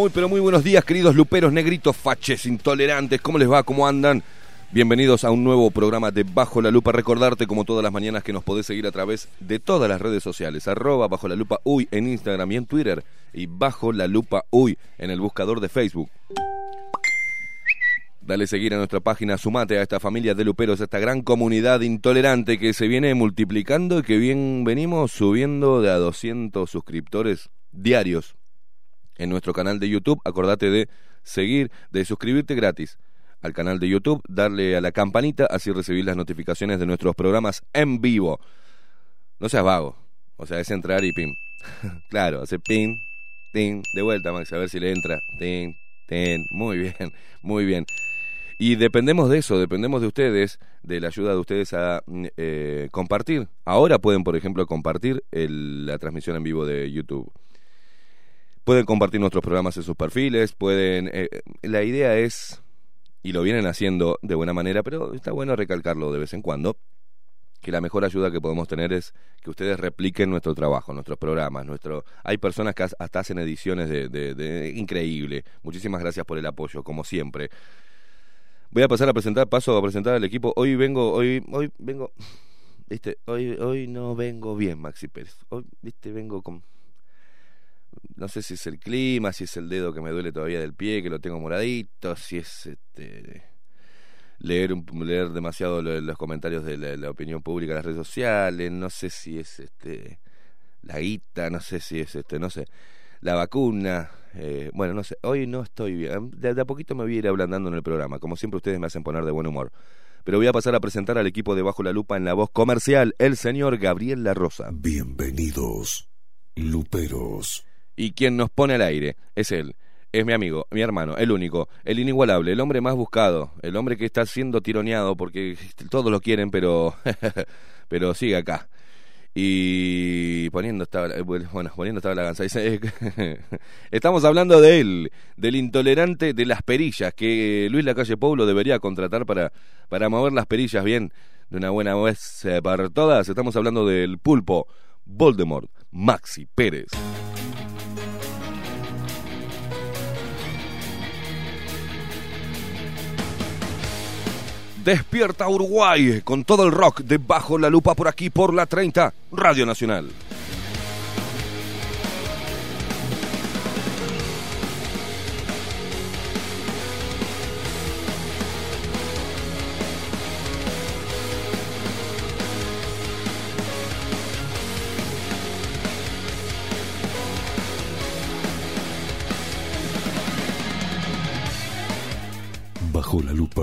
Muy, pero muy buenos días, queridos luperos, negritos, faches, intolerantes. ¿Cómo les va? ¿Cómo andan? Bienvenidos a un nuevo programa de Bajo la Lupa. Recordarte, como todas las mañanas, que nos podés seguir a través de todas las redes sociales. Arroba Bajo la Lupa Uy en Instagram y en Twitter. Y Bajo la Lupa Uy en el buscador de Facebook. Dale seguir a nuestra página, sumate a esta familia de luperos, a esta gran comunidad intolerante que se viene multiplicando y que bien venimos subiendo de a 200 suscriptores diarios en nuestro canal de YouTube. Acordate de seguir, de suscribirte gratis al canal de YouTube, darle a la campanita, así recibir las notificaciones de nuestros programas en vivo. No seas vago, o sea, es entrar y pim. claro, hace pin, tin, de vuelta, Max, a ver si le entra. Tin, tin, muy bien, muy bien. Y dependemos de eso, dependemos de ustedes, de la ayuda de ustedes a eh, compartir. Ahora pueden, por ejemplo, compartir la transmisión en vivo de YouTube. Pueden compartir nuestros programas en sus perfiles, pueden... Eh, la idea es, y lo vienen haciendo de buena manera, pero está bueno recalcarlo de vez en cuando, que la mejor ayuda que podemos tener es que ustedes repliquen nuestro trabajo, nuestros programas. Nuestro... Hay personas que hasta hacen ediciones de, de, increíble. Muchísimas gracias por el apoyo, como siempre. Voy a pasar a presentar, paso a presentar al equipo. Hoy vengo, hoy, hoy vengo, viste, hoy, hoy no vengo bien, Maxi Pérez. Hoy, viste, vengo con no sé si es el clima, si es el dedo que me duele todavía del pie, que lo tengo moradito, si es este leer un, leer demasiado los comentarios de la, opinión pública las redes sociales, no sé si es este la guita, no sé si es este, no sé, la vacuna, eh, bueno, no sé, hoy no estoy bien, de, a poquito me voy a ir ablandando en el programa, como siempre ustedes me hacen poner de buen humor. Pero voy a pasar a presentar al equipo de Bajo la Lupa en la voz comercial, el señor Gabriel La Rosa. Bienvenidos, Luperos. Y quien nos pone al aire es él. Es mi amigo, mi hermano, el único, el inigualable, el hombre más buscado, el hombre que está siendo tironeado porque todos lo quieren, pero, pero sigue acá. Y poniendo esta, bueno, poniendo esta. Estamos hablando de él, del intolerante de las perillas, que Luis Lacalle Pueblo debería contratar para, para mover las perillas bien de una buena vez para todas. Estamos hablando del pulpo Voldemort, Maxi Pérez. Despierta Uruguay con todo el rock de Bajo la Lupa por aquí por la 30 Radio Nacional. Bajo la Lupa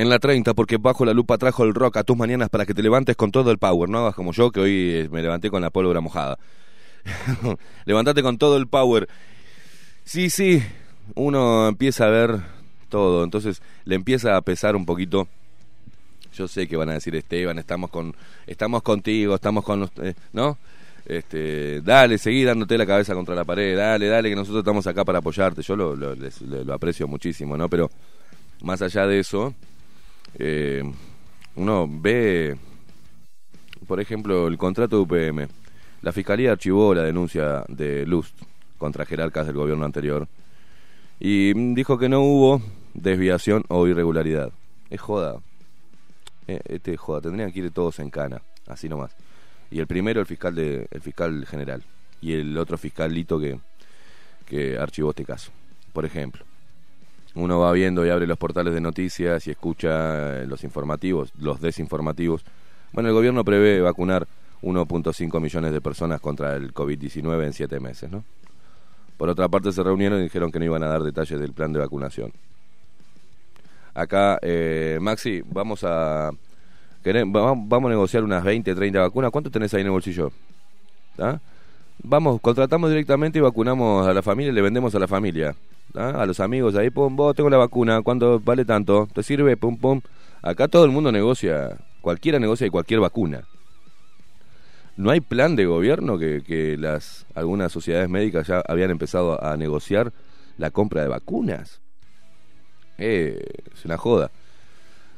en la 30 porque bajo la lupa trajo el rock a tus mañanas para que te levantes con todo el power, no hagas como yo que hoy eh, me levanté con la pólvora mojada. Levantate con todo el power. Sí, sí, uno empieza a ver todo, entonces le empieza a pesar un poquito. Yo sé que van a decir Esteban, estamos con estamos contigo, estamos con eh, ¿no? Este, dale, seguí dándote la cabeza contra la pared, dale, dale, que nosotros estamos acá para apoyarte. Yo lo, lo, lo aprecio muchísimo, ¿no? Pero más allá de eso, eh, uno ve, por ejemplo, el contrato de UPM. La Fiscalía archivó la denuncia de Lust contra jerarcas del gobierno anterior y dijo que no hubo desviación o irregularidad. Es joda. Eh, este es joda. Tendrían que ir todos en cana, así nomás. Y el primero, el fiscal, de, el fiscal general. Y el otro fiscalito que, que archivó este caso, por ejemplo uno va viendo y abre los portales de noticias y escucha los informativos, los desinformativos. Bueno, el gobierno prevé vacunar 1.5 millones de personas contra el COVID-19 en siete meses, ¿no? Por otra parte, se reunieron y dijeron que no iban a dar detalles del plan de vacunación. Acá, eh, Maxi, vamos a, vamos a negociar unas 20, 30 vacunas. ¿Cuánto tenés ahí en el bolsillo? ¿Ah? Vamos, contratamos directamente y vacunamos a la familia le vendemos a la familia. ¿ah? a los amigos ahí, pum, vos tengo la vacuna, ¿cuánto vale tanto? ¿Te sirve? Pum, pum. Acá todo el mundo negocia, cualquiera negocia de cualquier vacuna. ¿No hay plan de gobierno que, que las algunas sociedades médicas ya habían empezado a negociar la compra de vacunas? Eh, es una joda.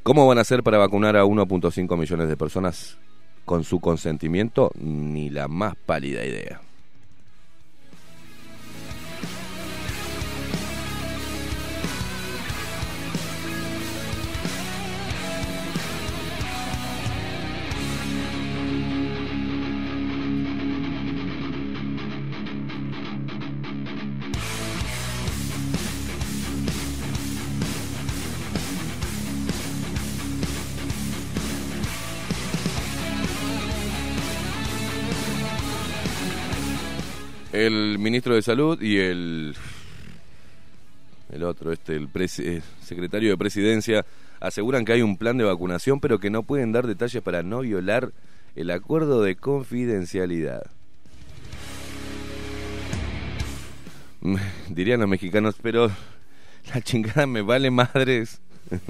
¿Cómo van a hacer para vacunar a 1.5 millones de personas con su consentimiento? Ni la más pálida idea. El ministro de Salud y el el otro, este, el eh, secretario de Presidencia, aseguran que hay un plan de vacunación, pero que no pueden dar detalles para no violar el acuerdo de confidencialidad. Dirían los mexicanos, pero la chingada me vale madres.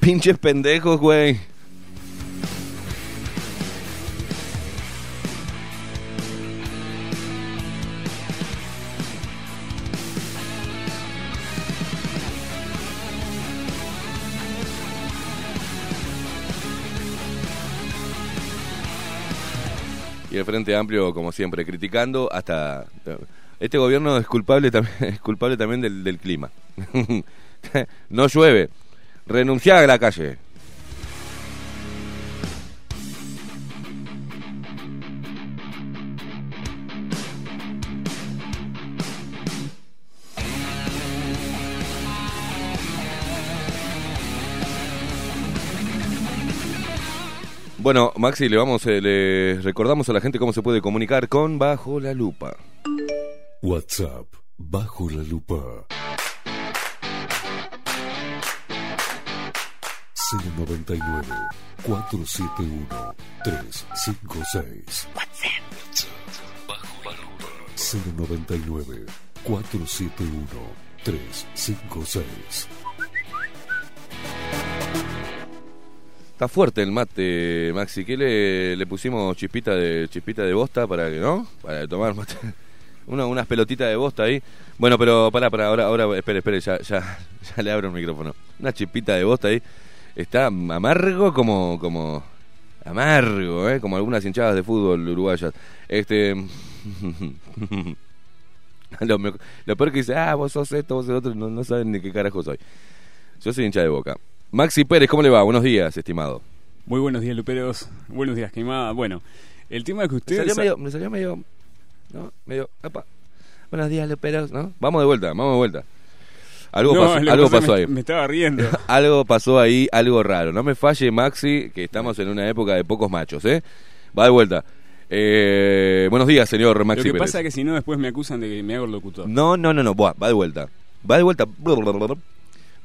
Pinches pendejos, güey. Frente Amplio, como siempre, criticando hasta... Este gobierno es culpable, también, es culpable también del, del clima. no llueve. Renunciar a la calle. Bueno, Maxi, le vamos, eh, le recordamos a la gente cómo se puede comunicar con Bajo la Lupa. WhatsApp, Bajo la Lupa. 099 471 356. WhatsApp, Bajo la Lupa. 099 471 356. Está fuerte el mate, Maxi. ¿Qué le, pusimos chispita de chispita de bosta para que, no? Para tomar mate. Una, unas pelotitas de bosta ahí. Bueno, pero para, para, ahora, ahora, espere, espere, ya, ya, ya le abro el micrófono. Una chispita de bosta ahí. Está amargo como, como, amargo, ¿eh? Como algunas hinchadas de fútbol uruguayas. Este, lo, peor que dice, ah, vos sos esto, vos sos otro, no, no saben ni qué carajo soy. Yo soy hincha de boca. Maxi Pérez, ¿cómo le va? Buenos días, estimado. Muy buenos días, Luperos. Buenos días, Queimada. Bueno, el tema es que Me ustedes... salió medio, me salió medio, ¿no? Medio, apa. Buenos días, Leperos, ¿no? Vamos de vuelta, vamos de vuelta. Algo No, pasó, lo algo pasó me, ahí. Me estaba riendo. Algo pasó ahí, algo raro. No me falle, Maxi, que estamos en una época de pocos machos, ¿eh? Va de vuelta. Eh, buenos días, señor Lo Maxi que Pérez. pasa es que si no, después me acusan de que me hago el locutor. No, no, no, no, buah, va de vuelta. Va de vuelta.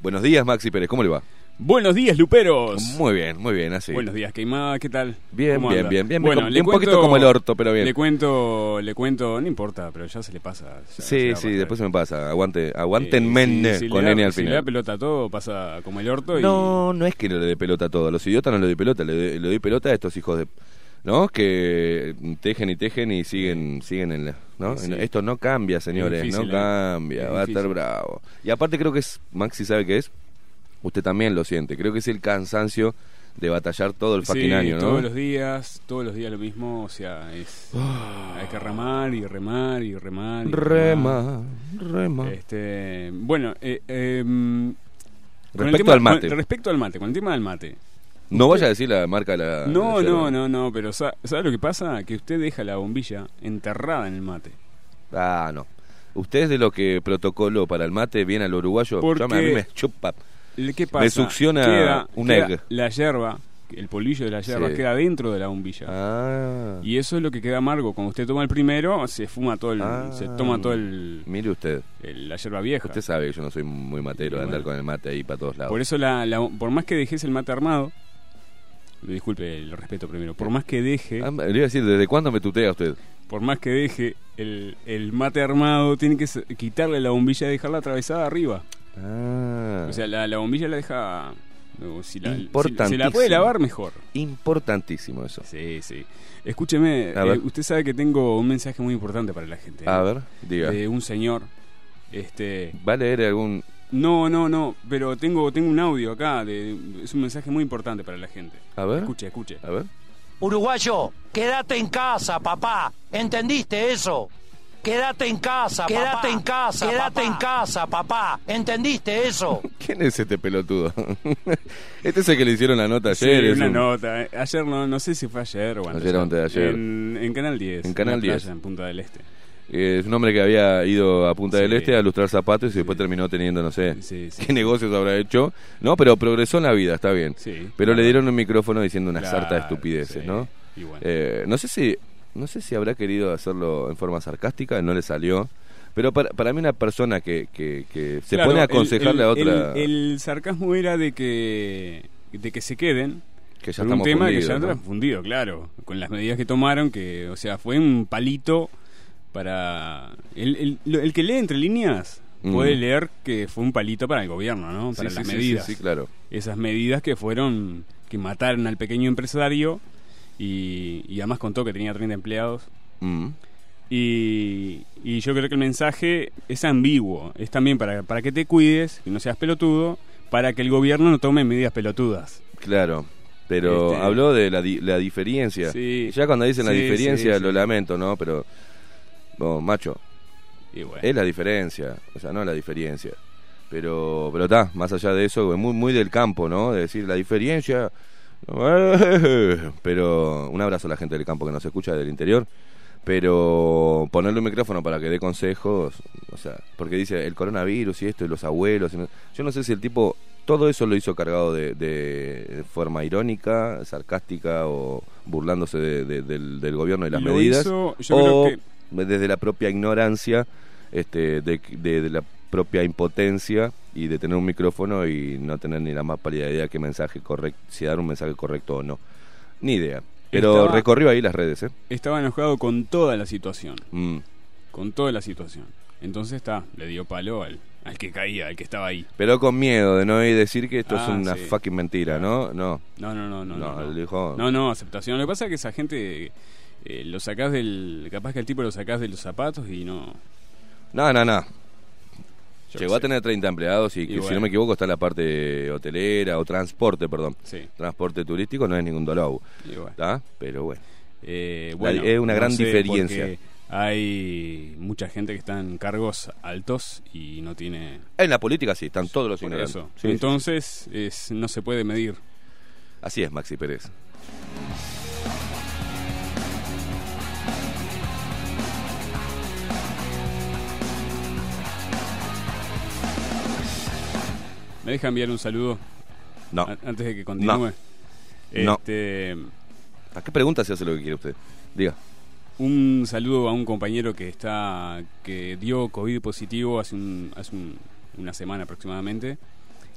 Buenos días, Maxi Pérez, ¿cómo le va? Buenos días, Luperos. Muy bien, muy bien, así. Buenos días, Queimada. ¿Qué tal? Bien, ¿Cómo bien, anda? bien, bien. Bueno, Un le poquito cuento- como el orto, pero bien. Le cuento, le cuento, no importa, pero ya se le pasa. ya Sí, sí, después se me pasa. Aguante, Eh, aguantenme si- si con da- N al Si le da pelota a todo, pasa como el orto y... No, no es que le dé pelota a todo. A los idiotas no le doy pelota, le doy, le doy pelota a estos hijos de. ¿No? Que tejen y tejen y siguen siguen en la. ¿no? Sí. Esto no cambia, señores, difícil, no ¿eh? cambia, Es va a estar bravo. Y aparte creo que es. Maxi sabe que es. Usted también lo siente. Creo que es el cansancio de batallar todo el Sí, fucking año, ¿no? todos los días, todos los días lo mismo, o sea, es hay que remar y remar y remar. y remar. Rema, rema. Este, bueno, eh, em, Respecto tema- al mate. con- respecto al mate, con el tema del mate. no vaya a decir la marca de la. No, de no, no, no, pero sa- ¿sabe lo que pasa? Que usted deja la bombilla enterrada en el mate. Ah, no. Usted es de lo que protocolo para el mate viene al uruguayo. Porque- Yo a mí me chupa. ¿Le- ¿Qué pasa? Me succiona Queda- un queda egg. La yerba, el polvillo de la yerba Sí. queda dentro de la bombilla. Ah. Y eso es lo que queda amargo. Cuando usted toma el primero, se fuma todo el, Ah. se toma todo el, Mire usted. el- la yerba vieja. Usted sabe que yo no soy muy matero de andar con el mate ahí para todos lados. Por eso, la, la- por más que dejes el mate armado, disculpe, lo respeto primero, por más que deje, Ah, le iba a decir, ¿desde cuándo me tutea usted? por más que deje el, el mate armado, tiene que quitarle la bombilla y dejarla atravesada arriba. Ah. O sea, la, la bombilla la deja... no, Si la, si- si la puede lavar, mejor. Importantísimo eso. Sí, sí. Escúcheme, A ver. eh, usted sabe que tengo un mensaje muy importante para la gente. A ¿eh? ver, diga. De un señor. Este, ¿Va a leer algún...? no, no, no, pero tengo tengo un audio acá, de, es un mensaje muy importante para la gente. A ver. Escuche, escuche. A ver. Uruguayo, quédate en casa, papá. ¿Entendiste eso? Quédate en casa, quédate en casa, quédate en casa, papá. ¿Entendiste eso? ¿Quién es este pelotudo? este es el que le hicieron la nota Sí, ayer. es una un- nota. Ayer no, no sé si fue ayer o antes. Ayer o antes de ayer. En, en Canal 10. En Canal playa, 10. En Punta del Este. Eh, es un hombre que había ido a Punta del Sí. Este a lustrar zapatos y Sí. después terminó teniendo, no sé, Sí, sí. qué negocios habrá hecho. No, pero progresó en la vida, está bien. Sí. Pero le dieron un micrófono diciendo una Claro, sarta de estupideces, sí. ¿no? Y bueno. Eh, no sé si no sé si habrá querido hacerlo en forma sarcástica, no le salió. Pero para, para mí una persona que, que, que se Claro, pone a aconsejarle el- a otra El, el sarcasmo era de que, de que se queden. que ya Por un tema que ya ¿no? fundido, claro. Con las medidas que tomaron, que, o sea, fue un palito para. El, el, que lee entre líneas Mm. puede leer que fue un palito para el gobierno, ¿no? Para sí, las sí, sí, medidas. sí, claro. Esas medidas que fueron. que mataron al pequeño empresario y, y además contó que tenía 30 empleados. Mm. Y, y yo creo que el mensaje es ambiguo. Es también para, para que te cuides, que no seas pelotudo, para que el gobierno no tome medidas pelotudas. Claro. Pero Este- habló de la, di- la diferencia. Sí. Ya cuando dicen la diferencia sí, lo lamento, ¿no? Pero, no, macho, Y bueno. es la diferencia. O sea, no la diferencia. Pero, pero está, más allá de eso, es muy, muy del campo, ¿no? De decir la diferencia. Pero un abrazo a la gente del campo que nos escucha del interior. Pero ponerle un micrófono para que dé consejos, o sea, porque dice el coronavirus y esto y los abuelos. y no- yo no sé si el tipo todo eso lo hizo cargado de, de forma irónica, sarcástica o burlándose de- de- del, del gobierno y las Lo medidas. hizo, yo o creo que desde la propia ignorancia, este, de, de- de la propia impotencia y de tener un micrófono y no tener ni la más pálida idea qué mensaje correcto, si dar un mensaje correcto o no. Ni idea. Pero Estaba- recorrió ahí las redes, ¿eh? estaba enojado con toda la situación. Mm. Con toda la situación. Entonces está, le dio palo al, al que caía, al que estaba ahí. Pero con miedo de no ir decir que esto es Ah, una sí. fucking mentira, ¿no? No. No, no, no, no. No, No, no, dijo- no, no, aceptación. Lo que pasa es que esa gente eh, lo sacás del. Capaz que el tipo lo sacás de los zapatos y no. No, no, no. Llegó a tener 30 empleados y, Y que, si bueno. no me equivoco está la parte hotelera o transporte, perdón. Sí, Transporte turístico no es ningún dolor, bueno. Pero bueno. Eh, La- bueno, es una no gran diferencia. Hay mucha gente que está en cargos altos y no tiene. En la política sí, están todos los Por ignorantes. eso. Sí, sí, Entonces, Es, no se puede medir. sí. Así es, Maxi Pérez. ¿Me deja enviar un saludo No. a- antes de que continúe? No. Este, ¿A qué pregunta se hace lo que quiere usted? Diga. Un saludo a un compañero que está que dio COVID positivo hace un, hace un- una semana aproximadamente.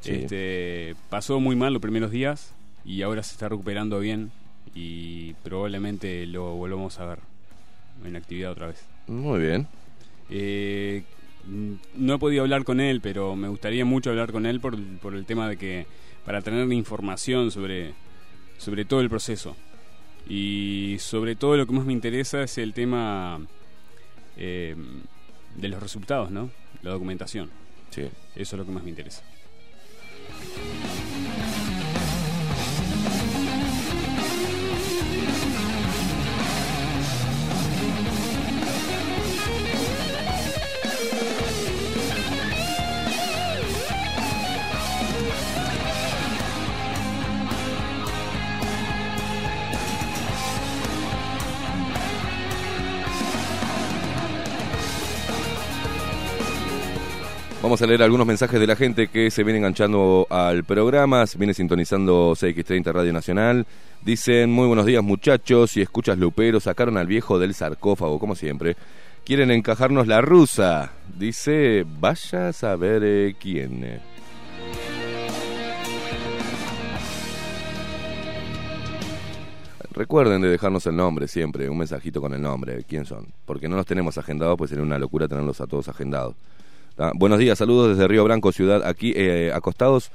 Sí. Este, pasó muy mal los primeros días y ahora se está recuperando bien y probablemente lo volvamos a ver en actividad otra vez. Muy bien. Eh, no he podido hablar con él, pero me gustaría mucho hablar con él por, por el tema de que para tener información sobre, sobre todo el proceso. Y sobre todo lo que más me interesa es el tema eh, de los resultados, ¿no? La documentación. Sí. Eso es lo que más me interesa. Vamos a leer algunos mensajes de la gente que se viene enganchando al programa, se viene sintonizando CX30 Radio Nacional. Dicen, muy buenos días muchachos, si escuchas Lupero, sacaron al viejo del sarcófago, como siempre. Quieren encajarnos la rusa. Dice, vaya a saber eh, quién. Recuerden de dejarnos el nombre siempre, un mensajito con el nombre, quién son. Porque no los tenemos agendados, pues sería una locura tenerlos a todos agendados. ¿Tá? Buenos días, saludos desde Río Branco, ciudad, aquí eh, acostados,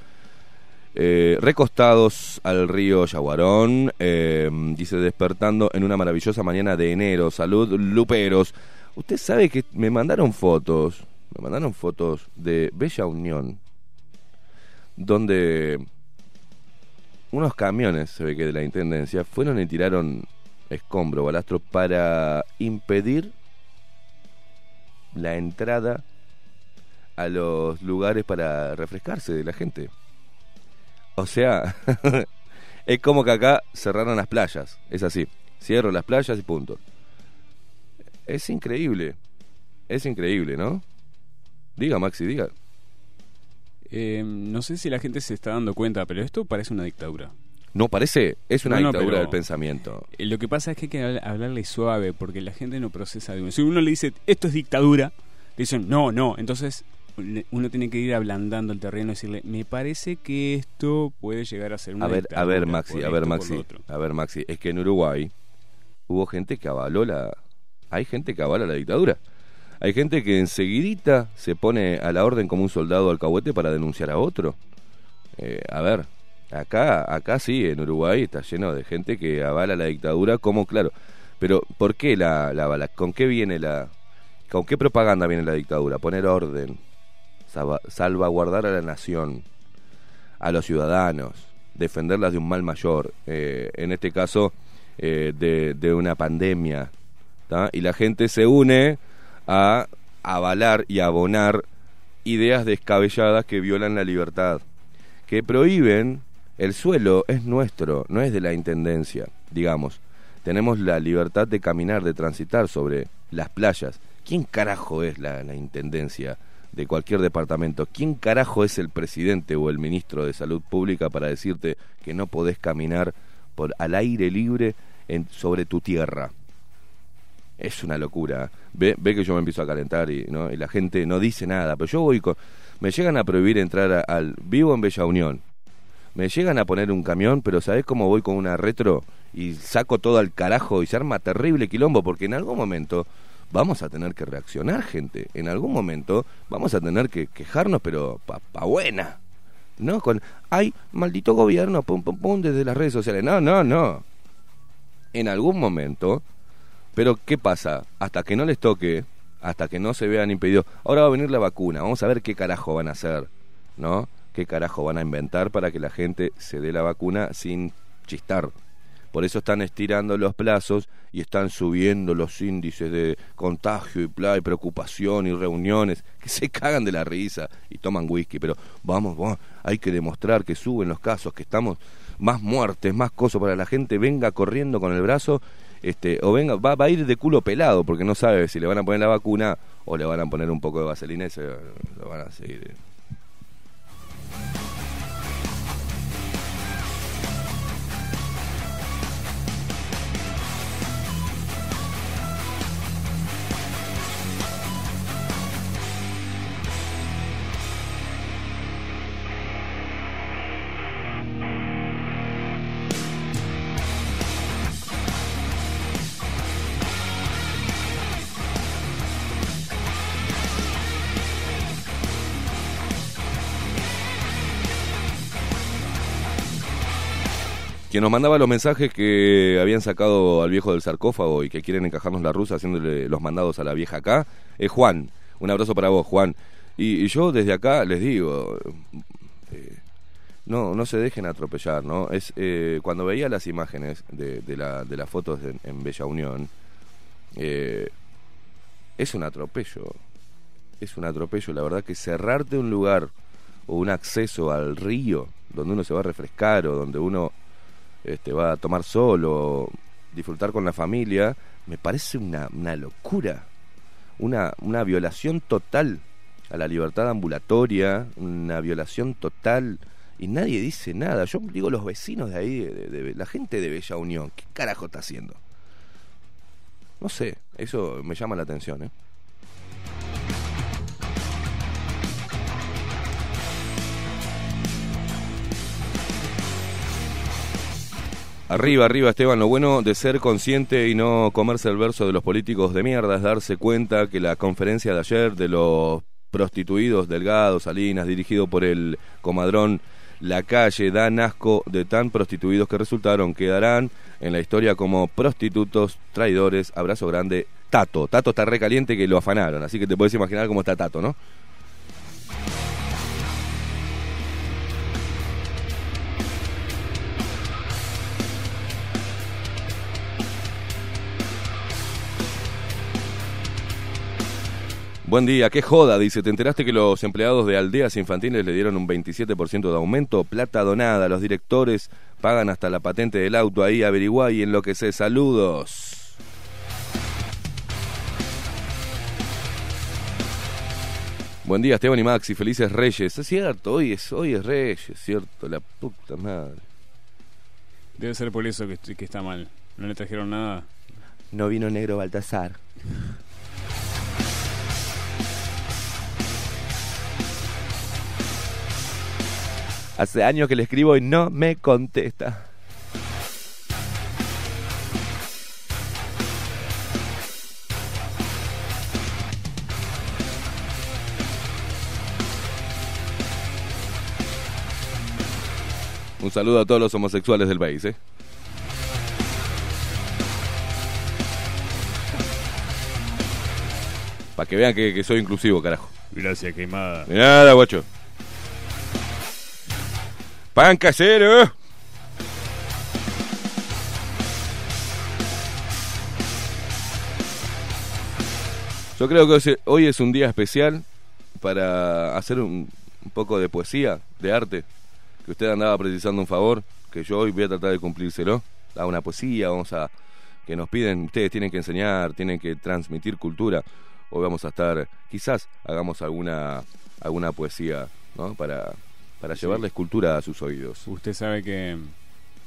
eh, recostados al río Yaguarón, eh, dice despertando en una maravillosa mañana de enero. Salud, Luperos. Usted sabe que me mandaron fotos, me mandaron fotos de Bella Unión, donde unos camiones, se ve que de la Intendencia, fueron y tiraron escombro, balastro, para impedir la entrada a los lugares para refrescarse de la gente. O sea, es como que acá cerraron las playas, es así. Cierro las playas y punto. Es increíble, es increíble, ¿no? Diga, Maxi, diga. Eh, no sé si la gente se está dando cuenta, pero esto parece una dictadura. No, parece, es una No, dictadura del pensamiento. Eh, Lo que pasa es que hay que habl- hablarle suave porque la gente no procesa de uno. Si uno le dice esto es dictadura, le dicen no, no. Entonces uno tiene que ir ablandando el terreno y decirle me parece que esto puede llegar a ser una A ver, a ver, Maxi, a ver, Maxi, otro". a ver, Maxi, es que en Uruguay hubo gente que avaló la... Hay gente que avala la dictadura. Hay gente que enseguidita se pone a la orden como un soldado alcahuete para denunciar a otro. Eh, a ver, acá, acá sí, en Uruguay está lleno de gente que avala la dictadura como, claro, pero ¿por qué la, la avala? ¿Con qué viene la... ¿Con qué propaganda viene la dictadura? Poner orden, salvaguardar a la nación, a los ciudadanos, defenderlas de un mal mayor, eh, en este caso eh, de, una pandemia. Y la gente se une a avalar y abonar ideas descabelladas que violan la libertad, que prohíben el suelo es nuestro, no es de la intendencia, digamos. Tenemos la libertad de caminar, de transitar sobre las playas. ¿Quién carajo es la intendencia de cualquier departamento? ¿Quién carajo es el presidente o el ministro de Salud Pública para decirte que no podés caminar por al aire libre en, sobre tu tierra? Es una locura. Ve, ve que yo me empiezo a calentar y, ¿no? y la gente no dice nada. Pero yo voy con... Me llegan a prohibir entrar al... Vivo en Bella Unión. Me llegan a poner un camión, pero ¿sabés cómo voy con una retro? Y saco todo al carajo y se arma terrible quilombo porque en algún momento vamos a tener que reaccionar, gente. En algún momento vamos a tener que quejarnos, pero pa, pa buena. ¿No? Con, ay, maldito gobierno, pum, pum, pum, desde las redes sociales. No, no, no. En algún momento. Pero, ¿qué pasa? Hasta que no les toque, hasta que no se vean impedidos. Ahora va a venir la vacuna. Vamos a ver qué carajo van a hacer. ¿No? ¿Qué carajo van a inventar para que la gente se dé la vacuna sin chistar? Por eso están estirando los plazos y están subiendo los índices de contagio y, y preocupación y reuniones que se cagan de la risa y toman whisky. Pero vamos, vamos, hay que demostrar que suben los casos, que estamos más muertes, más cosas para la gente venga corriendo con el brazo este, o venga, va, va, a ir de culo pelado porque no sabe si le van a poner la vacuna o le van a poner un poco de vaselina y se lo van a seguir. Quien nos mandaba los mensajes que habían sacado al viejo del sarcófago y que quieren encajarnos la rusa haciéndole los mandados a la vieja acá, es Juan. Un abrazo para vos, Juan. Y, yo desde acá les digo, eh, no, no se dejen atropellar, ¿no? Es eh, cuando veía las imágenes de, la, de las fotos en, en Bella Unión, eh, es un atropello. Es un atropello, la verdad que cerrarte un lugar o un acceso al río donde uno se va a refrescar o donde uno este, va a tomar solo, disfrutar con la familia, me parece una, una locura, una, una violación total a la libertad ambulatoria, una violación total y nadie dice nada. Yo digo los vecinos de ahí, de, la gente de Bella Unión, ¿qué carajo está haciendo? No sé, eso me llama la atención, ¿eh? Arriba, arriba, Esteban. Lo bueno de ser consciente y no comerse el verso de los políticos de mierda es darse cuenta que la conferencia de ayer de los prostituidos Delgado, Salinas, dirigido por el comadrón La Calle, dan asco de tan prostituidos que resultaron, quedarán en la historia como prostitutos, traidores. Abrazo grande, Tato. Tato está recaliente que lo afanaron, así que te puedes imaginar cómo está Tato, ¿no? Buen día, qué joda, dice, ¿te enteraste que los empleados de aldeas infantiles le dieron un 27% de aumento? Plata donada, los directores pagan hasta la patente del auto ahí, averiguá y en lo que sé, saludos. Buen día, Esteban y Maxi, felices Reyes. Es cierto, hoy es, hoy es Reyes, cierto, la puta madre. Debe ser por eso que, que está mal. No le trajeron nada. No vino negro Baltasar. Hace años que le escribo y no me contesta. Un saludo a todos los homosexuales del país, ¿eh? Para que vean que, que, soy inclusivo, carajo. Gracias, queimada. De nada, guacho. Pan casero. Yo creo que hoy es un día especial para hacer un, poco de poesía, de arte, que usted andaba precisando un favor, que yo hoy voy a tratar de cumplírselo. Da una poesía, vamos a que nos piden, ustedes tienen que enseñar, tienen que transmitir cultura. Hoy vamos a estar, quizás hagamos alguna alguna poesía, ¿no? Para para llevarles sí. cultura a sus oídos. Usted sabe que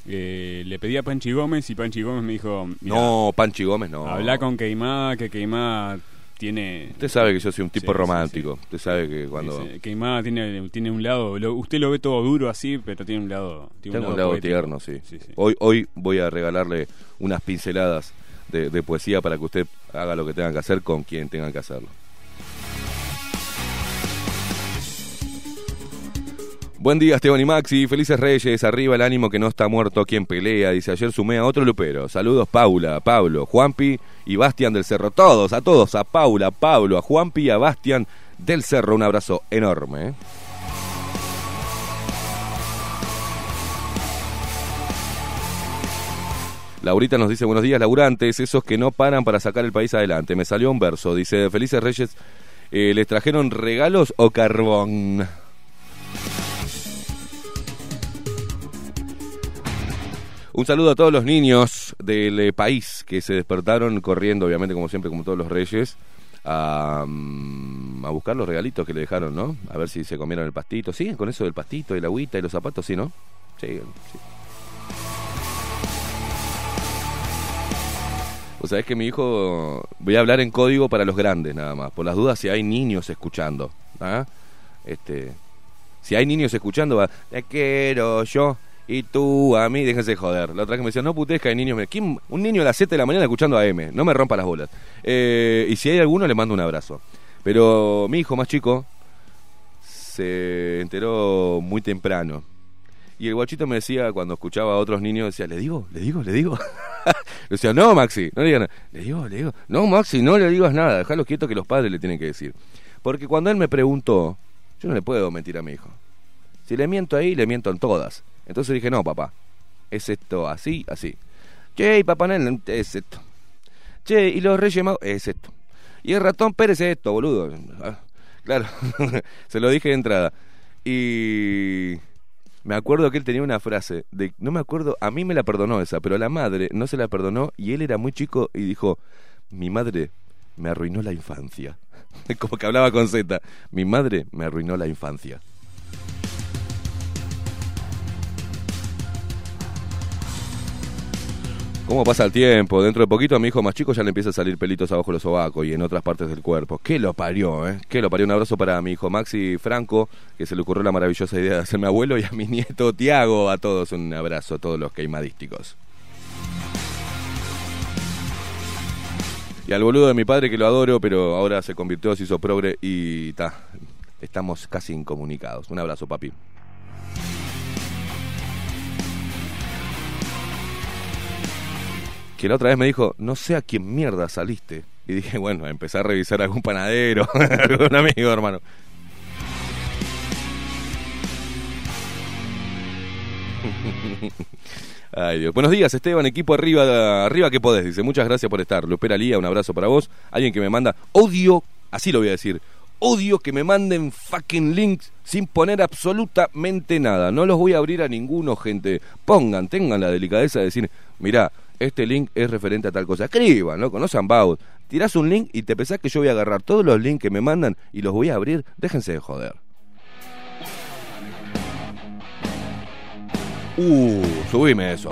eh, le pedí a Panchi Gómez y Panchi Gómez me dijo... No, Panchi Gómez no. Habla con Queimada, que Queimada tiene... Usted sabe que yo soy un tipo sí, romántico. Sí, usted sabe que cuando... Queimada tiene, tiene un lado... Lo, usted lo ve todo duro así, pero tiene un lado... Tiene Tengo un lado, lado tierno, sí. Hoy, hoy voy a regalarle unas pinceladas de, de poesía para que usted haga lo que tenga que hacer con quien tenga que hacerlo. Buen día, Esteban y Maxi. Felices Reyes. Arriba el ánimo que no está muerto quien pelea. Dice ayer sumé a otro lupero. Saludos, Paula, Pablo, Juanpi y Bastian del Cerro. Todos, a todos, a Paula, Pablo, a Juanpi y a Bastian del Cerro. Un abrazo enorme. ¿eh? Laurita nos dice buenos días, laburantes, esos que no paran para sacar el país adelante. Me salió un verso, dice, Felices Reyes, eh, ¿les trajeron regalos o carbón? Un saludo a todos los niños del eh, país que se despertaron corriendo, obviamente, como siempre, como todos los reyes, a, mm, a buscar los regalitos que le dejaron, ¿no? A ver si se comieron el pastito. ¿Siguen con eso del pastito, el agüita y los zapatos? Sí, ¿no? Sí, sí. O sea, que mi hijo, voy a hablar en código para los grandes nada más, por las dudas si hay niños escuchando. ¿ah? Este, si hay niños escuchando, va, te quiero yo y tú a mí, déjense joder. La otra que me decía, no putés que hay niños. Un niño a las 7 de la mañana escuchando a M, no me rompa las bolas. Eh, y si hay alguno, le mando un abrazo. Pero mi hijo más chico se enteró muy temprano. Y el guachito me decía, cuando escuchaba a otros niños, decía, ¿le digo? ¿Le digo? ¿Le digo? le decía, no, Maxi, no le digas nada. Le digo, le digo, no, Maxi, no le digas nada, déjalo quieto que los padres le tienen que decir. Porque cuando él me preguntó, yo no le puedo mentir a mi hijo. Si le miento ahí, le miento en todas. Entonces dije, no, papá, es esto así, así. Che, y papá Noel, es esto. Che, y los Reyes Magos, es esto. Y el ratón Pérez es esto, boludo. Ah, claro, se lo dije de entrada. Y me acuerdo que él tenía una frase, no me acuerdo, a mí me la perdonó esa, pero a la madre no se la perdonó y él era muy chico y dijo, mi madre me arruinó la infancia. Como que hablaba con Z, mi madre me arruinó la infancia. ¿Cómo pasa el tiempo? Dentro de poquito a mi hijo más chico ya le empieza a salir pelitos abajo los sobacos y en otras partes del cuerpo. ¿Qué lo parió, eh? ¿Qué lo parió? Un abrazo para mi hijo Maxi Franco, que se le ocurrió la maravillosa idea de hacerme abuelo, y a mi nieto Tiago, a todos un abrazo, a todos los queimadísticos. Y al boludo de mi padre que lo adoro, pero ahora se convirtió, se hizo progre y ta, estamos casi incomunicados. Un abrazo, papi. Que la otra vez me dijo, no sé a quién mierda saliste. Y dije, bueno, empecé a revisar algún panadero, algún amigo, hermano. Ay, Dios. Buenos días, Esteban, equipo arriba, arriba que podés, dice. Muchas gracias por estar. Lupera Lía, un abrazo para vos. Alguien que me manda odio, así lo voy a decir. Odio que me manden fucking links sin poner absolutamente nada. No los voy a abrir a ninguno, gente. Pongan, tengan la delicadeza de decir, mirá, este link es referente a tal cosa. Escriban, no sean vagos. Tirás un link y te pensás que yo voy a agarrar todos los links que me mandan y los voy a abrir. Déjense de joder. Uh, subime eso.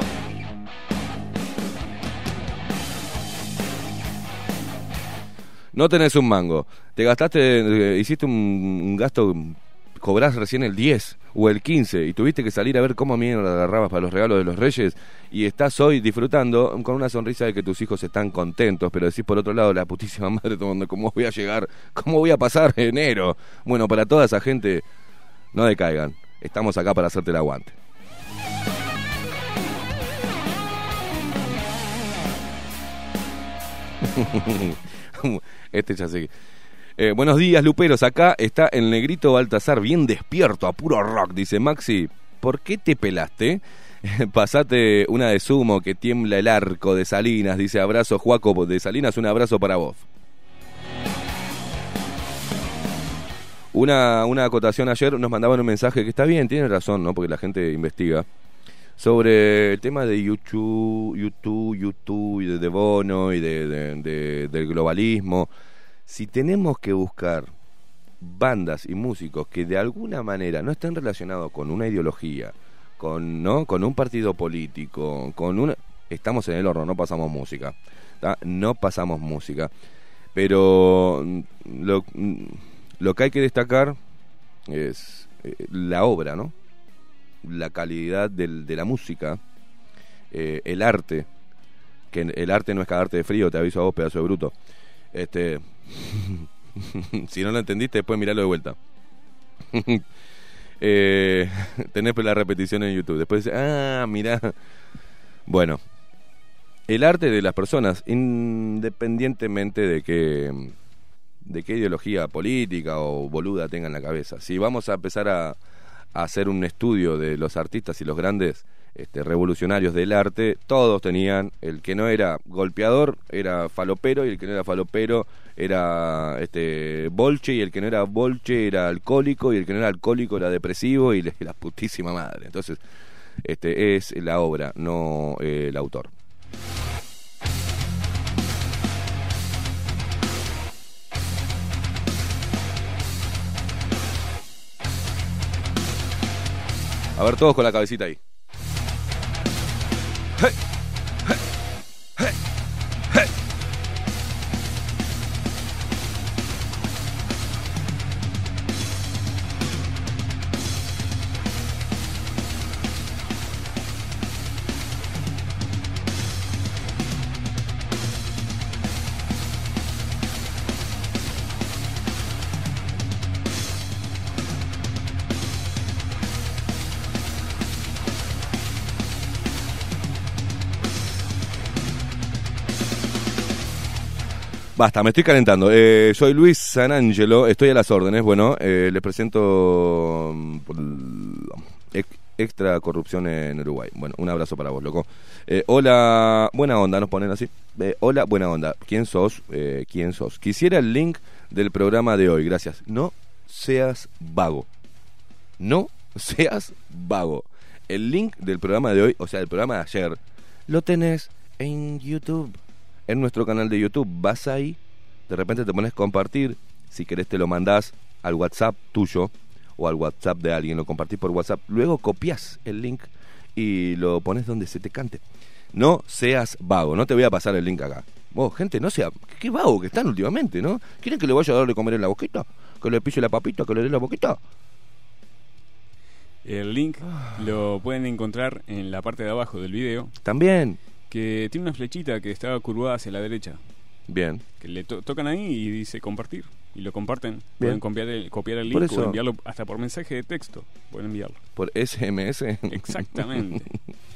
No tenés un mango. Te gastaste, eh, hiciste un gasto, cobrás recién el 10 o el 15 y tuviste que salir a ver cómo mierda agarrabas para los regalos de los reyes y estás hoy disfrutando con una sonrisa de que tus hijos están contentos, pero decís por otro lado la putísima madre tomando cómo voy a llegar, cómo voy a pasar enero. Bueno, para toda esa gente, no decaigan. Estamos acá para hacerte el aguante. este ya sé. Eh, buenos días, Luperos. Acá está el negrito Baltasar, bien despierto, a puro rock. Dice Maxi, ¿por qué te pelaste? Pasate una de sumo que tiembla el arco de Salinas. Dice abrazo, Juaco de Salinas. Un abrazo para vos. Una, una acotación ayer nos mandaban un mensaje que está bien, tiene razón, ¿no? Porque la gente investiga sobre el tema de YouTube, YouTube, YouTube y de, de Bono y de, de, de, del globalismo. Si tenemos que buscar bandas y músicos que de alguna manera no estén relacionados con una ideología, con no, con un partido político, con una estamos en el horno, no pasamos música. No pasamos música. Pero mm, lo, mm, lo que hay que destacar es eh, la obra, ¿no? la calidad del, de la música, eh, el arte que el arte no es cagarte de frío, te aviso a vos, pedazo de bruto. Este, si no lo entendiste, después miralo de vuelta. eh, tenés la repetición en YouTube. Después ah, mirá. Bueno, el arte de las personas, independientemente de que de qué ideología política o boluda tengan en la cabeza. Si vamos a empezar a, a hacer un estudio de los artistas y los grandes este, revolucionarios del arte, todos tenían, el que no era golpeador era falopero y el que no era falopero era este bolche y el que no era bolche era alcohólico y el que no era alcohólico era depresivo y la putísima madre. Entonces, este es la obra, no eh, el autor. A ver, todos con la cabecita ahí. はいはいはいはい Basta, me estoy calentando. Eh, soy Luis Sanangelo, estoy a las órdenes. Bueno, eh, les presento mm, extra corrupción en Uruguay. Bueno, un abrazo para vos, loco. Eh, hola, buena onda, nos ponen así. hola, buena onda. ¿Quién sos? ¿Quién sos? Quisiera el link del programa de hoy, gracias. No seas vago. No seas vago. El link del programa de hoy, o sea, del programa de ayer, lo tenés en YouTube en nuestro canal de YouTube. Vas ahí, de repente te pones compartir, si querés te lo mandás al WhatsApp tuyo o al WhatsApp de alguien, lo compartís por WhatsApp, luego copias el link y lo pones donde se te cante. No seas vago, no te voy a pasar el link acá. Vos, gente, no sea, qué vago que están últimamente, ¿no? ¿Quieren que le vaya a darle comer en la boquita? ¿Que le pise la papita? ¿Que le dé la boquita? El link lo pueden encontrar en la parte de abajo del video. También que tiene una flechita que está curvada hacia la derecha. Bien. Que le tocan ahí y dice compartir. Y lo comparten. Pueden copiar el, copiar el link o enviarlo hasta por mensaje de texto. Pueden enviarlo. Por SMS. Exactamente.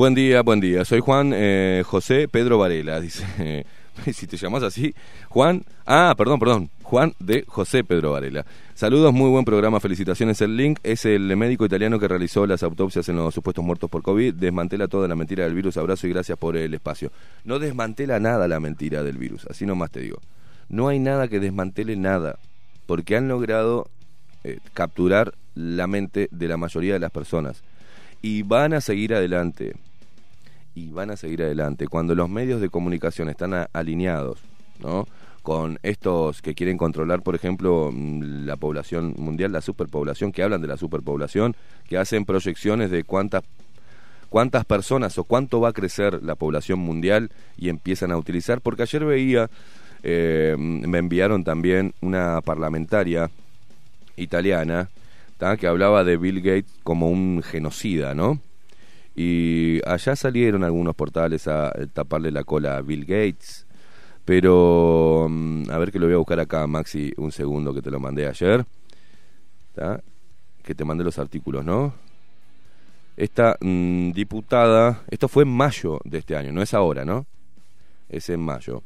Buen día, buen día. Soy Juan eh, José Pedro Varela. Dice, si te llamas así, Juan. Ah, perdón, perdón. Juan de José Pedro Varela. Saludos, muy buen programa, felicitaciones. El link es el médico italiano que realizó las autopsias en los supuestos muertos por COVID. Desmantela toda la mentira del virus. Abrazo y gracias por el espacio. No desmantela nada la mentira del virus, así nomás te digo. No hay nada que desmantele nada, porque han logrado eh, capturar la mente de la mayoría de las personas. Y van a seguir adelante y van a seguir adelante. Cuando los medios de comunicación están alineados, ¿no? Con estos que quieren controlar, por ejemplo, mm, la población mundial, la superpoblación, que hablan de la superpoblación, que hacen proyecciones de cuántas cuántas personas o cuánto va a crecer la población mundial y empiezan a utilizar, porque ayer veía, eh, me enviaron también una parlamentaria italiana, que hablaba de Bill Gates como un genocida, ¿no? Y allá salieron algunos portales a taparle la cola a Bill Gates. Pero, mm, a ver que lo voy a buscar acá, Maxi, un segundo que te lo mandé ayer. Que te mandé los artículos, ¿no? Esta mm, diputada, esto fue en mayo de este año, no es ahora, ¿no? Es en mayo.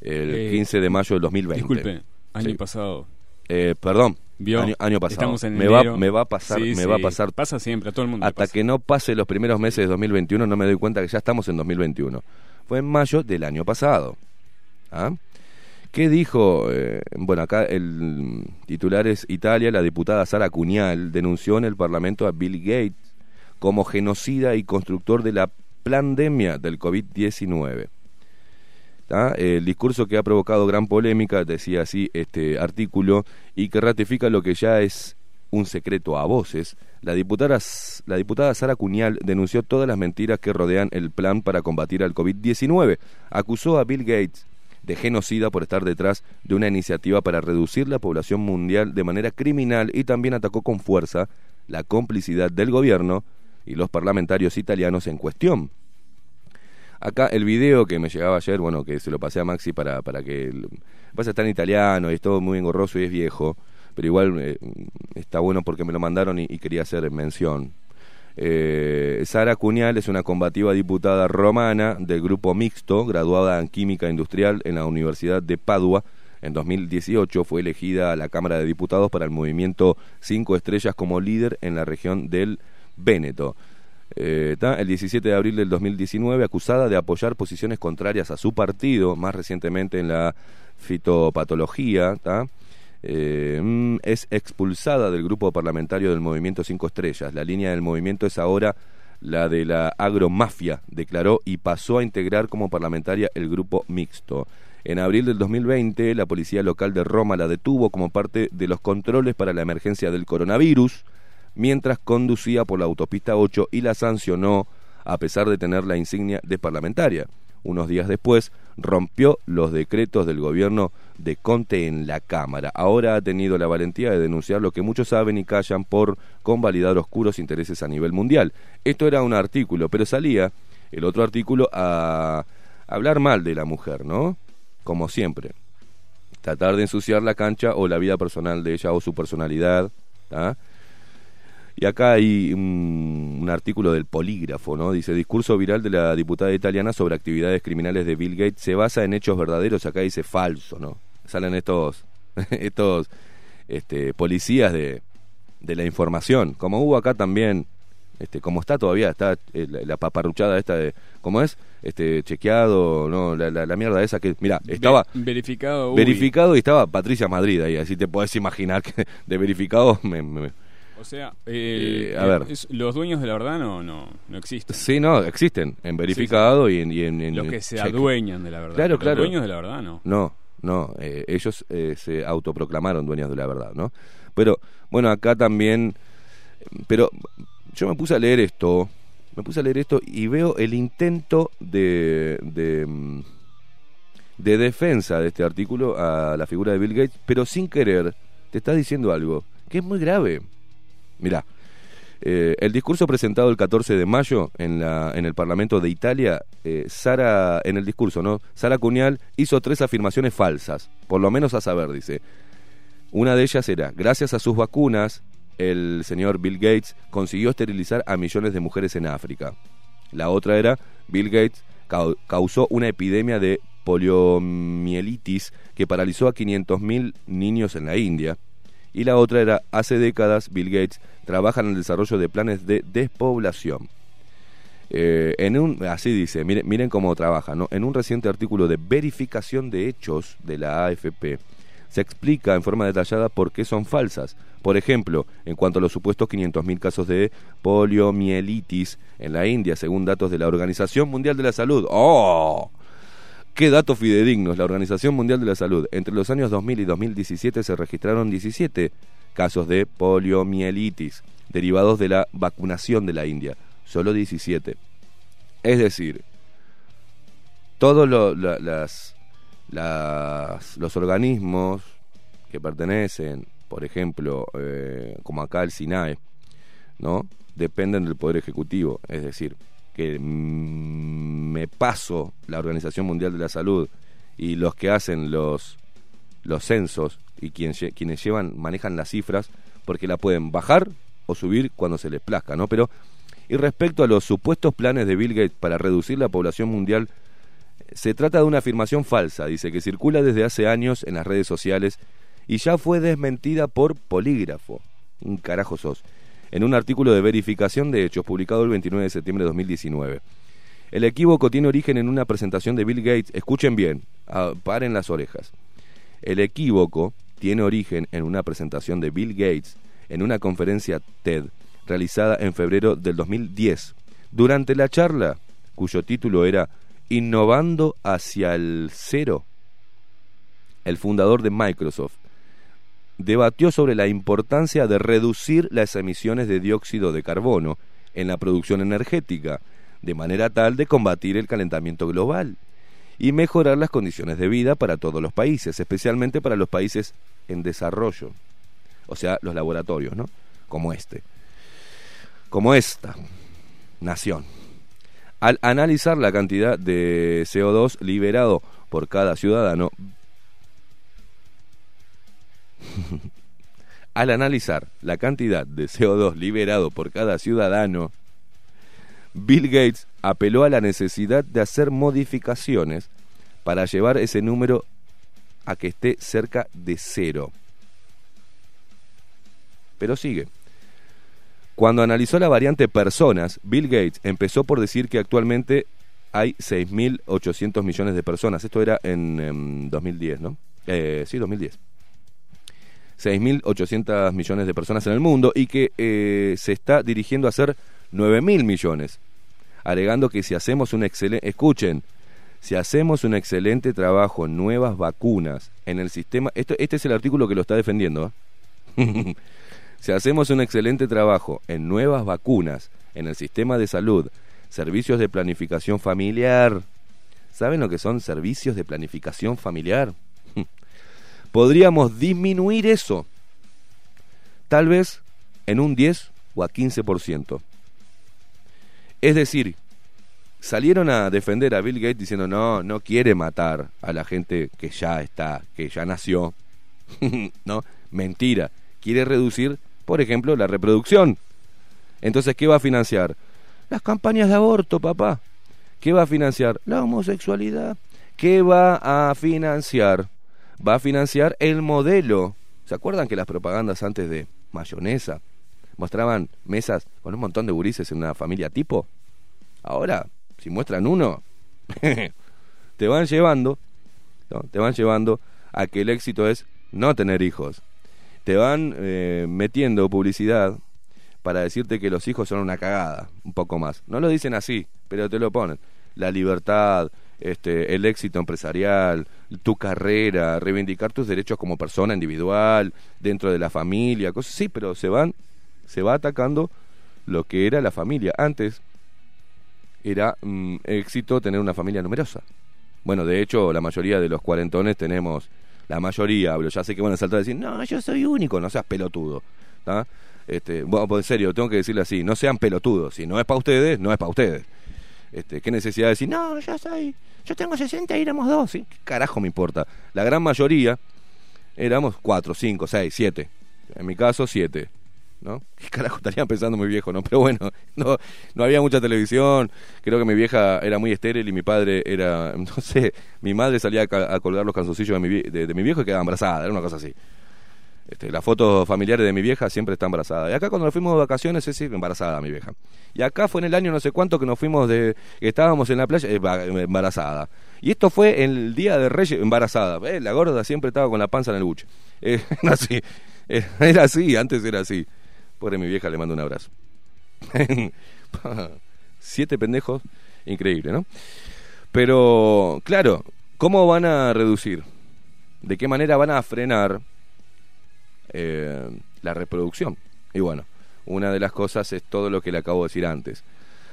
El 15 eh, de mayo del 2020. Disculpe, año pasado. Eh, perdón, Año, pasado. me, va, me va a pasar, me va a pasar. Pasa siempre, a todo el mundo. Hasta que no pase los primeros meses de 2021 no me doy cuenta que ya estamos en 2021. Fue en mayo del año pasado. ¿Ah? ¿Qué dijo? Eh, bueno, acá el titular es Italia, la diputada Sara Cuñal denunció en el Parlamento a Bill Gates como genocida y constructor de la pandemia del COVID-19. El discurso que ha provocado gran polémica, decía así este artículo, y que ratifica lo que ya es un secreto a voces, la diputada, la diputada Sara Cunial denunció todas las mentiras que rodean el plan para combatir al COVID-19. Acusó a Bill Gates de genocida por estar detrás de una iniciativa para reducir la población mundial de manera criminal y también atacó con fuerza la complicidad del gobierno y los parlamentarios italianos en cuestión. Acá el video que me llegaba ayer, bueno, que se lo pasé a Maxi para, para que... Pasa estar en italiano y es todo muy engorroso y es viejo, pero igual eh, está bueno porque me lo mandaron y, quería hacer mención. Eh, Sara Cunial es una combativa diputada romana del grupo mixto, graduada en Química Industrial en la Universidad de Padua. En 2018 fue elegida a la Cámara de Diputados para el movimiento Cinco Estrellas como líder en la región del Véneto. Eh, el 17 de abril del 2019, acusada de apoyar posiciones contrarias a su partido, más recientemente en la fitopatología, eh, mm, es expulsada del grupo parlamentario del Movimiento Cinco Estrellas. La línea del movimiento es ahora la de la agromafia, declaró, y pasó a integrar como parlamentaria el grupo mixto. En abril del 2020, la policía local de Roma la detuvo como parte de los controles para la emergencia del coronavirus mientras conducía por la autopista 8 y la sancionó a pesar de tener la insignia de parlamentaria. Unos días después rompió los decretos del gobierno de Conte en la Cámara. Ahora ha tenido la valentía de denunciar lo que muchos saben y callan por convalidar oscuros intereses a nivel mundial. Esto era un artículo, pero salía el otro artículo a hablar mal de la mujer, ¿no? Como siempre. Tratar de ensuciar la cancha o la vida personal de ella o su personalidad. ¿ah? Y acá hay un, artículo del polígrafo, ¿no? Dice, discurso viral de la diputada italiana sobre actividades criminales de Bill Gates se basa en hechos verdaderos, acá dice falso, ¿no? Salen estos, estos este, policías de, de la información, como hubo acá también, este, como está todavía, está eh, la, paparruchada esta de, ¿cómo es? Este, chequeado, no, la, la, mierda esa que, mira, estaba verificado, verificado y estaba Patricia Madrid ahí, así te podés imaginar que de verificado me o sea, eh, a ver. los dueños de la verdad no, no, no existen. Sí, no, existen, en verificado y en, Los que se adueñan de la verdad. Claro, claro. Los dueños de la verdad no. No, no, eh, ellos eh, se autoproclamaron dueños de la verdad, ¿no? Pero, bueno, acá también, pero yo me puse a leer esto, me puse a leer esto y veo el intento de, de, mm, de defensa de este artículo a la figura de Bill Gates, pero sin querer, te está diciendo algo que es muy grave. Mirá, eh, el discurso presentado el 14 de mayo en, la, en el Parlamento de Italia, eh, Sara, en el discurso, ¿no? Sara Cunial hizo tres afirmaciones falsas, por lo menos a saber, dice. Una de ellas era, gracias a sus vacunas, el señor Bill Gates consiguió esterilizar a millones de mujeres en África. La otra era, Bill Gates causó una epidemia de poliomielitis que paralizó a 500.000 niños en la India y la otra era, hace décadas Bill Gates trabaja en el desarrollo de planes de despoblación. Eh, en un, así dice, miren, miren cómo trabaja, ¿no? En un reciente artículo de verificación de hechos de la AFP, se explica en forma detallada por qué son falsas. Por ejemplo, en cuanto a los supuestos 500.000 casos de poliomielitis en la India, según datos de la Organización Mundial de la Salud. ¡Oh! ¿Qué datos fidedignos? La Organización Mundial de la Salud. Entre los años 2000 y 2017 se registraron 17 casos de poliomielitis derivados de la vacunación de la India. Solo 17. Es decir, todos las, los organismos que pertenecen, por ejemplo, eh, como acá el SINAE, ¿no? dependen del Poder Ejecutivo. Es decir, que me paso la Organización Mundial de la Salud y los que hacen los, los censos y quienes, quienes llevan, manejan las cifras, porque la pueden bajar o subir cuando se les plazca, ¿no? Pero, y respecto a los supuestos planes de Bill Gates para reducir la población mundial, se trata de una afirmación falsa, dice, que circula desde hace años en las redes sociales y ya fue desmentida por Polígrafo. Un carajo sos en un artículo de verificación de hechos publicado el 29 de septiembre de 2019. El equívoco tiene origen en una presentación de Bill Gates. Escuchen bien, ah, paren las orejas. El equívoco tiene origen en una presentación de Bill Gates en una conferencia TED realizada en febrero del 2010. Durante la charla, cuyo título era Innovando hacia el cero, el fundador de Microsoft debatió sobre la importancia de reducir las emisiones de dióxido de carbono en la producción energética, de manera tal de combatir el calentamiento global y mejorar las condiciones de vida para todos los países, especialmente para los países en desarrollo, o sea, los laboratorios, ¿no? Como este, como esta nación. Al analizar la cantidad de CO2 liberado por cada ciudadano, al analizar la cantidad de CO2 liberado por cada ciudadano, Bill Gates apeló a la necesidad de hacer modificaciones para llevar ese número a que esté cerca de cero. Pero sigue. Cuando analizó la variante personas, Bill Gates empezó por decir que actualmente hay 6.800 millones de personas. Esto era en, 2010, ¿no? Eh, sí, 2010. 6.800 millones de personas en el mundo y que eh, se está dirigiendo a ser 9.000 millones, alegando que si hacemos un excelente, escuchen, si hacemos un excelente trabajo en nuevas vacunas en el sistema, esto, este es el artículo que lo está defendiendo, ¿eh? si hacemos un excelente trabajo en nuevas vacunas en el sistema de salud, servicios de planificación familiar, ¿saben lo que son servicios de planificación familiar? Podríamos disminuir eso, tal vez en un 10 o a 15%. Es decir, salieron a defender a Bill Gates diciendo, no, no quiere matar a la gente que ya está, que ya nació. no, mentira, quiere reducir, por ejemplo, la reproducción. Entonces, ¿qué va a financiar? Las campañas de aborto, papá. ¿Qué va a financiar? La homosexualidad. ¿Qué va a financiar? Va a financiar el modelo. ¿Se acuerdan que las propagandas antes de mayonesa mostraban mesas con un montón de gurises en una familia tipo? Ahora, si muestran uno, te van llevando, te van llevando a que el éxito es no tener hijos. Te van eh, metiendo publicidad para decirte que los hijos son una cagada, un poco más. No lo dicen así, pero te lo ponen. La libertad, este, el éxito empresarial, tu carrera, reivindicar tus derechos como persona individual, dentro de la familia, cosas así, pero se van, se va atacando lo que era la familia. Antes era mm, éxito tener una familia numerosa. Bueno, de hecho, la mayoría de los cuarentones tenemos, la mayoría, hablo, ya sé que van a saltar a decir, no, yo soy único, no seas pelotudo. Este, bueno, pues en serio, tengo que decirle así, no sean pelotudos, si no es para ustedes, no es para ustedes. Este, ¿Qué necesidad de decir, no, yo soy, yo tengo 60 y éramos dos? ¿sí? ¿Qué carajo me importa? La gran mayoría éramos cuatro, cinco, seis, siete. En mi caso, siete. ¿no? ¿Qué carajo estarían pensando muy viejo, no? Pero bueno, no, no había mucha televisión, creo que mi vieja era muy estéril y mi padre era, no sé, mi madre salía a, colgar los calzoncillos de mi, de mi viejo y quedaba embarazada, era una cosa así. Este, las fotos familiares de mi vieja siempre está embarazada. Y acá cuando nos fuimos de vacaciones, es embarazada mi vieja. Y acá fue en el año no sé cuánto que nos fuimos de... que estábamos en la playa, embarazada. Y esto fue el día de Reyes, embarazada. Eh, la gorda siempre estaba con la panza en el buche. Eh, así. Eh, era así, antes era así. Pobre mi vieja, le mando un abrazo. Siete pendejos, increíble, ¿no? Pero, claro, ¿cómo van a reducir? ¿De qué manera van a frenar eh, la reproducción. Y bueno, una de las cosas es todo lo que le acabo de decir antes.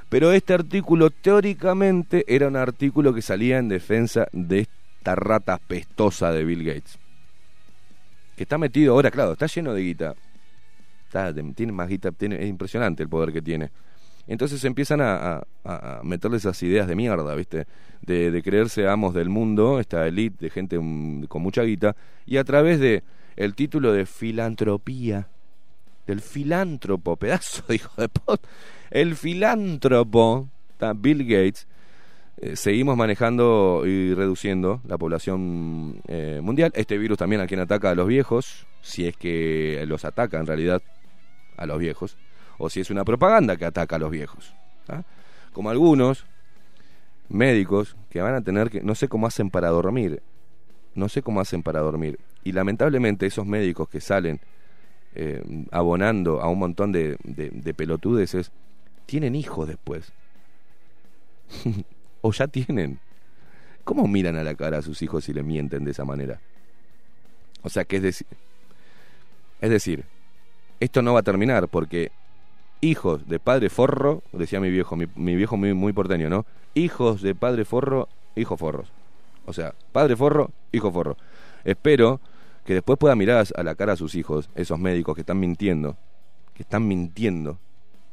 Pero este artículo teóricamente era un artículo que salía en defensa de esta rata pestosa de Bill Gates. Que está metido ahora, claro, está lleno de guita. tiene más guita, tiene, es impresionante el poder que tiene. Entonces empiezan a, meterle esas ideas de mierda, ¿viste? De, de creerse amos del mundo, esta elite de gente mm, con mucha guita, y a través de el título de filantropía, del filántropo, pedazo de hijo de pot, el filántropo, Bill Gates, eh, seguimos manejando y reduciendo la población eh, mundial. Este virus también a quien ataca a los viejos, si es que los ataca en realidad a los viejos, o si es una propaganda que ataca a los viejos. Como algunos médicos que van a tener que, no sé cómo hacen para dormir, no sé cómo hacen para dormir. Y lamentablemente esos médicos que salen eh, abonando a un montón de, de, pelotudeces, tienen hijos después. o ya tienen. ¿Cómo miran a la cara a sus hijos si le mienten de esa manera? O sea, que es decir... Es decir, esto no va a terminar porque hijos de padre forro, decía mi viejo, mi, mi viejo muy, muy porteño, ¿no? Hijos de padre forro, hijos forros. O sea, padre forro, hijo forro. Espero que después pueda mirar a la cara a sus hijos, esos médicos que están mintiendo, que están mintiendo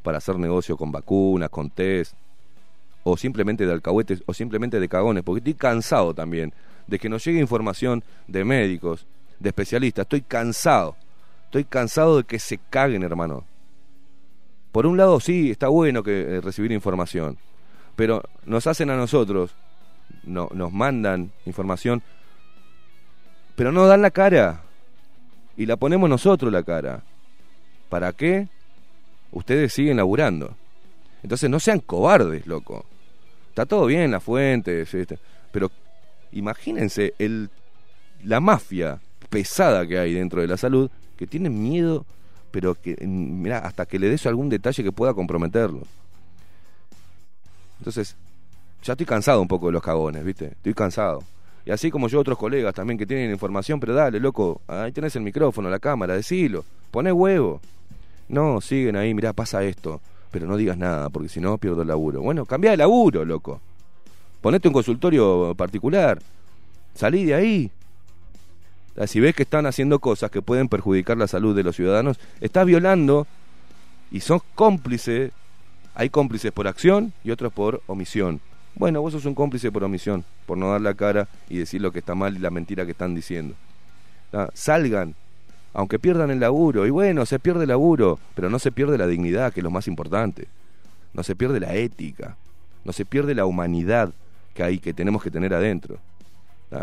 para hacer negocio con vacunas, con test, o simplemente de alcahuetes, o simplemente de cagones, porque estoy cansado también de que nos llegue información de médicos, de especialistas, estoy cansado, estoy cansado de que se caguen, hermano. Por un lado, sí, está bueno que eh, recibir información, pero nos hacen a nosotros, no, nos mandan información, pero no dan la cara. Y la ponemos nosotros la cara. ¿Para qué? Ustedes siguen laburando. Entonces no sean cobardes, loco. Está todo bien, las fuentes, este, pero imagínense el, la mafia pesada que hay dentro de la salud, que tienen miedo pero que, mira, hasta que le des algún detalle que pueda comprometerlo. Entonces, ya estoy cansado un poco de los cagones, ¿viste? Estoy cansado. Y así como yo, otros colegas también que tienen información, pero dale, loco, ahí tenés el micrófono, la cámara, decilo, poné huevo. No, siguen ahí, mirá, pasa esto, pero no digas nada, porque si no pierdo el laburo. Bueno, cambia de laburo, loco. Ponete un consultorio particular, salí de ahí, si ves que están haciendo cosas que pueden perjudicar la salud de los ciudadanos, estás violando y sos cómplice. Hay cómplices por acción y otros por omisión. Bueno, vos sos un cómplice por omisión, por no dar la cara y decir lo que está mal y la mentira que están diciendo. Salgan, aunque pierdan el laburo. Y bueno, se pierde el laburo, pero no se pierde la dignidad, que es lo más importante. No se pierde la ética, no se pierde la humanidad que hay que tenemos que tener adentro.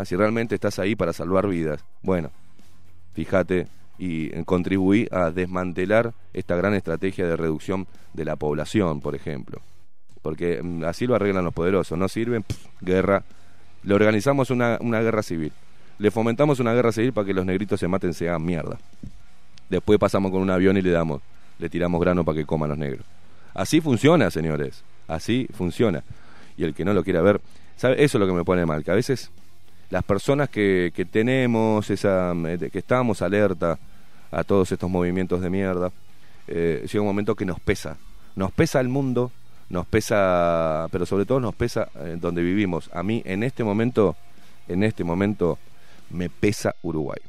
Si realmente estás ahí para salvar vidas, bueno, fíjate y contribuí a desmantelar esta gran estrategia de reducción de la población, por ejemplo. Porque mm, así lo arreglan los poderosos, no sirven, guerra. Le organizamos una, una guerra civil. Le fomentamos una guerra civil para que los negritos se maten, se hagan mierda. Después pasamos con un avión y le damos, le tiramos grano para que coman los negros. Así funciona, señores. Así funciona. Y el que no lo quiera ver, ¿sabe? eso es lo que me pone mal, que a veces las personas que, que tenemos, esa, eh, que estamos alerta a todos estos movimientos de mierda, eh, llega un momento que nos pesa. Nos pesa el mundo, nos pesa, pero sobre todo nos pesa eh, donde vivimos. A mí en este momento, en este momento, me pesa Uruguay.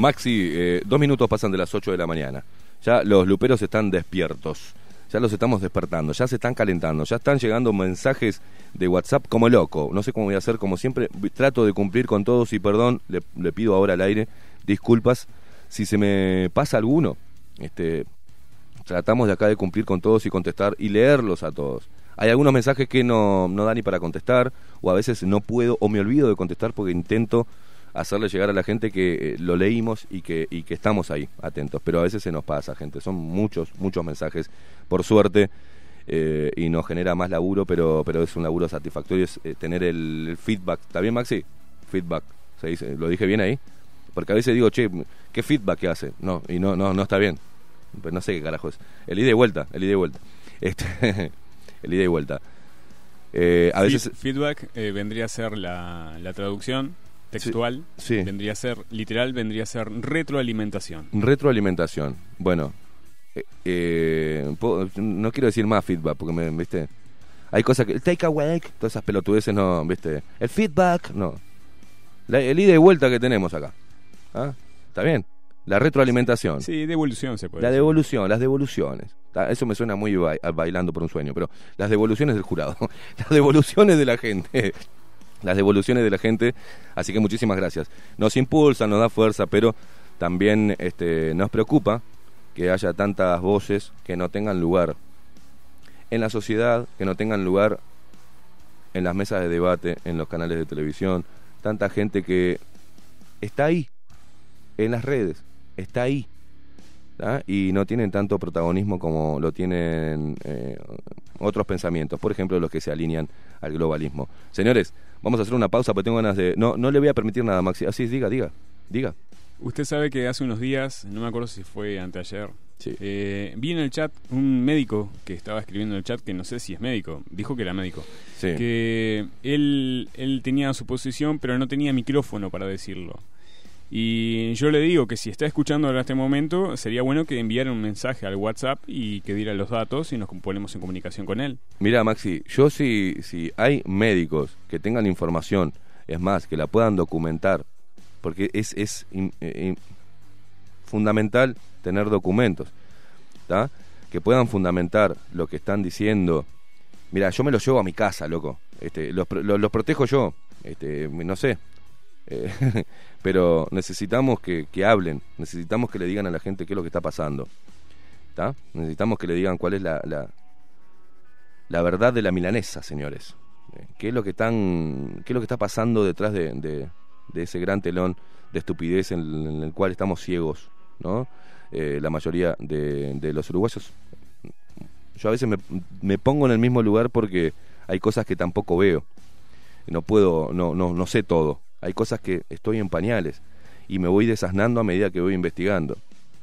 Maxi, eh, dos minutos pasan de las 8 de la mañana. Ya los luperos están despiertos. Ya los estamos despertando, ya se están calentando, ya están llegando mensajes de WhatsApp como loco. No sé cómo voy a hacer, como siempre, trato de cumplir con todos y perdón, le, pido ahora al aire disculpas si se me pasa alguno. Este, tratamos de acá de cumplir con todos y contestar y leerlos a todos. Hay algunos mensajes que no, no da ni para contestar, o a veces no puedo, o me olvido de contestar porque intento hacerle llegar a la gente que eh, lo leímos y que, y que estamos ahí, atentos. Pero a veces se nos pasa, gente. Son muchos, muchos mensajes, por suerte, eh, y nos genera más laburo, pero, pero es un laburo satisfactorio, es eh, tener el, feedback. ¿Está bien, Maxi? Feedback. ¿Se dice? ¿Lo dije bien ahí? Porque a veces digo, che, ¿qué feedback que hace? No, y no, no, no está bien. Pues no sé qué carajo es. El ida y vuelta, el ida y vuelta. Este, el ida y vuelta. a veces... Feedback vendría a ser la, la traducción textual vendría a ser, literal, vendría a ser retroalimentación. Retroalimentación. Bueno, eh, eh, no quiero decir más feedback porque me, viste, hay cosas que, take away, todas esas pelotudeces no, viste, el feedback, no. el ida y vuelta que tenemos acá. ¿Ah? ¿Está bien? La retroalimentación. Sí, devolución se puede. La devolución, las devoluciones. Eso me suena muy bailando por un sueño, pero las devoluciones del jurado, las devoluciones de la gente las devoluciones de la gente. Así que muchísimas gracias. Nos impulsa, nos da fuerza, pero también este, nos preocupa que haya tantas voces que no tengan lugar en la sociedad, que no tengan lugar en las mesas de debate, en los canales de televisión, tanta gente que está ahí, en las redes, está ahí. Y no tienen tanto protagonismo como lo tienen eh, otros pensamientos, por ejemplo los que se alinean al globalismo. Señores, vamos a hacer una pausa porque tengo ganas de... No, no le voy a permitir nada, Maxi. Así, diga, diga, diga. Usted sabe que hace unos días, no me acuerdo si fue anteayer, Sí. eh, vi en el chat un médico que estaba escribiendo en el chat, que no sé si es médico, dijo que era médico, Sí. que él, él tenía su posición pero no tenía micrófono para decirlo. Y yo le digo que si está escuchando en este momento, sería bueno que enviara un mensaje al WhatsApp y que diera los datos y nos ponemos en comunicación con él. Mira, Maxi, yo si, si hay médicos que tengan información, es más, que la puedan documentar, porque es, es in- eh, fundamental tener documentos, ¿tá? que puedan fundamentar lo que están diciendo. Mira, yo me los llevo a mi casa, loco. Este, los, los, los protejo yo, este, no sé. Eh, pero necesitamos que, que hablen, necesitamos que le digan a la gente qué es lo que está pasando. ¿tá? Necesitamos que le digan cuál es la, la, verdad de la milanesa, señores. Eh, ¿Qué es lo que están, qué es lo que está pasando detrás de, de- ese gran telón de estupidez en el cual estamos ciegos, ¿no? Eh, la mayoría de, de los uruguayos. Yo a veces me, me pongo en el mismo lugar porque hay cosas que tampoco veo. No puedo, no, no, no sé todo. Hay cosas que estoy en pañales y me voy desasnando a medida que voy investigando.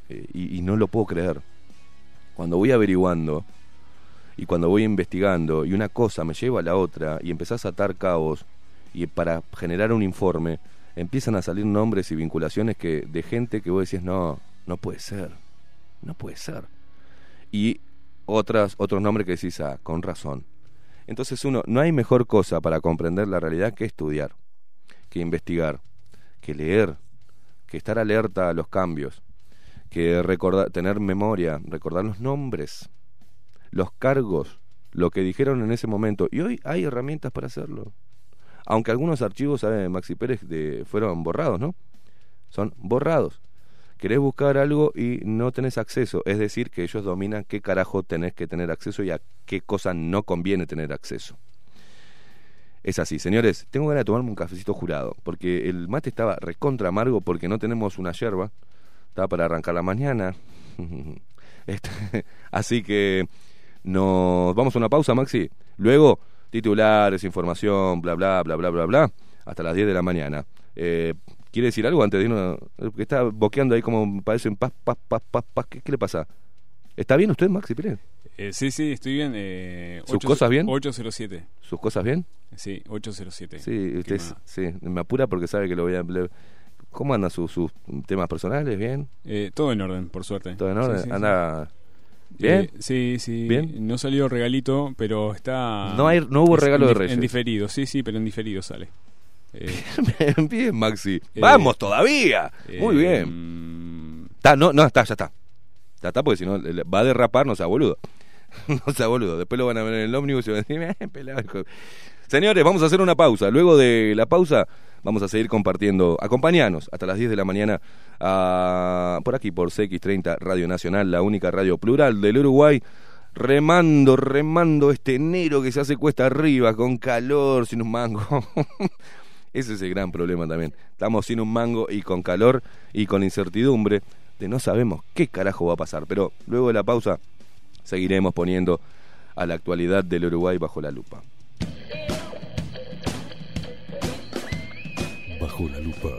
Eh, y, no lo puedo creer. Cuando voy averiguando, y cuando voy investigando y una cosa me lleva a la otra y empezás a atar cabos y para generar un informe empiezan a salir nombres y vinculaciones que de gente que vos decís no no puede ser no puede ser y otras otros nombres que decís ah con razón entonces uno no hay mejor cosa para comprender la realidad que estudiar que investigar que leer que estar alerta a los cambios que recordar tener memoria recordar los nombres los cargos, lo que dijeron en ese momento. Y hoy hay herramientas para hacerlo. Aunque algunos archivos, sabe Maxi Pérez, de, fueron borrados, ¿no? Son borrados. Querés buscar algo y no tenés acceso. Es decir, que ellos dominan qué carajo tenés que tener acceso y a qué cosa no conviene tener acceso. Es así, señores. Tengo ganas de tomarme un cafecito jurado. Porque el mate estaba recontra amargo porque no tenemos una yerba. Estaba para arrancar la mañana. Este, así que nos vamos a una pausa, Maxi. Luego, titulares, información, bla, bla, bla, bla, bla, bla, hasta las 10 de la mañana. Eh, ¿Quiere decir algo antes de irnos? Que está boqueando ahí como parece en paz, paz, paz, paz, paz. ¿Qué, qué le pasa? ¿Está bien usted, Maxi Pérez? Eh, sí, sí, estoy bien. Eh, ¿Sus cosas bien? 807. ¿Sus cosas bien? Sí, 807. Sí, ¿Qué usted sí, me apura porque sabe que lo voy a... le- ¿Cómo andan sus, sus temas personales? ¿Bien? Eh, todo en orden, por suerte. ¿Todo en orden? Sí, sí, sí. ¿Anda bien? Eh, sí, sí. ¿Bien? No salió regalito, pero está. No hay- no hubo es regalo de Reyes. En diferido, sí, sí, pero en diferido sale. Eh, bien, Maxi. Eh, ¡Vamos todavía! Muy bien. Está, no, no, está, ya está. Ya está, porque si no va a derrapar, no sea boludo. no sea boludo. Después lo van a ver en el ómnibus y van a decir, "Eh, pelado, hijo". Señores, vamos a hacer una pausa. Luego de la pausa, vamos a seguir compartiendo. Acompañanos hasta las 10 de la mañana por aquí, por CX30 Radio Nacional, la única radio plural del Uruguay. Remando, remando este enero que se hace cuesta arriba, con calor, sin un mango. Ese es el gran problema también. Estamos sin un mango y con calor y con incertidumbre de no sabemos qué carajo va a pasar. Pero luego de la pausa seguiremos poniendo a la actualidad del Uruguay bajo la lupa. Bajo la lupa.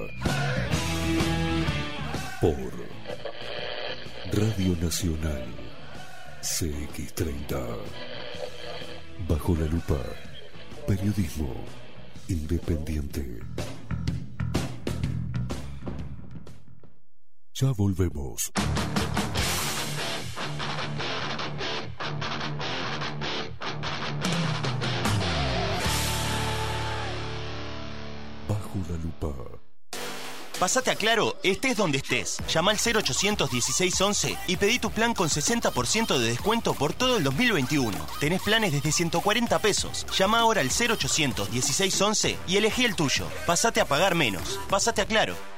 Por Radio Nacional CX30. Bajo la lupa. Periodismo independiente. Ya volvemos. Bajo la lupa. Pásate a Claro, estés donde estés. Llama al 0800 1611 y pedí tu plan con 60% de descuento por todo el 2021. Tenés planes desde 140 pesos. Llama ahora al 0800 1611 y elegí el tuyo. Pásate a pagar menos. Pásate a Claro.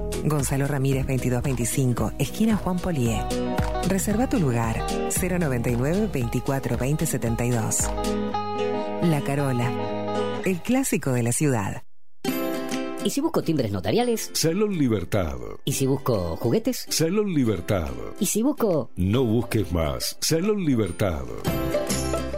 Gonzalo Ramírez 2225, esquina Juan Polié. Reserva tu lugar 099 24 20 72. La Carola, el clásico de la ciudad. ¿Y si busco timbres notariales? Salón Libertad. ¿Y si busco juguetes? Salón Libertad. ¿Y si busco... No busques más. Salón Libertad.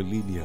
en línea.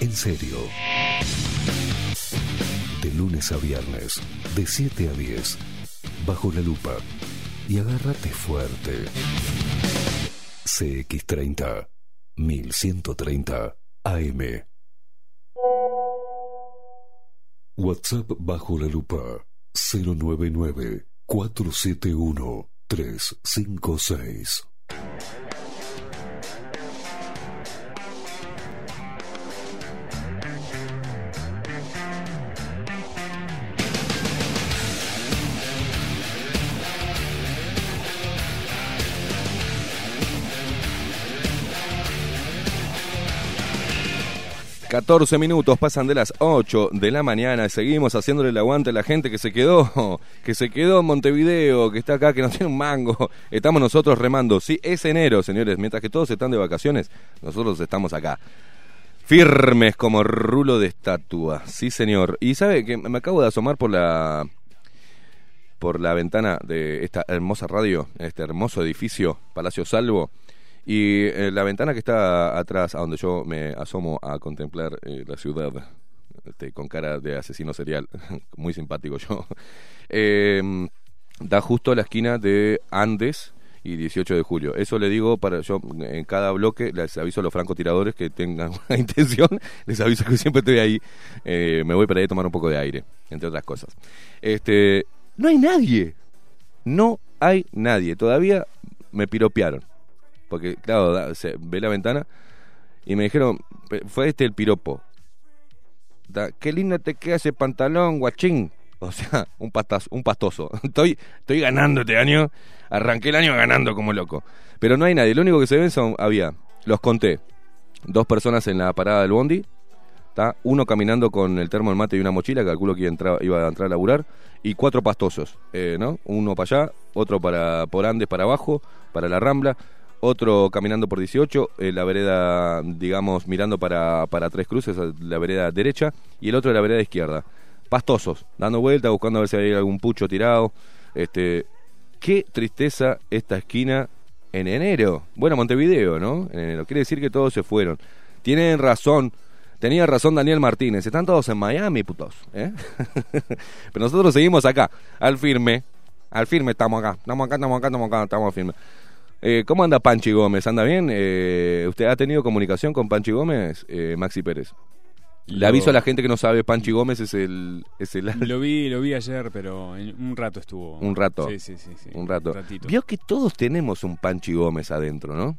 en serio. De lunes a viernes, de 7 a 10, bajo la lupa. Y agárrate fuerte. CX30, 1130 AM. WhatsApp bajo la lupa 099 471 356. 14 minutos pasan de las 8 de la mañana. Seguimos haciéndole el aguante a la gente que se quedó, que se quedó en Montevideo, que está acá, que no tiene un mango. Estamos nosotros remando. Sí, es enero, señores. Mientras que todos están de vacaciones, nosotros estamos acá. Firmes como rulo de estatua. Sí, señor. Y sabe que me acabo de asomar por la por la ventana de esta hermosa radio, este hermoso edificio, Palacio Salvo. Y eh, la ventana que está atrás, a donde yo me asomo a contemplar eh, la ciudad, este, con cara de asesino serial, muy simpático yo, eh, da justo a la esquina de Andes y 18 de julio. Eso le digo para yo en cada bloque les aviso a los francotiradores que tengan una intención, les aviso que siempre estoy ahí, me voy para ahí a tomar un poco de aire, entre otras cosas. Este, no hay nadie, no hay nadie. Todavía me piropearon. Porque, claro, se ve la ventana y me dijeron, fue este el piropo. Qué lindo te queda ese pantalón, guachín. O sea, un, pastazo, un pastoso. Estoy, estoy ganando este año. Arranqué el año ganando como loco. Pero no hay nadie. Lo único que se ven son, había, los conté, dos personas en la parada del bondi. Uno caminando con el termo, el mate y una mochila, calculo que iba, iba a entrar a laburar. Y cuatro pastosos, eh, ¿no? Uno para allá, otro para por Andes para abajo, para la Rambla otro caminando por 18, eh, la vereda, digamos, mirando para, para Tres Cruces, la vereda derecha, y el otro de la vereda izquierda. Pastosos, dando vueltas, buscando a ver si hay algún pucho tirado. Este, qué tristeza esta esquina en enero. Bueno, Montevideo, ¿no? En enero. Quiere decir que todos se fueron. Tienen razón. Tenía razón Daniel Martínez. Están todos en Miami, putos. ¿eh? Pero nosotros seguimos acá, al firme. Al firme estamos acá. Estamos acá, estamos acá, estamos acá, estamos firme. Eh, ¿Cómo anda Panchi Gómez? ¿Anda bien? Eh, ¿Usted ha tenido comunicación con Panchi Gómez, eh, Maxi Pérez? Le aviso a la gente que no sabe, Panchi Gómez es el, es el... Lo vi, lo vi ayer, pero un rato estuvo. Un rato. Sí, sí, sí. Un rato. Vio que todos tenemos un Panchi Gómez adentro, ¿no?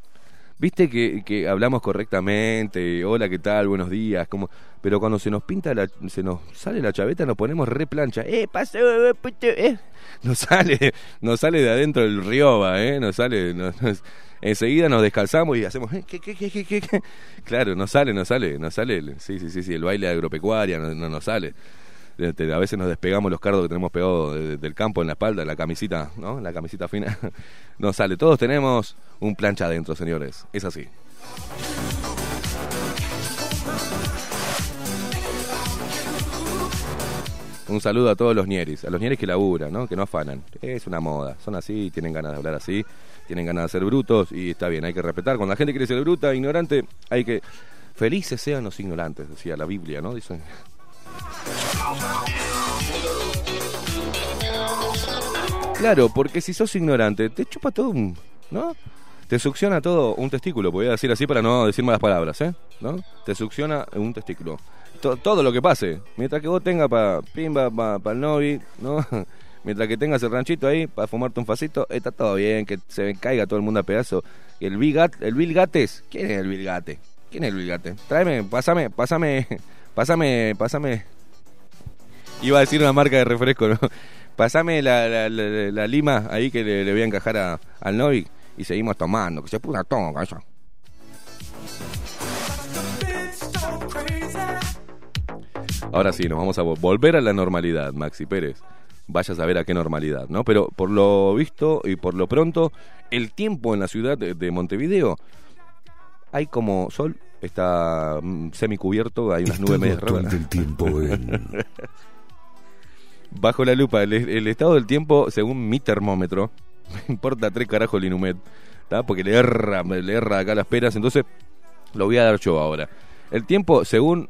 Viste que, que, hablamos correctamente, hola, ¿qué tal? Buenos días, como pero cuando se nos pinta la, se nos sale la chaveta nos ponemos re plancha, eh, pasó, eh, nos sale, nos sale de adentro del rioba, eh, nos sale, enseguida nos descalzamos y hacemos, eh, ¿qué, qué, qué, qué, qué? Claro, nos sale, nos sale, nos sale, sí, sí, sí, sí, el baile agropecuaria no, no nos sale a veces nos despegamos los cardos que tenemos pegados del campo en la espalda, la camisita, ¿no? la camisita fina. no sale. Todos tenemos un plancha adentro, señores. Es así. Un saludo a todos los ñeris, a los ñeris que laburan, ¿no? que no afanan. Es una moda, son así, tienen ganas de hablar así, tienen ganas de ser brutos y está bien, hay que respetar. Cuando la gente quiere ser bruta, ignorante, hay que... Felices sean los ignorantes, decía la Biblia, ¿no? Dicen... Claro, porque si sos ignorante, te chupa todo un. ¿No? Te succiona todo un testículo, voy a decir así para no decir malas palabras, ¿eh? ¿No? Te succiona un testículo. todo lo que pase. Mientras que vos tengas para pimba, para el novi, ¿no? Mientras que tengas el ranchito ahí para fumarte un facito, está todo bien, que se caiga todo el mundo a pedazo. El Bill, el Bill Gates, ¿quién es el Bill Gates? ¿Quién es el Bill Gates? Tráeme, pásame, pásame Pásame, pásame. Iba a decir una marca de refresco, ¿no? Pásame la, la, lima ahí que le, voy a encajar a, al Novik y seguimos tomando, que se puta toma, eso. Ahora sí, nos vamos a volver a la normalidad, Maxi Pérez. Vaya a saber a qué normalidad, ¿no? Pero por lo visto y por lo pronto, el tiempo en la ciudad de Montevideo hay como sol está mm, semicubierto, hay unas nubes medias raras. el tiempo Bajo la lupa, el, estado del tiempo, según mi termómetro, me importa tres carajos el Inumet, porque le erra, le erra acá las peras, entonces lo voy a dar yo ahora. El tiempo, según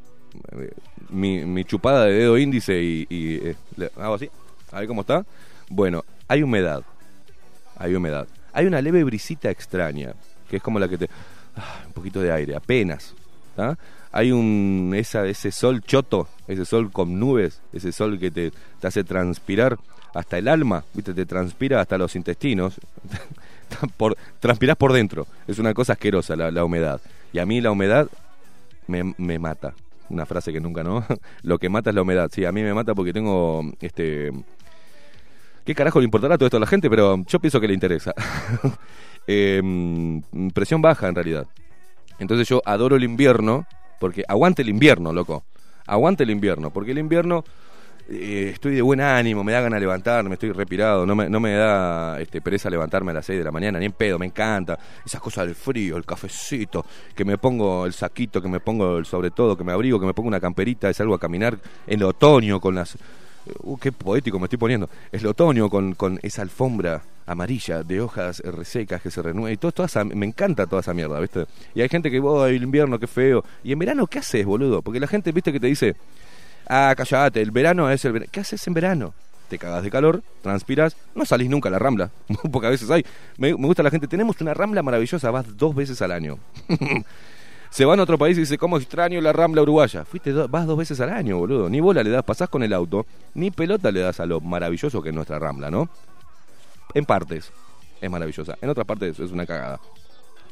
eh, mi, chupada de dedo índice y, eh, hago así, a ver cómo está. Bueno, hay humedad, hay humedad. Hay una leve brisita extraña, que es como la que te Ah, un poquito de aire, apenas. Hay un ese sol choto, ese sol con nubes, ese sol que te, te hace transpirar hasta el alma, ¿viste? te transpira hasta los intestinos, por, por dentro, es una cosa asquerosa la, la humedad. Y a mí la humedad me, me, mata, una frase que nunca no, lo que mata es la humedad, sí, a mí me mata porque tengo, este, ¿qué carajo le importará todo esto a la gente? Pero yo pienso que le interesa. Em, presión baja en realidad. Entonces yo adoro el invierno, Porque aguante el invierno, loco. Aguante el invierno, porque el invierno eh, estoy de buen ánimo, me da ganas de levantarme, estoy respirado, no me, no me da este, pereza levantarme a las 6 de la mañana, ni en pedo, me encanta. Esas cosas del frío, el cafecito, que me pongo el saquito, que me pongo el sobre todo, que me abrigo, que me pongo una camperita, salgo a caminar en el otoño con las... Uh, qué poético me estoy poniendo. Es el otoño con, con esa alfombra amarilla de hojas resecas que se renueva y todo, toda esa- me encanta toda esa mierda, ¿viste? Y hay gente que, oh, el invierno, qué feo. Y en verano, ¿qué haces, boludo? Porque la gente, ¿viste? Que te dice, ah, callate, el verano es el verano. ¿Qué haces en verano? Te cagas de calor, transpiras, no salís nunca a la rambla, porque a veces hay. Me, me gusta la gente, tenemos una rambla maravillosa, vas dos veces al año. Se van a otro país y dice, ¿cómo extraño la rambla uruguaya? Fuiste vas dos veces al año, boludo. Ni bola le das, pasás con el auto, ni pelota le das a lo maravilloso que es nuestra rambla, ¿no? En partes es maravillosa, en otras partes es una cagada.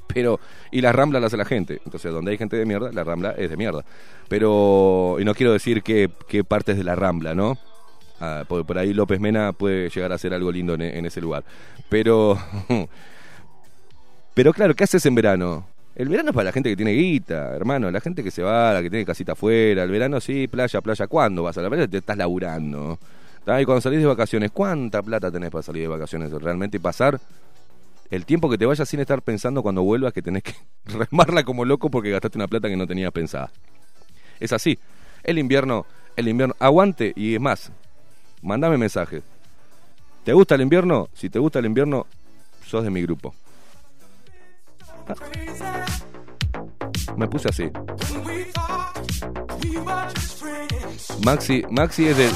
Pero, y la rambla la hace la gente. Entonces, donde hay gente de mierda, la rambla es de mierda. Pero, y no quiero decir qué, partes de la rambla, ¿no? Ah, por, por ahí López Mena puede llegar a hacer algo lindo en, en ese lugar. Pero, pero claro, ¿qué haces en verano? El verano es para la gente que tiene guita, hermano. La gente que se va, la que tiene casita afuera. El verano sí, playa, playa. ¿Cuándo vas a la playa? Te estás laburando. ¿Tá? Y cuando salís de vacaciones, ¿cuánta plata tenés para salir de vacaciones realmente pasar el tiempo que te vayas sin estar pensando cuando vuelvas que tenés que remarla como loco porque gastaste una plata que no tenías pensada? Es así. El invierno, el invierno, aguante y es más, mandame mensajes. ¿Te gusta el invierno? Si te gusta el invierno, sos de mi grupo. Me puse así. Maxi, Maxi es de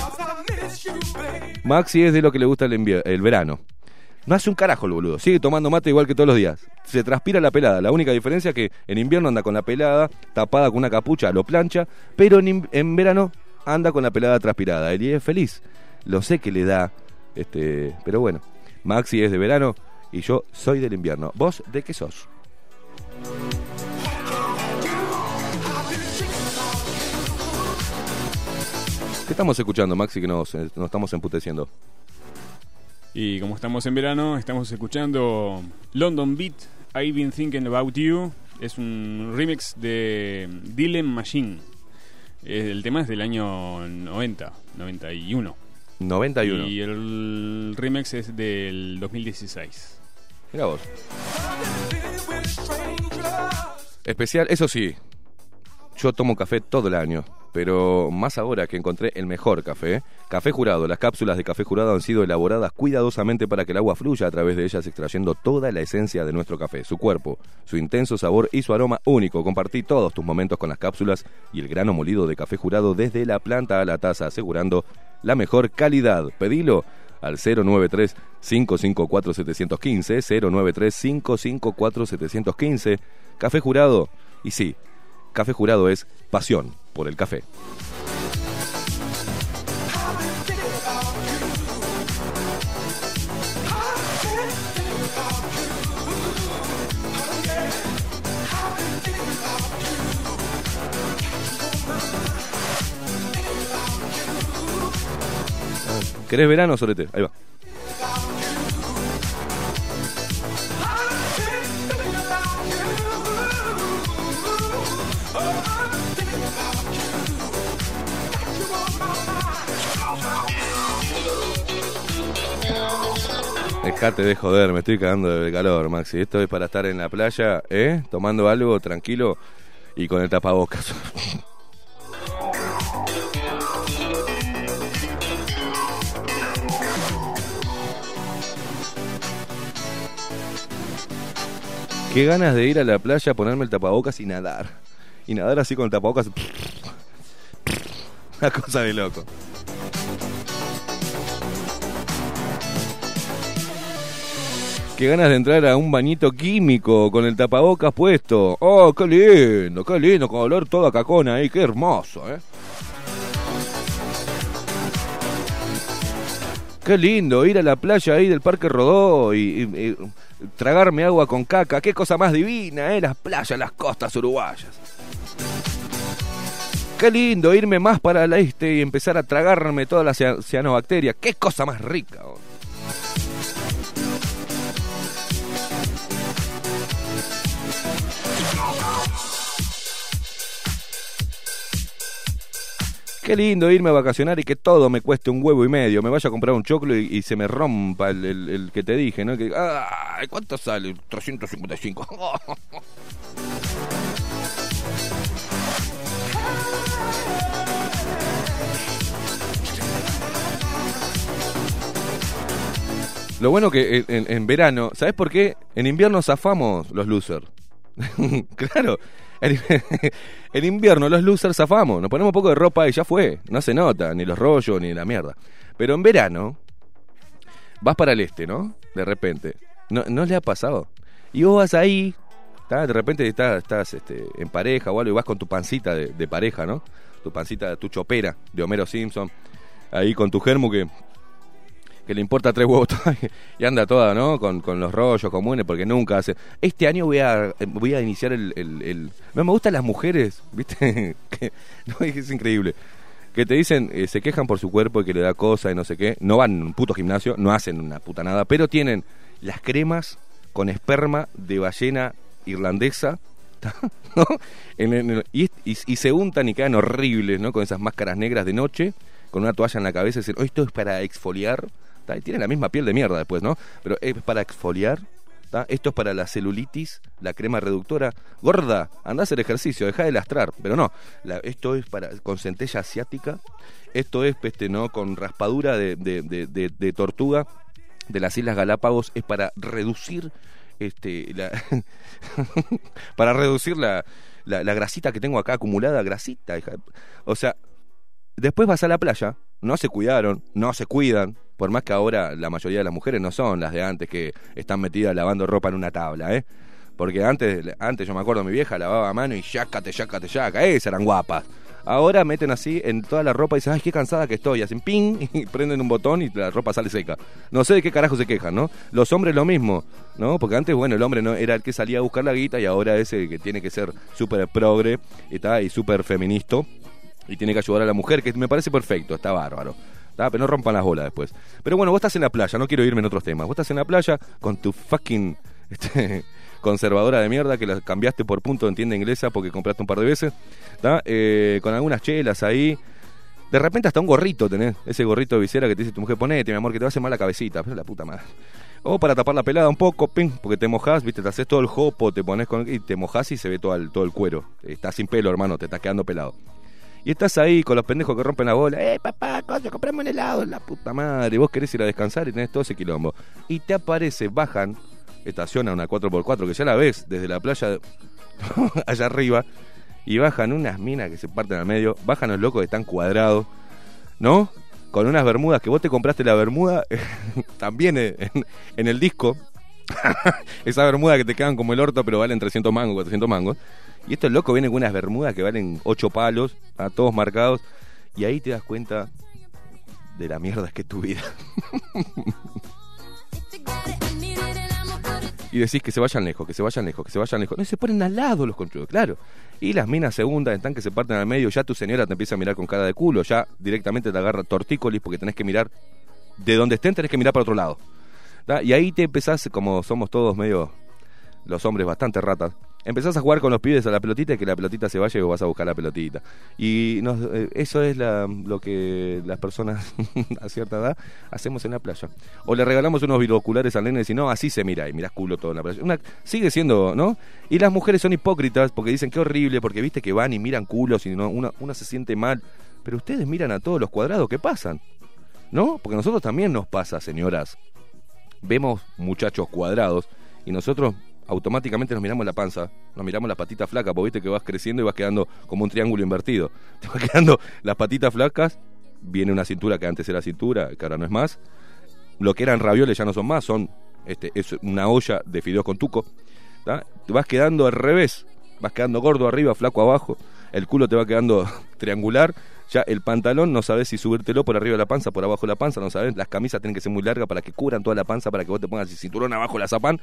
Maxi es de lo que le gusta el, el verano. No hace un carajo el boludo. Sigue tomando mate igual que todos los días. Se transpira la pelada. La única diferencia es que en invierno anda con la pelada tapada con una capucha, lo plancha, pero en verano anda con la pelada transpirada. Él es feliz. Lo sé que le da, este, pero bueno. Maxi es de verano y yo soy del invierno. ¿Vos de qué sos? ¿Qué estamos escuchando, Maxi, que nos, eh, nos estamos emputeciendo? Y como estamos en verano, estamos escuchando London Beat, I've Been Thinking About You. Es un remix de Dylan Machine. Eh, El tema es del año 90, 91. 91. Y el remix es del 2016. Mira vos. Especial, eso sí. Yo tomo café todo el año, pero más ahora que encontré el mejor café. Café Jurado. Las cápsulas de café jurado han sido elaboradas cuidadosamente para que el agua fluya a través de ellas, extrayendo toda la esencia de nuestro café, su cuerpo, su intenso sabor y su aroma único. Compartí todos tus momentos con las cápsulas y el grano molido de café jurado desde la planta a la taza, asegurando la mejor calidad. Pedilo al 093 554 715 093 554 715 Café Jurado. Y sí, Café Jurado es pasión por el café. ¿Querés verano, Sorete? Ahí va. Dejate de joder, me estoy cagando de calor, Maxi. Esto es para estar en la playa, ¿eh? Tomando algo tranquilo y con el tapabocas. Qué ganas de ir a la playa, ponerme el tapabocas y nadar. Y nadar así con el tapabocas. Una cosa de loco. Qué ganas de entrar a un bañito químico con el tapabocas puesto. Oh, qué lindo, qué lindo, con olor toda cacona ahí, qué hermoso, ¿eh? Qué lindo ir a la playa ahí del Parque Rodó y tragarme agua con caca. Qué cosa más divina, ¿eh? Las playas, las costas uruguayas. Qué lindo irme más para el este y empezar a tragarme todas lascia- cianobacterias. Qué cosa más rica. oh. Qué lindo irme a vacacionar y que todo me cueste un huevo y medio. Me vaya a comprar un choclo y, se me rompa el, el, que te dije, ¿no? Que, ¡ay! ¿Cuánto sale? 355. Lo bueno que en, verano, ¿sabes por qué? En invierno zafamos los losers. claro, en, invierno los losers zafamos, nos ponemos un poco de ropa y ya fue, no se nota, ni los rollos, ni la mierda. Pero en verano, vas para el este, ¿no? De repente. ¿No, le ha pasado? Y vos vas ahí, de repente estás, estás este, en pareja o algo y vas con tu pancita de, de pareja, ¿no? Tu pancita, tu chopera de Homero Simpson, ahí con tu germo que que le importa tres huevos y anda toda, ¿no? Con, los rollos comunes, porque nunca hace. Este año voy a voy a iniciar el. el, Me gustan las mujeres, ¿viste? no, es increíble. Que te dicen, eh, se quejan por su cuerpo y que le da cosa y no sé qué. No van a un puto gimnasio, no hacen una puta nada, pero tienen las cremas con esperma de ballena irlandesa. ¿no? y, y, se untan y quedan horribles, ¿no? Con esas máscaras negras de noche, con una toalla en la cabeza y dicen, oh, esto es para exfoliar tiene la misma piel de mierda después, ¿no? Pero es para exfoliar. Esto es para la celulitis, la crema reductora. Gorda, anda a hacer ejercicio, deja de lastrar. Pero no, esto es para con centella asiática. Esto es este, ¿no? con raspadura de, tortuga de las Islas Galápagos. Es para reducir este la para reducir la, la, grasita que tengo acá acumulada, grasita. O sea, después vas a la playa, no se cuidaron, no se cuidan, por más que ahora la mayoría de las mujeres no son las de antes que están metidas lavando ropa en una tabla, ¿eh? Porque antes, antes yo me acuerdo, mi vieja lavaba mano y yácate, yácate, yaca, esas eran guapas. Ahora meten así en toda la ropa y dicen, ay, qué cansada que estoy. Hacen ping y prenden un botón y la ropa sale seca. No sé de qué carajo se quejan, ¿no? Los hombres lo mismo, ¿no? Porque antes, bueno, el hombre no era el que salía a buscar la guita y ahora es el que tiene que ser súper progre y súper feminista y tiene que ayudar a la mujer, que me parece perfecto, está bárbaro. Pero no rompan las bolas después. Pero bueno, vos estás en la playa, no quiero irme en otros temas. Vos estás en la playa con tu fucking este, conservadora de mierda que la cambiaste por punto de tienda inglesa porque compraste un par de veces. Eh, con algunas chelas ahí. De repente hasta un gorrito tenés, ese gorrito de visera que te dice tu mujer, ponete, mi amor, que te va a hacer mal la cabecita, la puta madre. O para tapar la pelada un poco, ping, porque te mojás, viste, te haces todo el jopo, te pones con y te mojás y se ve todo el, todo el cuero. Estás sin pelo, hermano, te estás quedando pelado. Y estás ahí con los pendejos que rompen la bola. ¡Eh, papá, coño, compramos un helado! La puta madre. Vos querés ir a descansar y tenés todo ese quilombo. Y te aparece, bajan, estaciona una 4x4 que ya la ves desde la playa allá arriba. Y bajan unas minas que se parten al medio. Bajan los locos que están cuadrados. ¿No? Con unas bermudas que vos te compraste la bermuda también en, en el disco. Esa bermuda que te quedan como el orto, pero valen 300 mangos, 400 mangos. Y estos locos vienen con unas bermudas que valen 8 palos, a todos marcados. Y ahí te das cuenta de la mierda que es tu vida. y decís que se vayan lejos, que se vayan lejos, que se vayan lejos. No, se ponen al lado los conchudos, claro. Y las minas segundas están que se parten al medio, ya tu señora te empieza a mirar con cara de culo, ya directamente te agarra tortícolis porque tenés que mirar, de donde estén tenés que mirar para otro lado. Y ahí te empezás, como somos todos medio, los hombres bastante ratas, empezás a jugar con los pibes a la pelotita y que la pelotita se vaya y vos vas a buscar la pelotita. Y eh, eso es lo que las personas a cierta edad hacemos en la playa. O le regalamos unos binoculares al nene y no, así se mira y mirás culo todo en la playa. Sigue siendo, ¿no? Y las mujeres son hipócritas porque dicen que horrible, porque viste que van y miran culos y no, una, una se siente mal. Pero ustedes miran a todos los cuadrados que pasan. ¿No? Porque a nosotros también nos pasa, señoras. Vemos muchachos cuadrados y nosotros automáticamente nos miramos la panza, nos miramos la patita flaca, porque viste que vas creciendo y vas quedando como un triángulo invertido. Te vas quedando las patitas flacas, viene una cintura que antes era cintura, que ahora no es más. Lo que eran ravioles ya no son más, son este, es una olla de fideos con tuco. Te vas quedando al revés, vas quedando gordo arriba, flaco abajo, el culo te va quedando triangular, ya el pantalón no sabes si subírtelo por arriba de la panza, por abajo de la panza, no sabes, las camisas tienen que ser muy largas para que cubran toda la panza, para que vos te pongas el cinturón abajo la zapán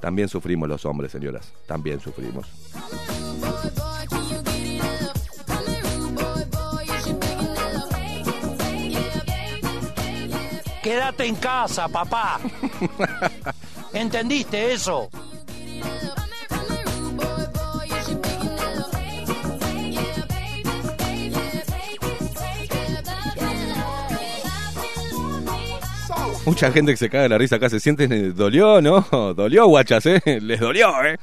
también sufrimos los hombres, señoras. También sufrimos. Quédate en casa, papá. ¿Entendiste eso? Mucha gente que se caga de la risa acá se siente, eh, dolió, ¿no? Dolió, guachas, ¿eh? Les dolió, ¿eh?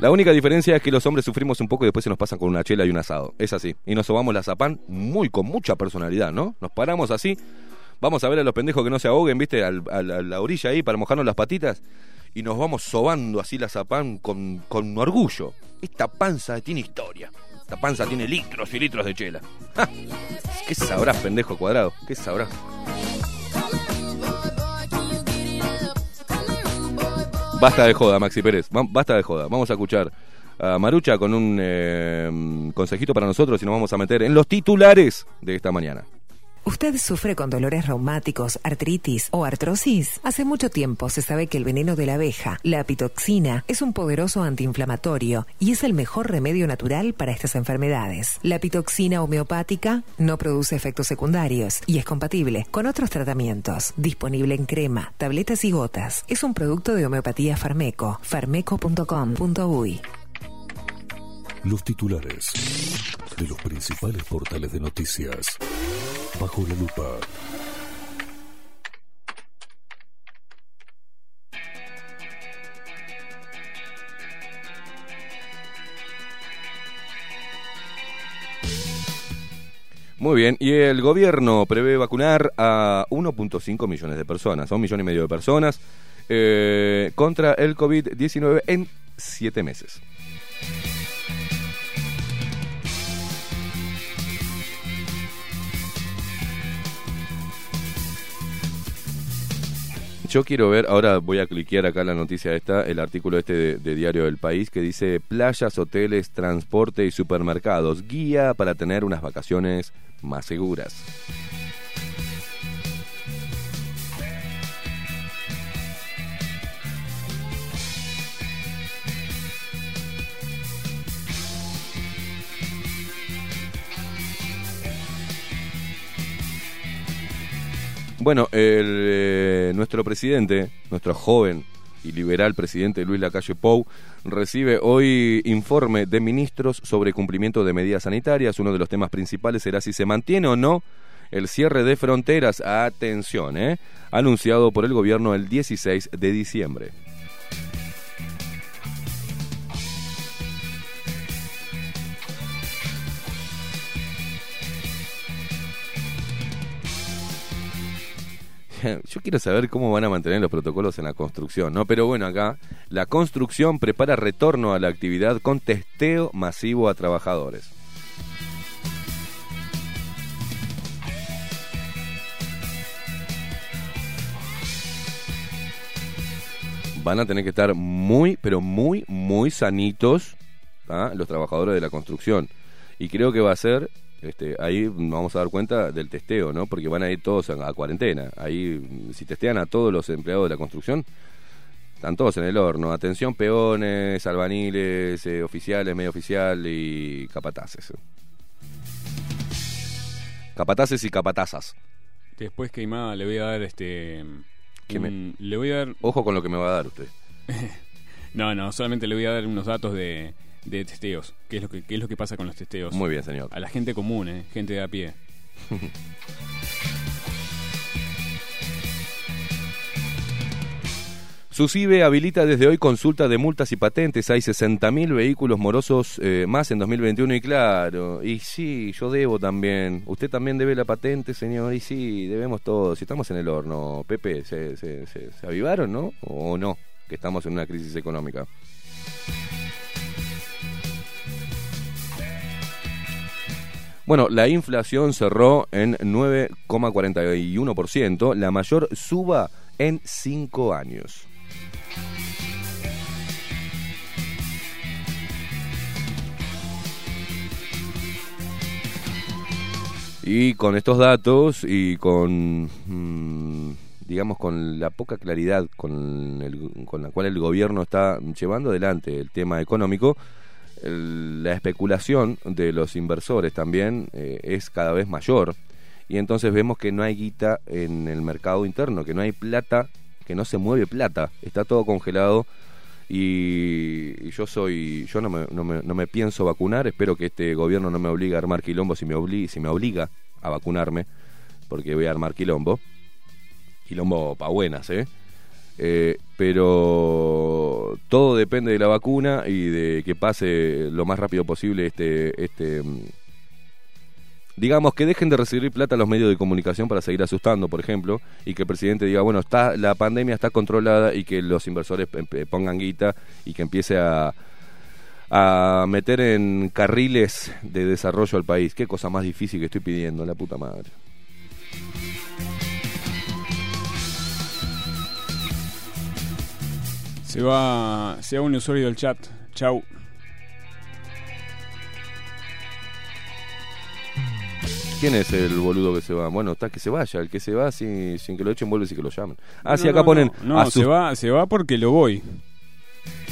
La única diferencia es que los hombres sufrimos un poco y después se nos pasan con una chela y un asado. Es así. Y nos sobamos la zapán muy con mucha personalidad, ¿no? Nos paramos así. Vamos a ver a los pendejos que no se ahoguen, ¿viste? A la orilla ahí para mojarnos las patitas. Y nos vamos sobando así la zapán con, con orgullo. Esta panza tiene historia. Esta panza tiene litros y litros de chela. ¡Ja! ¿Qué sabrás, pendejo cuadrado? ¿Qué sabrás? Basta de joda, Maxi Pérez. Basta de joda. Vamos a escuchar a Marucha con un eh, consejito para nosotros y nos vamos a meter en los titulares de esta mañana. ¿Usted sufre con dolores reumáticos, artritis o artrosis? Hace mucho tiempo se sabe que el veneno de la abeja, la apitoxina, es un poderoso antiinflamatorio y es el mejor remedio natural para estas enfermedades. La apitoxina homeopática no produce efectos secundarios y es compatible con otros tratamientos. Disponible en crema, tabletas y gotas. Es un producto de homeopatía Farmeco. farmeco.com.uy. Los titulares de los principales portales de noticias. Muy bien, y el gobierno prevé vacunar a 1.5 millones de personas, a un millón y medio de personas, eh, contra el COVID-19 en siete meses. Yo quiero ver, ahora voy a cliquear acá la noticia esta, el artículo este de, de Diario del País que dice playas, hoteles, transporte y supermercados, guía para tener unas vacaciones más seguras. Bueno, el, eh, nuestro presidente, nuestro joven y liberal presidente Luis Lacalle Pou, recibe hoy informe de ministros sobre cumplimiento de medidas sanitarias. Uno de los temas principales será si se mantiene o no el cierre de fronteras. Atención, ¿eh? Anunciado por el gobierno el 16 de diciembre. Yo quiero saber cómo van a mantener los protocolos en la construcción, ¿no? Pero bueno, acá la construcción prepara retorno a la actividad con testeo masivo a trabajadores. Van a tener que estar muy, pero muy, muy sanitos ¿ah? los trabajadores de la construcción. Y creo que va a ser este, ahí nos vamos a dar cuenta del testeo, ¿no? Porque van a ir todos a, a cuarentena. Ahí, si testean a todos los empleados de la construcción, están todos en el horno. Atención, peones, albaniles, eh, oficiales, medio oficial y capataces. Capataces y capatazas. Después Queimada le voy a dar este. ¿Qué me- un- le voy a dar. Ojo con lo que me va a dar usted. No, no, solamente le voy a dar unos datos de, de testeos. ¿Qué es, lo que, ¿Qué es lo que pasa con los testeos? Muy bien, señor. A la gente común, ¿eh? gente de a pie. Susibe habilita desde hoy consulta de multas y patentes. Hay 60.000 vehículos morosos eh, más en 2021 y claro, y sí, yo debo también. Usted también debe la patente, señor, y sí, debemos todos. Si estamos en el horno, Pepe, ¿se, se, se- se avivaron, no? ¿O no? Que estamos en una crisis económica. Bueno, la inflación cerró en 9,41%, la mayor suba en cinco años. Y con estos datos y con, mm, digamos, con la poca claridad con, el- con la cual el gobierno está llevando adelante el tema económico, la especulación de los inversores también eh, es cada vez mayor. Y entonces vemos que no hay guita en el mercado interno, que no hay plata, que no se mueve plata, está todo congelado y, y yo soy yo no me, no, me, no me pienso vacunar. Espero que este gobierno no me obligue a armar quilombo si me obliga si me obliga a vacunarme porque voy a armar quilombo. Quilombo pa buenas eh eh, pero todo depende de la vacuna y de que pase lo más rápido posible este este mm, digamos que dejen de recibir plata a los medios de comunicación para seguir asustando, por ejemplo, y que el presidente diga, bueno, está la pandemia está controlada y que los inversores pongan guita y que empiece a a meter en carriles de desarrollo al país. Qué cosa más difícil que estoy pidiendo, la puta madre. Se va, se va un usuario del chat. Chau. ¿Quién es el boludo que se va? Bueno, está que se vaya. El que se va sin, sin que lo echen, vuelve y que lo llamen. Ah, sí, No, acá no, ponen. No, a se va, se va porque lo voy.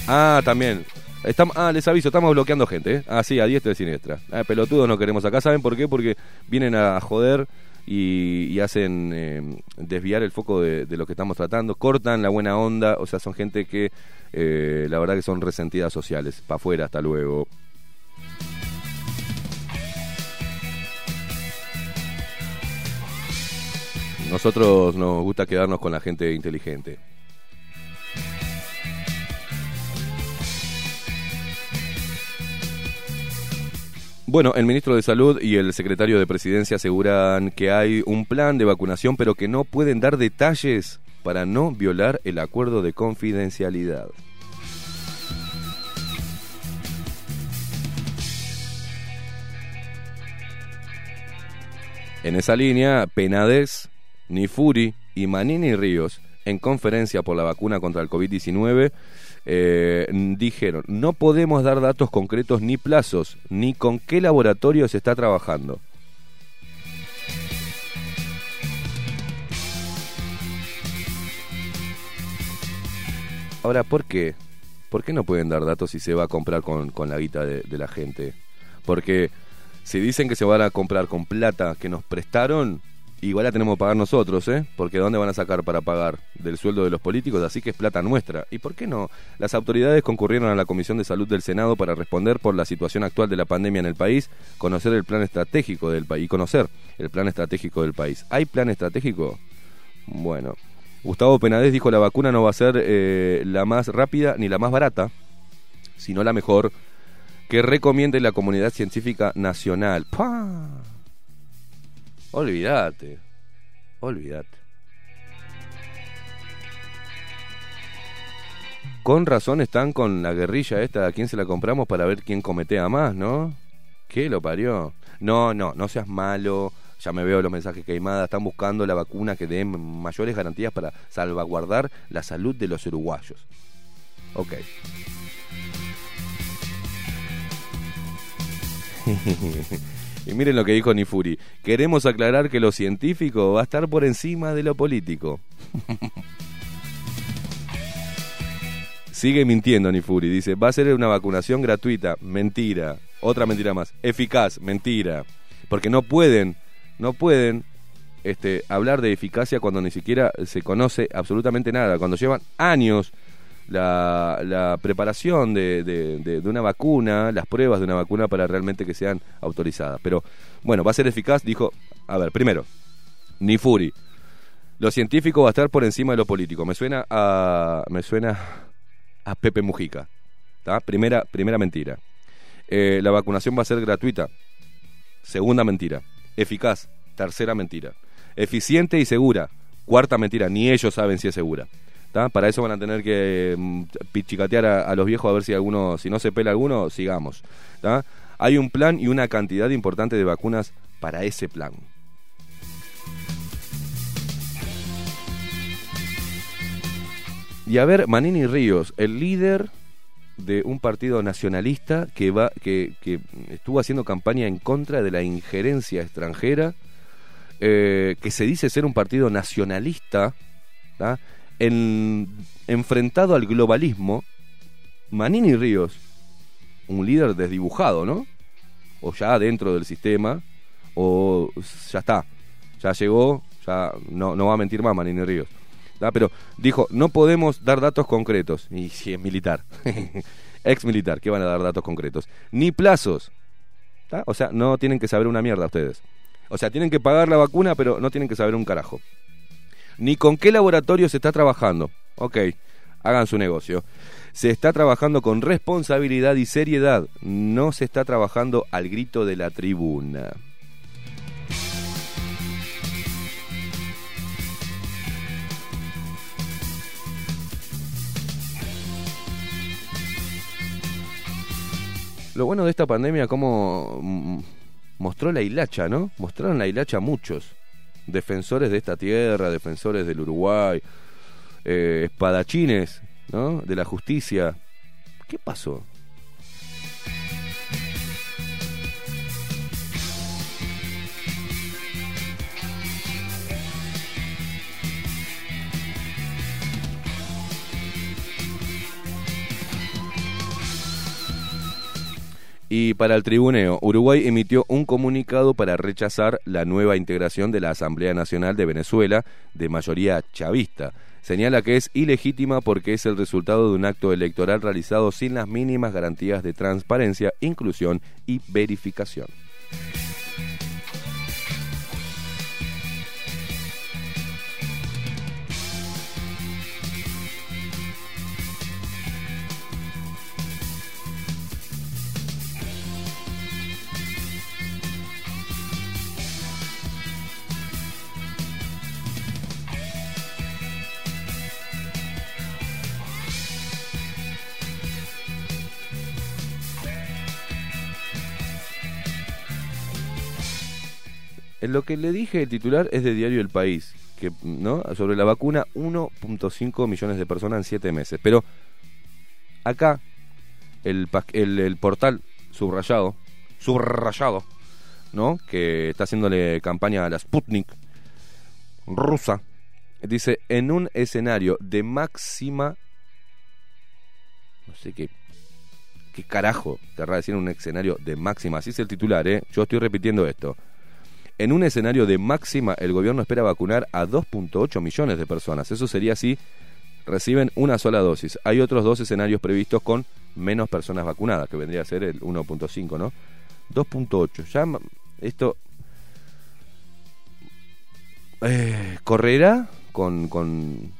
Ah, también. Estamos, ah, les aviso, estamos bloqueando gente, ¿eh? Ah, sí, a diestra y siniestra. Ah, pelotudos no queremos acá. ¿Saben por qué? Porque vienen a joder y, hacen eh, desviar el foco de, lo que estamos tratando. Cortan la buena onda. O sea, son gente que eh, la verdad que son resentidas sociales. Pa' afuera, hasta luego. Nosotros nos gusta quedarnos con la gente inteligente. Bueno, el ministro de Salud y el secretario de Presidencia aseguran que hay un plan de vacunación, pero que no pueden dar detalles para no violar el acuerdo de confidencialidad. En esa línea, Penades, Nifuri y Manini Ríos, en conferencia por la vacuna contra el COVID-19, eh, dijeron, no podemos dar datos concretos ni plazos, ni con qué laboratorio se está trabajando. Ahora, ¿por qué? ¿Por qué no pueden dar datos si se va a comprar con, con la guita de, de la gente? Porque si dicen que se van a comprar con plata que nos prestaron, igual la tenemos que pagar nosotros, ¿eh? Porque ¿de dónde van a sacar para pagar? Del sueldo de los políticos, así que es plata nuestra. ¿Y por qué no? Las autoridades concurrieron a la Comisión de Salud del Senado para responder por la situación actual de la pandemia en el país, conocer el plan estratégico del país y conocer el plan estratégico del país. ¿Hay plan estratégico? Bueno, Gustavo Penades dijo la vacuna no va a ser eh, la más rápida ni la más barata, sino la mejor que recomiende la comunidad científica nacional. ¡Pah! Olvídate, olvídate. Con razón están con la guerrilla esta, a quién se la compramos para ver quién cometea más, ¿no? ¿Qué lo parió? No, no, no seas malo. Ya me veo los mensajes queimadas. Están buscando la vacuna que dé mayores garantías para salvaguardar la salud de los uruguayos. Ok. y miren lo que dijo Nifuri. Queremos aclarar que lo científico va a estar por encima de lo político. Sigue mintiendo Nifuri. Dice, va a ser una vacunación gratuita. Mentira. Otra mentira más. Eficaz. Mentira. Porque no pueden, no pueden este, hablar de eficacia cuando ni siquiera se conoce absolutamente nada. Cuando llevan años la, la preparación de, de- una vacuna, las pruebas de una vacuna para realmente que sean autorizadas. Pero bueno, va a ser eficaz, dijo, a ver, primero, Nifuri, lo científico va a estar por encima de lo político. Me suena a, me suena a Pepe Mujica. ¿tá? Primera, primera mentira. Eh, la vacunación va a ser gratuita. Segunda mentira. Eficaz. Tercera mentira. Eficiente y segura. Cuarta mentira. Ni ellos saben si es segura. Para eso van a tener que mm, pichicatear a, los viejos a ver si alguno, si no se pela alguno, sigamos. Hay un plan y una cantidad importante de vacunas para ese plan. Y a ver, Manini Ríos, el líder de un partido nacionalista que va que, estuvo haciendo campaña en contra de la injerencia extranjera, eh, que se dice ser un partido nacionalista. En, enfrentado al globalismo, Manini Ríos, un líder desdibujado, ¿no? O ya dentro del sistema, o ya está, ya llegó, ya no, no va a mentir más Manini Ríos. ¿tá? Pero dijo, no podemos dar datos concretos. Y si es militar, ex militar, ¿qué van a dar datos concretos? Ni plazos. O sea, no tienen que saber una mierda ustedes. O sea, tienen que pagar la vacuna, pero no tienen que saber un carajo. Ni con qué laboratorio se está trabajando. Ok, hagan su negocio. Se está trabajando con responsabilidad y seriedad. No se está trabajando al grito de la tribuna. Lo bueno de esta pandemia, como mostró la hilacha, ¿no? Mostraron la hilacha muchos. Defensores de esta tierra, defensores del Uruguay, eh, espadachines, ¿no? De la justicia. ¿Qué pasó? Y para el tribuneo, Uruguay emitió un comunicado para rechazar la nueva integración de la Asamblea Nacional de Venezuela de mayoría chavista. Señala que es ilegítima porque es el resultado de un acto electoral realizado sin las mínimas garantías de transparencia, inclusión y verificación. Lo que le dije, el titular es de Diario El País, que, ¿no? sobre la vacuna 1.5 millones de personas en 7 meses. Pero acá, el, el, el portal subrayado, subrayado, ¿no? que está haciéndole campaña a la Sputnik rusa, dice, en un escenario de máxima... No sé qué ¿Qué carajo querrá decir un escenario de máxima? Así es el titular, ¿eh? Yo estoy repitiendo esto. En un escenario de máxima, el gobierno espera vacunar a 2.8 millones de personas. Eso sería si reciben una sola dosis. Hay otros dos escenarios previstos con menos personas vacunadas, que vendría a ser el 1.5, ¿no? 2.8. Ya esto eh, correrá con, con,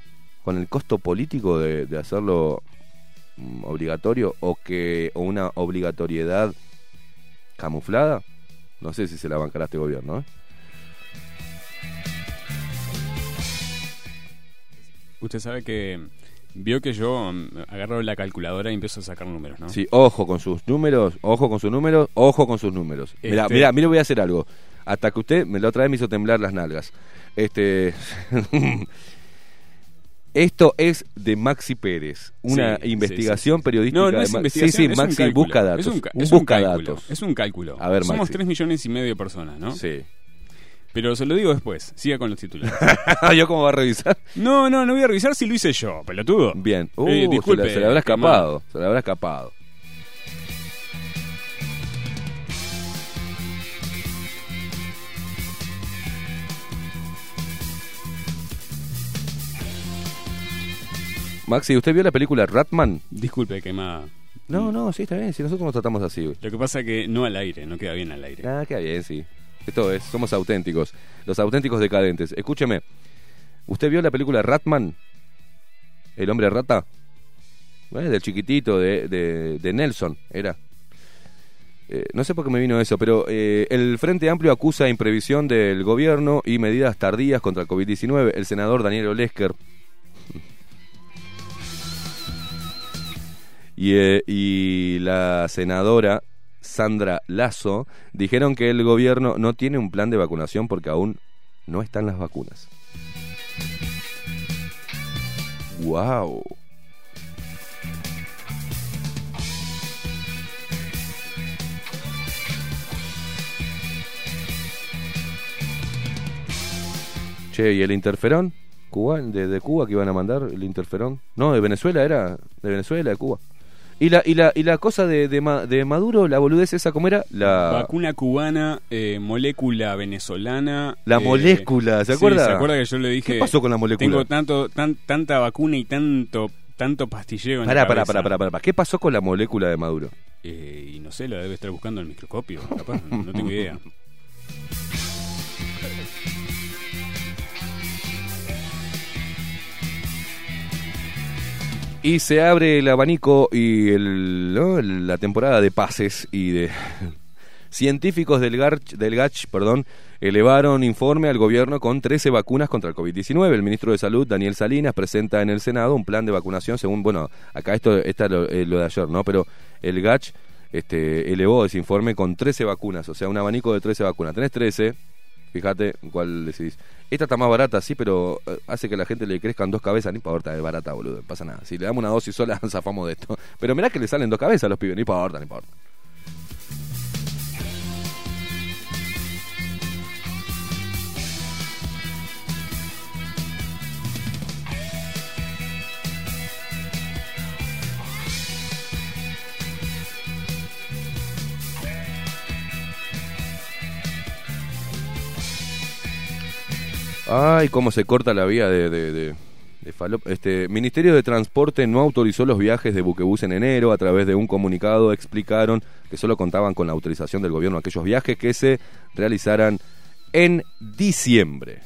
con el costo político de, de hacerlo mm, obligatorio o que o una obligatoriedad camuflada. No sé si se la bancará este gobierno. ¿eh? Usted sabe que vio que yo mm, agarro la calculadora y empiezo a sacar números, ¿no? Sí, ojo con sus números, ojo con sus números, ojo con sus números. Mira, Este- mira, mira, voy a hacer algo. Hasta que usted me la otra vez me hizo temblar las nalgas. Este Esto es de Maxi Pérez, una Sí, investigación sí, sí. periodística. No, no es investigación, Sí, sí, es un Maxi cálculo. busca datos. Es un, ca- un es un busca cálculo, datos. Es un cálculo. A ver, Somos Maxi. 3 millones y medio de personas, ¿no? Sí. Pero se lo digo después. Siga con los titulares. ¿Yo cómo va a revisar? no, no, no voy a revisar si lo hice yo, pelotudo. Bien. Uh, Eh, se, disculpe, se le habrá que escapado. Se le habrá escapado. Maxi, ¿usted vio la película Ratman? Disculpe, quemada. No, no, sí, está bien. Si nosotros nos tratamos así. güey. Lo que pasa que no al aire, no queda bien al aire. Ah, queda bien, sí. Esto es, somos auténticos. Los auténticos decadentes. Escúcheme. ¿Usted vio la película Ratman? El hombre rata. ¿Eh? Del chiquitito, de, de, de Nelson, era. Eh, no sé por qué me vino eso, pero eh, el Frente Amplio acusa imprevisión del gobierno y medidas tardías contra el COVID-19. El senador Daniel Olesker y, eh, y la senadora Sandra Lazo dijeron que el gobierno no tiene un plan de vacunación porque aún no están las vacunas. ¡Wow! Che, ¿y el interferón? ¿Cuba? ¿De, de Cuba que iban a mandar el interferón? No, de Venezuela era. De Venezuela, de Cuba. ¿Y la, y la, y la cosa de, de, de Maduro, la boludez esa, ¿cómo era? La, Vacuna cubana, eh, molécula venezolana. La eh, molécula, ¿se sí, acuerda? ¿Se acuerda que yo le dije? ¿Qué pasó con la molécula? Tengo tanto, tan, tanta vacuna y tanto, tanto pastilleo en Pará, la pará, pará, pará, pará. ¿Qué pasó con la molécula de Maduro? Eh, y no sé, la debe estar buscando en el microscopio, capaz, no tengo idea. Y se abre el abanico y el, ¿no? la temporada de pases y de científicos del GACH, del GACH perdón, elevaron informe al gobierno con 13 vacunas contra el COVID-19. El ministro de Salud, Daniel Salinas, presenta en el Senado un plan de vacunación según, bueno, acá esto está lo, eh, lo de ayer, ¿no? Pero el GACH este, elevó ese informe con 13 vacunas, o sea, un abanico de 13 vacunas. Tenés 13, fíjate cuál decidís. Esta está más barata, sí, pero eh, hace que a la gente le crezcan dos cabezas, no importa, es barata, boludo, no pasa nada. Si le damos una dosis sola, zafamos de esto. Pero mirá que le salen dos cabezas a los pibes, no importa, no importa. Ay, cómo se corta la vía de, de, de- de falop- Este Ministerio de Transporte no autorizó los viajes de buquebús en enero. A través de un comunicado explicaron que solo contaban con la autorización del gobierno aquellos viajes que se realizaran en diciembre.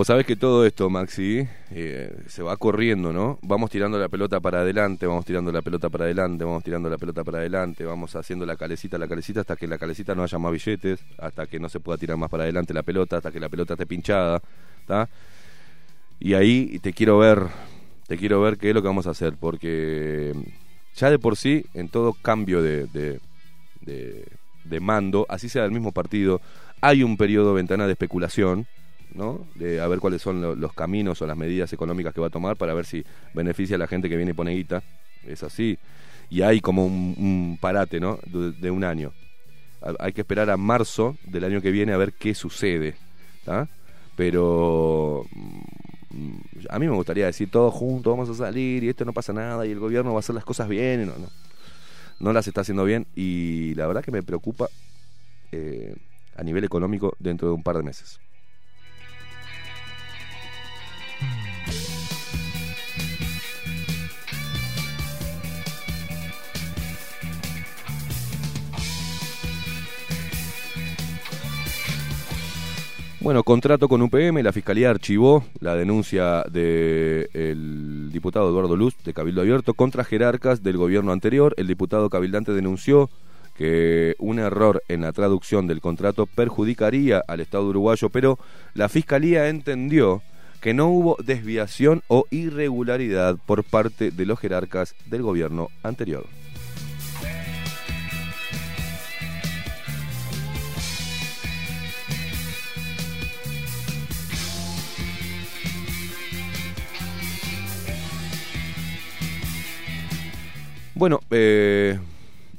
Vos sabés que todo esto, Maxi, eh, se va corriendo, ¿no? Vamos tirando la pelota para adelante, vamos tirando la pelota para adelante, vamos tirando la pelota para adelante, vamos haciendo la calecita, la calecita, hasta que la calecita no haya más billetes, hasta que no se pueda tirar más para adelante la pelota, hasta que la pelota esté pinchada, ¿está? Y ahí te quiero ver, te quiero ver qué es lo que vamos a hacer, porque ya de por sí, en todo cambio de, de, de- de mando, así sea del mismo partido, hay un periodo ventana de especulación, ¿no? De a ver cuáles son lo- los caminos o las medidas económicas que va a tomar para ver si beneficia a la gente que viene y pone guita. Es así. Y hay como un, parate, ¿no? De, un año. Hay que esperar a marzo del año que viene a ver qué sucede. Pero mm, a mí me gustaría decir todos juntos vamos a salir y esto no pasa nada y el gobierno va a hacer las cosas bien no, no, no las está haciendo bien y la verdad que me preocupa eh, a nivel económico dentro de un par de meses. Bueno, contrato con UPM, la Fiscalía archivó la denuncia del diputado Eduardo Luz de Cabildo Abierto contra jerarcas del gobierno anterior. El diputado cabildante denunció que un error en la traducción del contrato perjudicaría al Estado uruguayo, pero la Fiscalía entendió que no hubo desviación o irregularidad por parte de los jerarcas del gobierno anterior. Bueno, eh,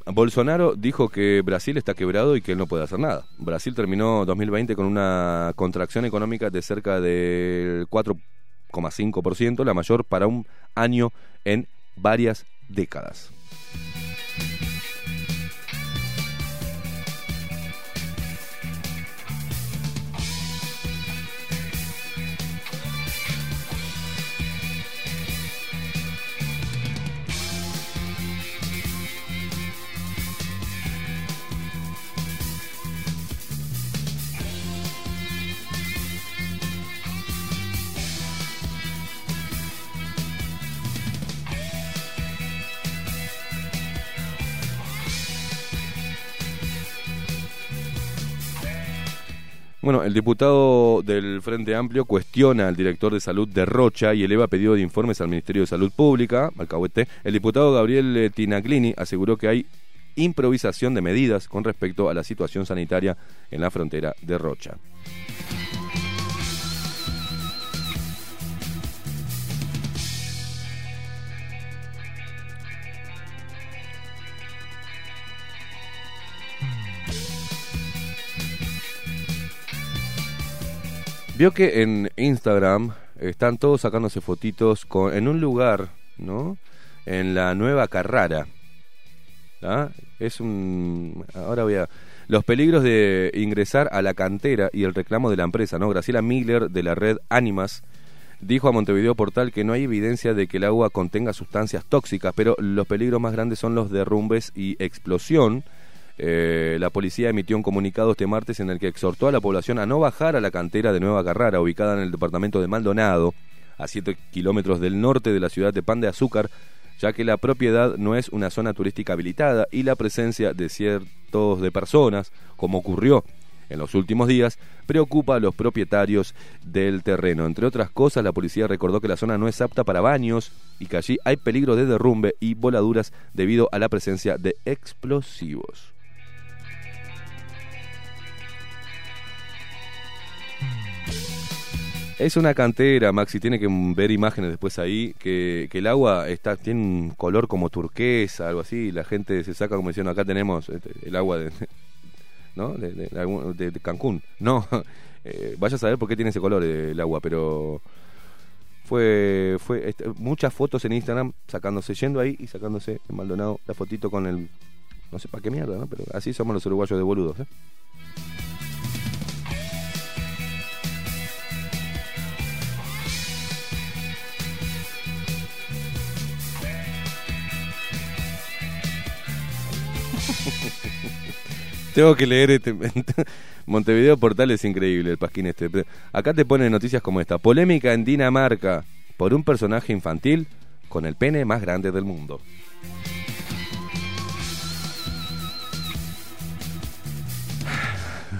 Bolsonaro dijo que Brasil está quebrado y que él no puede hacer nada. Brasil terminó 2020 con una contracción económica de cerca del 4,5%, la mayor para un año en varias décadas. Bueno, el diputado del Frente Amplio cuestiona al director de salud de Rocha y eleva pedido de informes al Ministerio de Salud Pública, Alcahuete. El diputado Gabriel eh, Tinaglini aseguró que hay improvisación de medidas con respecto a la situación sanitaria en la frontera de Rocha. Vio que en Instagram están todos sacándose fotitos con, en un lugar, ¿no? En la Nueva Carrara. ¿Ah? Es un... Ahora voy a... Los peligros de ingresar a la cantera y el reclamo de la empresa, ¿no? Graciela Miller de la red Ánimas dijo a Montevideo Portal que no hay evidencia de que el agua contenga sustancias tóxicas, pero los peligros más grandes son los derrumbes y explosión. Eh, la policía emitió un comunicado este martes en el que exhortó a la población a no bajar a la cantera de Nueva Carrara, ubicada en el departamento de Maldonado, a 7 kilómetros del norte de la ciudad de Pan de Azúcar, ya que la propiedad no es una zona turística habilitada y la presencia de ciertos de personas, como ocurrió en los últimos días, preocupa a los propietarios del terreno. Entre otras cosas, la policía recordó que la zona no es apta para baños y que allí hay peligro de derrumbe y voladuras debido a la presencia de explosivos. Es una cantera, Maxi, tiene que ver imágenes después ahí, que, el agua está tiene un color como turquesa, algo así, la gente se saca como diciendo, acá tenemos este, el agua de, ¿no? de, Cancún. No, eh, vaya a saber por qué tiene ese color el agua, pero fue fue este, muchas fotos en Instagram sacándose, yendo ahí y sacándose en Maldonado la fotito con el, no sé para qué mierda, ¿no? pero así somos los uruguayos de boludos, ¿eh? Tengo que leer este. Montevideo Portal es increíble, el pasquín este. Acá te pone noticias como esta: Polémica en Dinamarca por un personaje infantil con el pene más grande del mundo.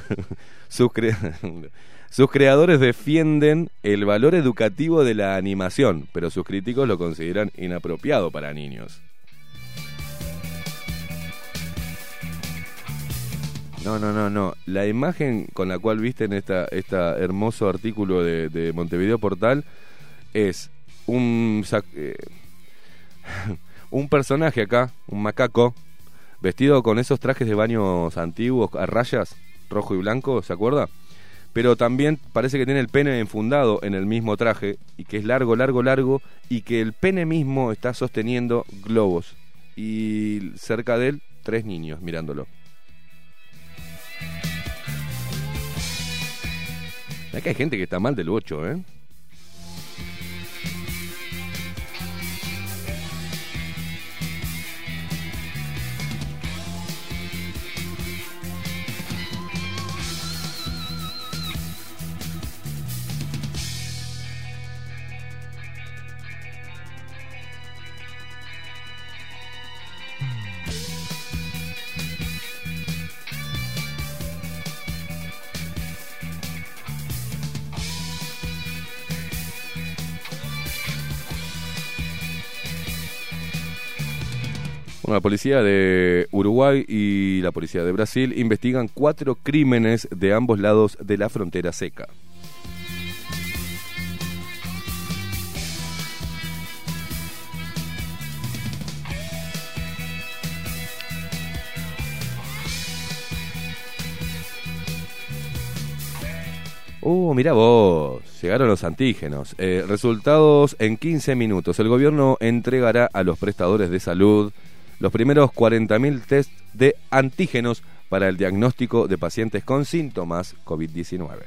Sus, sus creadores defienden el valor educativo de la animación, pero sus críticos lo consideran inapropiado para niños. No, no, no, no. La imagen con la cual viste en esta, esta hermoso artículo de, Montevideo Portal es un, eh, un personaje acá, un macaco, vestido con esos trajes de baños antiguos a rayas, rojo y blanco, ¿se acuerda? Pero también parece que tiene el pene enfundado en el mismo traje y que es largo, largo, largo y que el pene mismo está sosteniendo globos y cerca de él tres niños mirándolo. Que hay gente que está mal del 8, ¿eh? La policía de Uruguay y la policía de Brasil investigan cuatro crímenes de ambos lados de la frontera seca. Uh, mira vos, llegaron los antígenos. Eh, resultados en 15 minutos. El gobierno entregará a los prestadores de salud los primeros 40.000 test de antígenos para el diagnóstico de pacientes con síntomas COVID-19.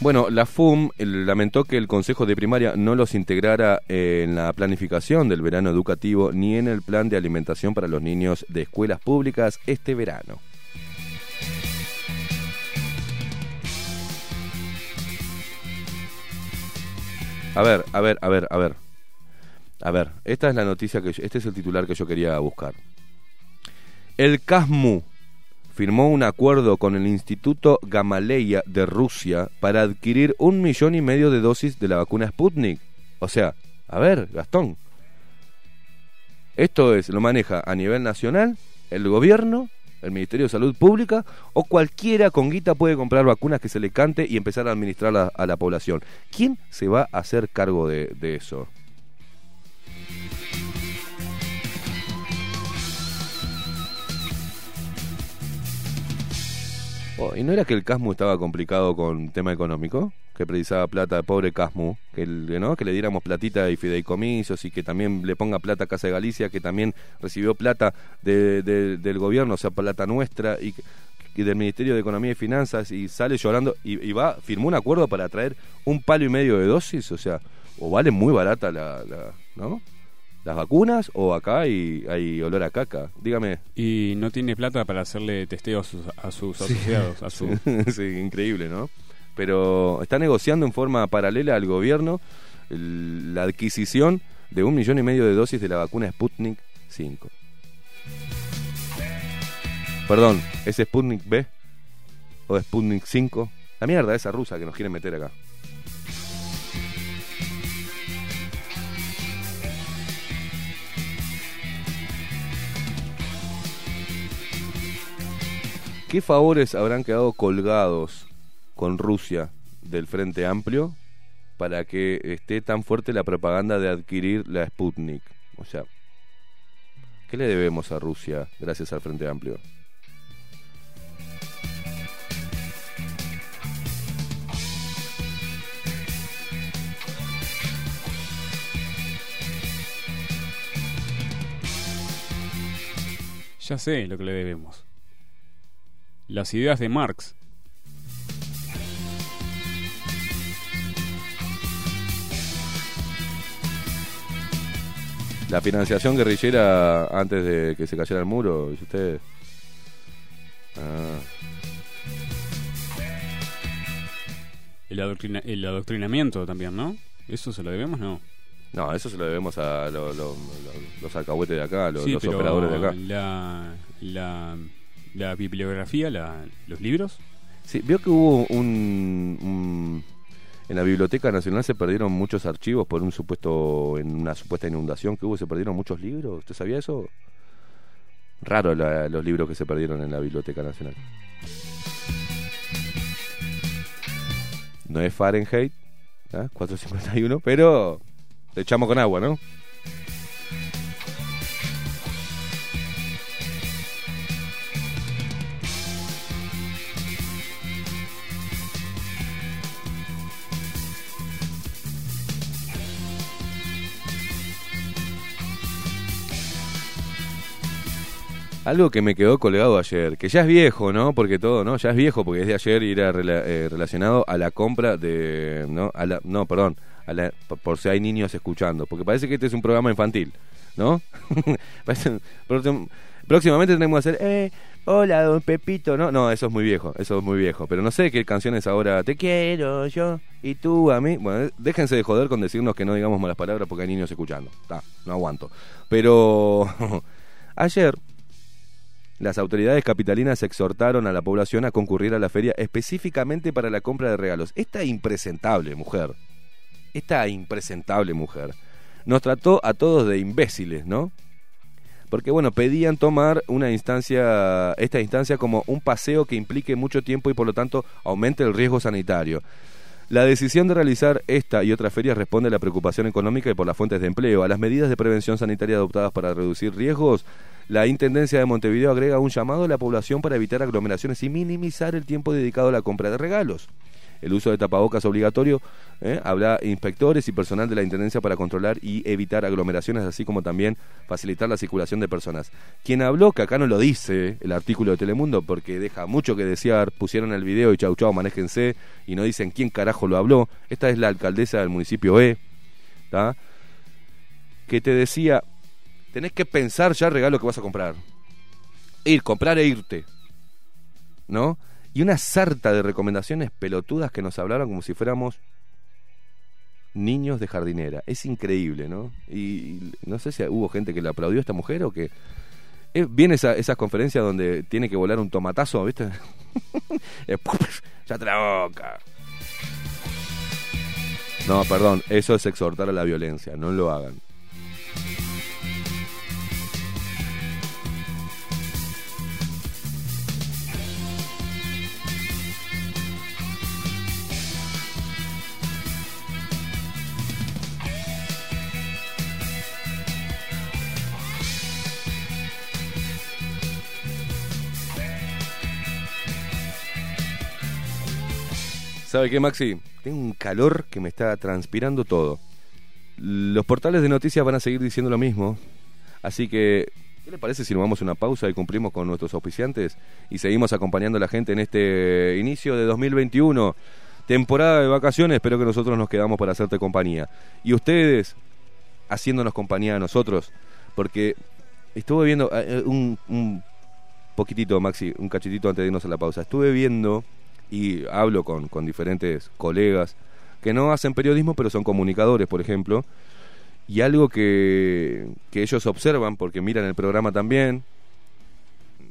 Bueno, la FUM lamentó que el Consejo de Primaria no los integrara en la planificación del verano educativo ni en el plan de alimentación para los niños de escuelas públicas este verano. A ver, a ver, a ver, a ver. A ver, esta es la noticia que este es el titular que yo quería buscar. El CASMU, firmó un acuerdo con el Instituto Gamaleya de Rusia para adquirir un millón y medio de dosis de la vacuna Sputnik. O sea, a ver, Gastón, esto es, lo maneja a nivel nacional el gobierno el Ministerio de Salud Pública, o cualquiera con guita puede comprar vacunas que se le cante y empezar a administrarlas a la población. ¿Quién se va a hacer cargo de, de eso? Oh, ¿Y no era que el Casmu estaba complicado con tema económico? Que precisaba plata, pobre Casmu, que, ¿no? que le diéramos platita y fideicomisos y que también le ponga plata a Casa de Galicia, que también recibió plata de, de, del gobierno, o sea, plata nuestra y, y, del Ministerio de Economía y Finanzas y sale llorando y, y, va, firmó un acuerdo para traer un palo y medio de dosis, o sea, o vale muy barata la, la ¿no? Las vacunas o acá hay, hay olor a caca? Dígame. Y no tiene plata para hacerle testeo a sus, a sus asociados. A su... sí, increíble, ¿no? Pero está negociando en forma paralela al gobierno el, la adquisición de un millón y medio de dosis de la vacuna Sputnik 5. Perdón, ¿es Sputnik B? ¿O Sputnik 5? La mierda, esa rusa que nos quieren meter acá. ¿Qué favores habrán quedado colgados con Rusia del Frente Amplio para que esté tan fuerte la propaganda de adquirir la Sputnik? O sea, ¿qué le debemos a Rusia gracias al Frente Amplio? Ya sé lo que le debemos las ideas de Marx. La financiación guerrillera antes de que se cayera el muro, ¿y ustedes? Ah. El, adoctrina el adoctrinamiento también, ¿no? ¿Eso se lo debemos, no? No, eso se lo debemos a lo, lo, los alcahuetes de acá, los, sí, los operadores de acá. La, la la bibliografía, la, los libros. Sí, vio que hubo un, en la Biblioteca Nacional se perdieron muchos archivos por un supuesto en una supuesta inundación que hubo, se perdieron muchos libros. ¿Usted sabía eso? Raro los libros que se perdieron en la Biblioteca Nacional. No es Fahrenheit, ¿eh? 451, pero le echamos con agua, ¿no? Algo que me quedó colgado ayer, que ya es viejo, ¿no? Porque todo, ¿no? Ya es viejo porque es de ayer y era eh, relacionado a la compra de, ¿no? No, perdón, a la, por si hay niños escuchando, porque parece que este es un programa infantil, ¿no? próximamente tenemos que hacer, eh, hola, don Pepito, ¿no? No, eso es muy viejo, eso es muy viejo, pero no sé qué canciones ahora, te quiero yo y tú a mí. Bueno, déjense de joder con decirnos que no digamos malas palabras porque hay niños escuchando, está, no aguanto. Pero ayer las autoridades capitalinas exhortaron a la población a concurrir a la feria específicamente para la compra de regalos. Esta impresentable mujer, esta impresentable mujer, nos trató a todos de imbéciles, ¿no? Porque bueno, pedían tomar una instancia, esta instancia como un paseo que implique mucho tiempo y por lo tanto aumente el riesgo sanitario. La decisión de realizar esta y otras ferias responde a la preocupación económica y por las fuentes de empleo, a las medidas de prevención sanitaria adoptadas para reducir riesgos la Intendencia de Montevideo agrega un llamado a la población para evitar aglomeraciones y minimizar el tiempo dedicado a la compra de regalos. El uso de tapabocas obligatorio, ¿eh? habla inspectores y personal de la Intendencia para controlar y evitar aglomeraciones, así como también facilitar la circulación de personas. Quien habló, que acá no lo dice el artículo de Telemundo, porque deja mucho que desear, pusieron el video y chau chau, manéjense, y no dicen quién carajo lo habló. Esta es la alcaldesa del municipio E, que te decía, tenés que pensar ya el regalo que vas a comprar. Ir, comprar e irte. ¿No? Y una sarta de recomendaciones pelotudas que nos hablaron como si fuéramos niños de jardinera. Es increíble, ¿no? Y, no sé si hubo gente que le aplaudió a esta mujer o que... Eh, viene esa, esas conferencias donde tiene que volar un tomatazo, ¿viste? ya te la boca. No, perdón, eso es exhortar a la violencia, no lo hagan. ¿Sabe qué, Maxi? Tengo un calor que me está transpirando todo. Los portales de noticias van a seguir diciendo lo mismo. Así que, ¿qué le parece si nos vamos una pausa y cumplimos con nuestros auspiciantes? Y seguimos acompañando a la gente en este inicio de 2021. Temporada de vacaciones, espero que nosotros nos quedamos para hacerte compañía. Y ustedes, haciéndonos compañía a nosotros, porque estuve viendo eh, un, un poquitito, Maxi, un cachitito antes de irnos a la pausa. Estuve viendo y hablo con, con diferentes colegas que no hacen periodismo, pero son comunicadores, por ejemplo, y algo que, que ellos observan, porque miran el programa también,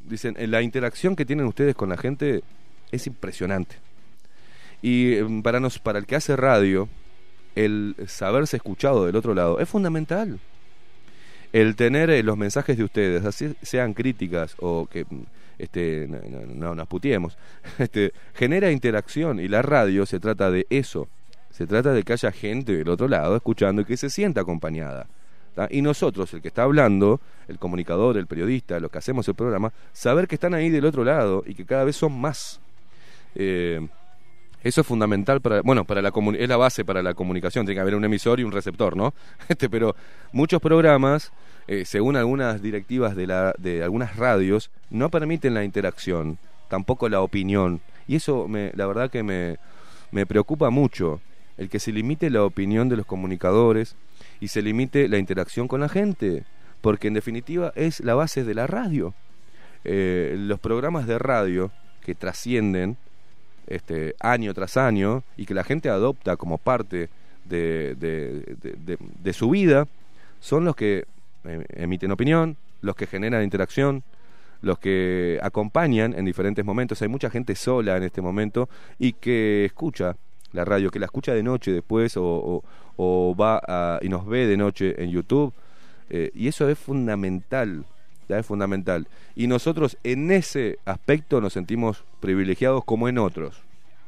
dicen, eh, la interacción que tienen ustedes con la gente es impresionante. Y em, para, nos, para el que hace radio, el saberse escuchado del otro lado es fundamental. El tener eh, los mensajes de ustedes, así sean críticas o que este, no, nos putiemos, este, genera interacción y la radio se trata de eso, se trata de que haya gente del otro lado escuchando y que se sienta acompañada. Y nosotros, el que está hablando, el comunicador, el periodista, los que hacemos el programa, saber que están ahí del otro lado y que cada vez son más. Eh, eso es fundamental para, bueno, para la es la base para la comunicación, tiene que haber un emisor y un receptor, ¿no? Este, pero muchos programas eh, según algunas directivas de, la, de algunas radios, no permiten la interacción, tampoco la opinión. Y eso, me, la verdad que me, me preocupa mucho, el que se limite la opinión de los comunicadores y se limite la interacción con la gente, porque en definitiva es la base de la radio. Eh, los programas de radio que trascienden este, año tras año y que la gente adopta como parte de, de, de su vida, son los que emiten opinión, los que generan interacción, los que acompañan en diferentes momentos. Hay mucha gente sola en este momento y que escucha la radio, que la escucha de noche después o, va y nos ve de noche en YouTube. Eh, y eso es fundamental, ya es fundamental. Y nosotros en ese aspecto nos sentimos privilegiados como en otros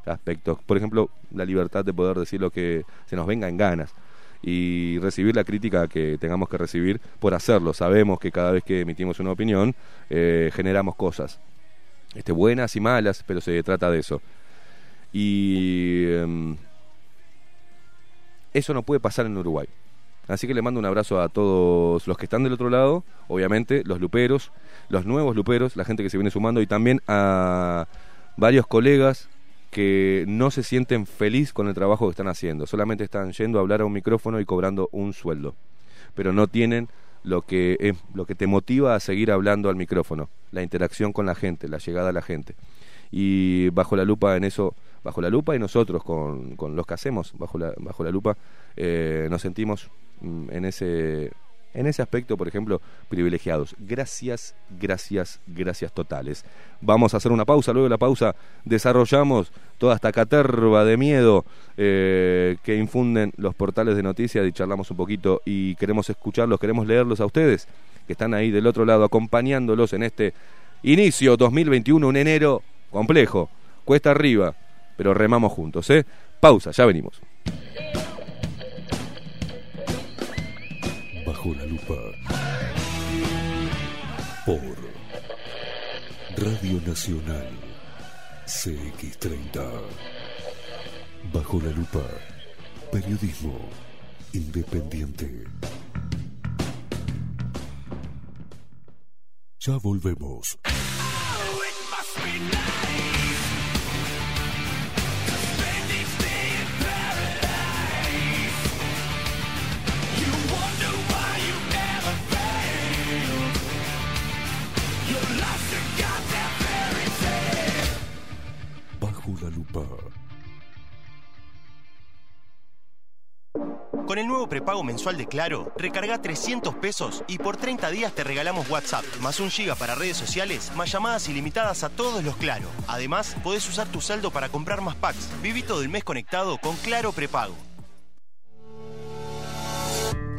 aspectos. Por ejemplo, la libertad de poder decir lo que se nos venga en ganas y recibir la crítica que tengamos que recibir por hacerlo. Sabemos que cada vez que emitimos una opinión eh, generamos cosas, este, buenas y malas, pero se trata de eso. Y em, eso no puede pasar en Uruguay. Así que le mando un abrazo a todos los que están del otro lado, obviamente, los luperos, los nuevos luperos, la gente que se viene sumando y también a varios colegas que no se sienten feliz con el trabajo que están haciendo, solamente están yendo a hablar a un micrófono y cobrando un sueldo, pero no tienen lo que es, lo que te motiva a seguir hablando al micrófono, la interacción con la gente, la llegada a la gente. Y bajo la lupa en eso, bajo la lupa y nosotros con, con los que hacemos bajo la, bajo la lupa, eh, nos sentimos mm, en ese en ese aspecto, por ejemplo, privilegiados. Gracias, gracias, gracias totales. Vamos a hacer una pausa, luego de la pausa desarrollamos toda esta caterva de miedo eh, que infunden los portales de noticias y charlamos un poquito y queremos escucharlos, queremos leerlos a ustedes, que están ahí del otro lado acompañándolos en este inicio 2021, un enero complejo, cuesta arriba, pero remamos juntos, ¿eh? Pausa, ya venimos. Bajo la lupa. Por Radio Nacional CX30. Bajo la lupa. Periodismo independiente. Ya volvemos. la Con el nuevo prepago mensual de Claro, recarga 300 pesos y por 30 días te regalamos WhatsApp, más un giga para redes sociales, más llamadas ilimitadas a todos los Claro. Además, podés usar tu saldo para comprar más packs. Viví todo el mes conectado con Claro Prepago.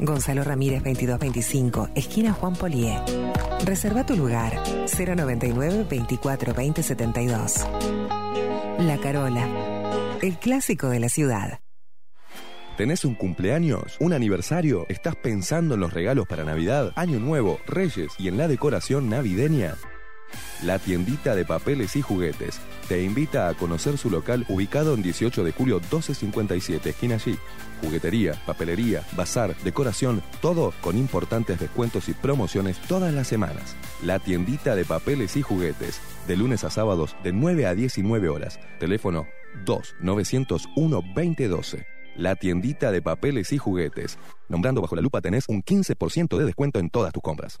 Gonzalo Ramírez 2225, esquina Juan Polié. Reserva tu lugar 099 24 20 72. La Carola, el clásico de la ciudad. ¿Tenés un cumpleaños? ¿Un aniversario? ¿Estás pensando en los regalos para Navidad, Año Nuevo, Reyes y en la decoración navideña? La tiendita de papeles y juguetes te invita a conocer su local ubicado en 18 de julio 1257, esquina allí. Juguetería, papelería, bazar, decoración, todo con importantes descuentos y promociones todas las semanas. La tiendita de papeles y juguetes, de lunes a sábados de 9 a 19 horas. Teléfono 2 901 2012. La tiendita de papeles y juguetes. Nombrando bajo la lupa tenés un 15% de descuento en todas tus compras.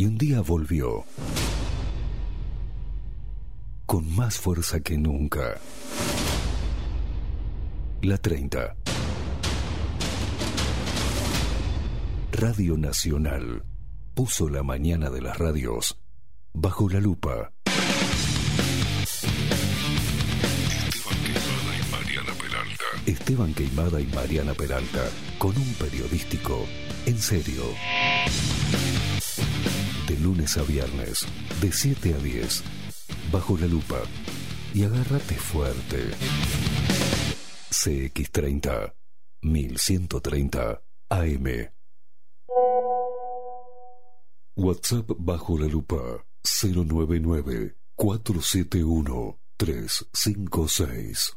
Y un día volvió. Con más fuerza que nunca. La 30. Radio Nacional puso la mañana de las radios bajo la lupa. Esteban Queimada y Mariana Peralta, con un periodístico en serio. De lunes a viernes, de 7 a 10, bajo la lupa. Y agárrate fuerte. CX30, 1130 AM. WhatsApp bajo la lupa 099 471 356.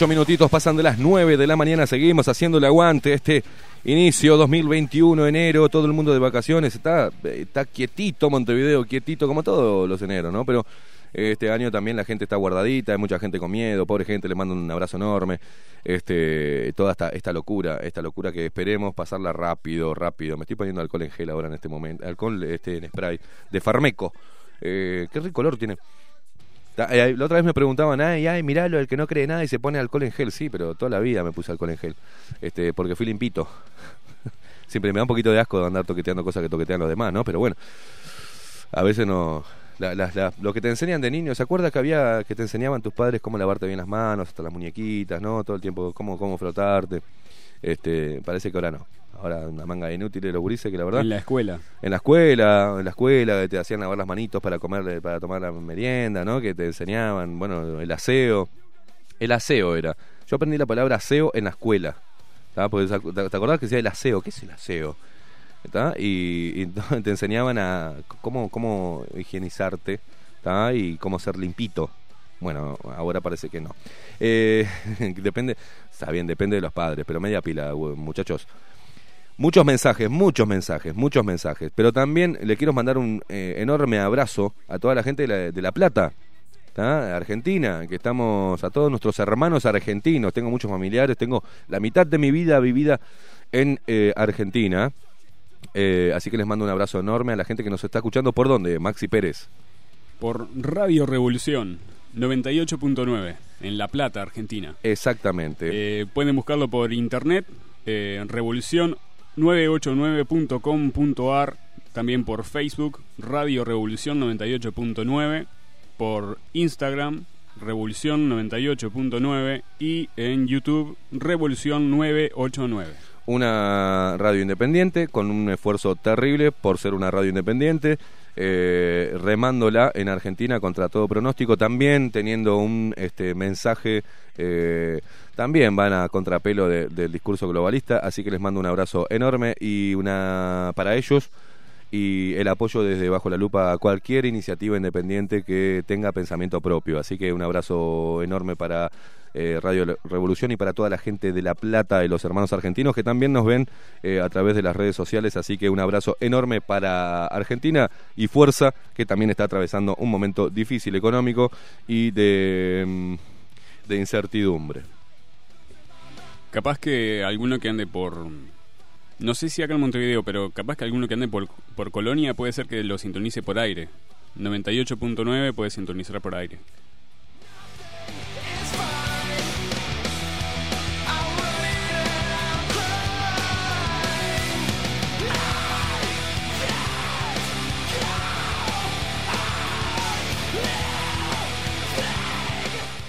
Ocho minutitos pasan de las nueve de la mañana, seguimos haciendo el aguante. Este inicio 2021, enero, todo el mundo de vacaciones. Está, está quietito Montevideo, quietito como todos los enero, ¿no? Pero este año también la gente está guardadita, hay mucha gente con miedo, pobre gente, le mando un abrazo enorme. Este, toda esta, esta locura, esta locura que esperemos pasarla rápido, rápido. Me estoy poniendo alcohol en gel ahora en este momento, alcohol este en spray de Farmeco. Eh, qué rico color tiene. Eh, la otra vez me preguntaban, ay, ay, miralo, el que no cree nada y se pone alcohol en gel. Sí, pero toda la vida me puse alcohol en gel. Este, porque fui limpito. Siempre me da un poquito de asco de andar toqueteando cosas que toquetean los demás, ¿no? Pero bueno, a veces no. lo que te enseñan de niño, ¿se acuerdas que había que te enseñaban tus padres cómo lavarte bien las manos, hasta las muñequitas, ¿no? Todo el tiempo, cómo, cómo frotarte. Este, parece que ahora no ahora una manga de inútiles los gurises que la verdad en la escuela. En la escuela en la escuela te hacían lavar las manitos para comer para tomar la merienda no que te enseñaban bueno el aseo. El aseo era. Yo aprendí la palabra aseo en la escuela ¿te acordás que decía el aseo qué es el aseo Y, te enseñaban a cómo cómo higienizarte y cómo ser limpito. Bueno, ahora parece que no. Eh, depende, está bien, depende de los padres, pero media pila, muchachos. Muchos mensajes, muchos mensajes, muchos mensajes. Pero también le quiero mandar un eh, enorme abrazo a toda la gente de La, Plata, Argentina, que estamos a todos nuestros hermanos argentinos. Tengo muchos familiares, tengo la mitad de mi vida vivida en eh, Argentina. Eh, así que les mando un abrazo enorme a la gente que nos está escuchando. ¿Por dónde? Maxi Pérez. Por Radio Revolución 98.9 en La Plata, Argentina. Exactamente. pueden buscarlo por internet, Revolución 989.com.ar, también por Facebook, Radio Revolución 98.9, por Instagram, Revolución 98.9 y en YouTube, Revolución 989. Una radio independiente con un esfuerzo terrible por ser una radio independiente. Eh, remándola en Argentina contra todo pronóstico, también teniendo un este, mensaje eh, también van a contrapelo del discurso globalista, así que les mando un abrazo enorme y una para ellos y el apoyo desde Bajo la Lupa a cualquier iniciativa independiente que tenga pensamiento propio. Así que un abrazo enorme para eh, Radio Revolución y para toda la gente de La Plata y los hermanos argentinos que también nos ven eh, a través de las redes sociales. Así que un abrazo enorme para Argentina y Fuerza, que también está atravesando un momento difícil económico y de, mm, de incertidumbre. Capaz que alguno que ande por... No sé si acá en Montevideo, pero capaz que alguno que ande por, por Colonia puede ser que lo sintonice por aire. 98.9 puede sintonizar por aire.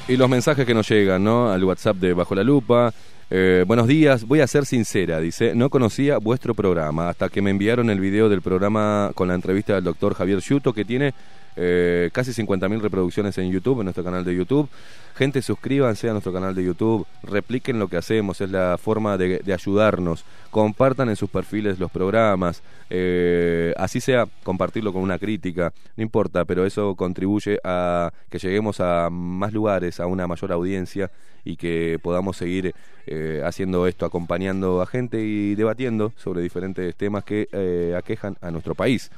Y los mensajes que nos llegan, ¿no? Al WhatsApp de Bajo la Lupa, eh, buenos días, voy a ser sincera, dice, no conocía vuestro programa hasta que me enviaron el video del programa con la entrevista del doctor Javier Yuto, que tiene eh, casi 50.000 reproducciones en YouTube, en nuestro canal de YouTube. Gente, suscríbanse a nuestro canal de YouTube, repliquen lo que hacemos, es la forma de, ayudarnos. Compartan en sus perfiles los programas, eh, así sea compartirlo con una crítica, no importa, pero eso contribuye a que lleguemos a más lugares, a una mayor audiencia y que podamos seguir eh, haciendo esto, acompañando a gente y debatiendo sobre diferentes temas que eh, aquejan a nuestro país.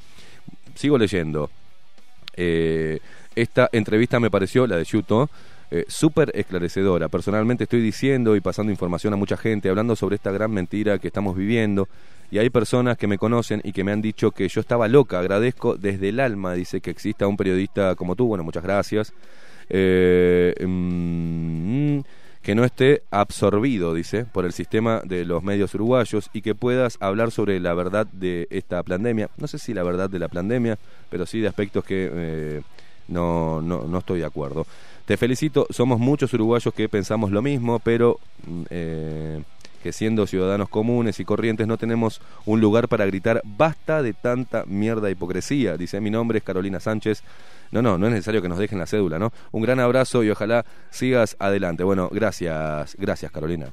Sigo leyendo. Esta entrevista me pareció, la de Yuto, eh, súper esclarecedora. Personalmente estoy diciendo y pasando información a mucha gente, hablando sobre esta gran mentira que estamos viviendo. Y hay personas que me conocen y que me han dicho que yo estaba loca. Agradezco desde el alma, dice, que exista un periodista como tú. Bueno, muchas gracias. Eh, mm, que no esté absorbido, dice, por el sistema de los medios uruguayos y que puedas hablar sobre la verdad de esta pandemia. No sé si la verdad de la pandemia, pero sí de aspectos que eh, no, no, no estoy de acuerdo. Te felicito, somos muchos uruguayos que pensamos lo mismo, pero mm, eh, que siendo ciudadanos comunes y corrientes no tenemos un lugar para gritar basta de tanta mierda hipocresía. Dice, mi nombre es Carolina Sánchez. No, no, no es necesario que nos dejen la cédula, ¿no? Un gran abrazo y ojalá sigas adelante. Bueno, gracias, gracias Carolina.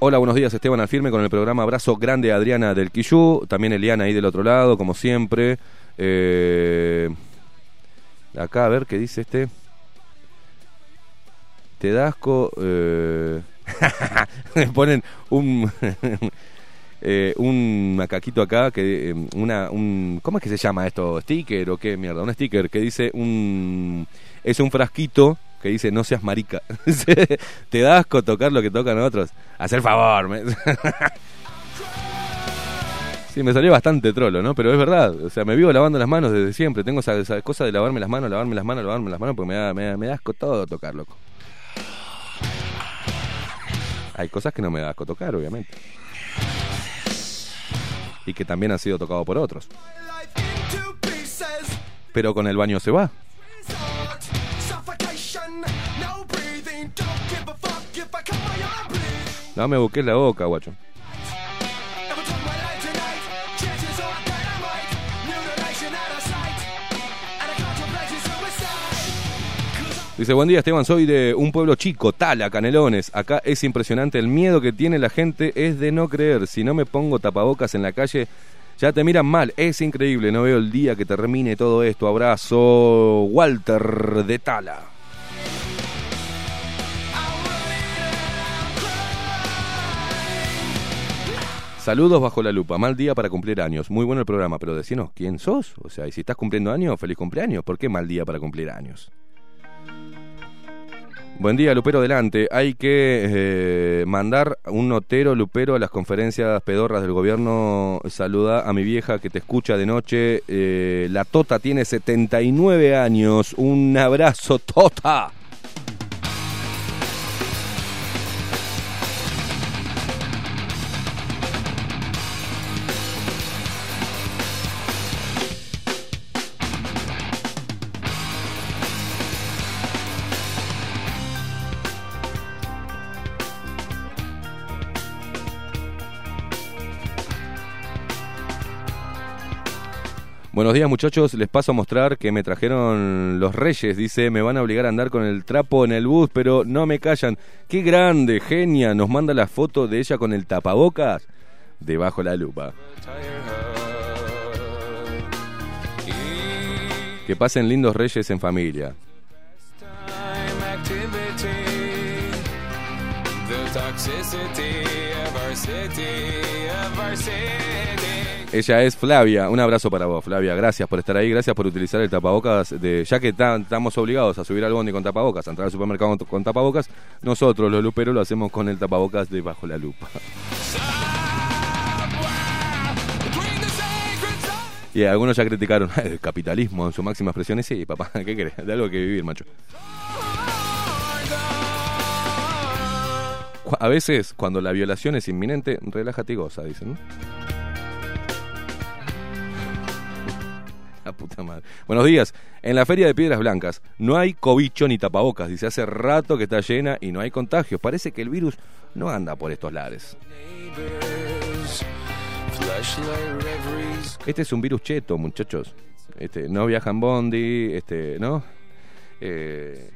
Hola, buenos días, Esteban Alfirme con el programa Abrazo Grande Adriana del Quillú. También Eliana ahí del otro lado, como siempre. Eh, acá, a ver, ¿qué dice este? Te dasco. Eh, me ponen un. eh, un macaquito acá que eh, una un ¿cómo es que se llama esto? sticker o qué mierda, un sticker que dice un es un frasquito que dice no seas marica. Te da asco tocar lo que tocan otros. Hacer favor. me- Sí, me salió bastante trolo, ¿no? Pero es verdad. O sea, me vivo lavando las manos desde siempre. Tengo esa, esa cosa de lavarme las manos, lavarme las manos, lavarme las manos, porque me da, me me da asco todo tocar, loco. Hay cosas que no me da asco tocar, obviamente. Y que también han sido tocados por otros. Pero con el baño se va. No me busques la boca, guacho. Dice, buen día Esteban, soy de un pueblo chico, Tala, Canelones. Acá es impresionante, el miedo que tiene la gente es de no creer. Si no me pongo tapabocas en la calle, ya te miran mal. Es increíble, no veo el día que termine todo esto. Abrazo, Walter de Tala. Saludos bajo la lupa, mal día para cumplir años. Muy bueno el programa, pero decinos, ¿quién sos? O sea, y si estás cumpliendo años, feliz cumpleaños. ¿Por qué mal día para cumplir años? Buen día, Lupero delante. Hay que eh, mandar un notero Lupero a las conferencias pedorras del gobierno. Saluda a mi vieja que te escucha de noche. Eh, la Tota tiene 79 años. Un abrazo, Tota. Buenos días muchachos, les paso a mostrar que me trajeron los reyes, dice, me van a obligar a andar con el trapo en el bus, pero no me callan. Qué grande, genia, nos manda la foto de ella con el tapabocas debajo la lupa. Que pasen lindos reyes en familia. Ella es Flavia. Un abrazo para vos, Flavia. Gracias por estar ahí. Gracias por utilizar el tapabocas. De, ya que ta- estamos obligados a subir al bondi con tapabocas, a entrar al supermercado con, tapabocas, nosotros, los luperos, lo hacemos con el tapabocas debajo la lupa. Y algunos ya criticaron el capitalismo en su máxima expresión. Y sí, papá, ¿qué querés? De algo que vivir, macho. A veces, cuando la violación es inminente, relájate y goza, dicen. ¿no? Puta madre. Buenos días. En la feria de Piedras Blancas no hay cobicho ni tapabocas. Dice, hace rato que está llena y no hay contagios. Parece que el virus no anda por estos lares. Este es un virus cheto, muchachos. Este, no viaja en bondi, este, ¿no? Eh,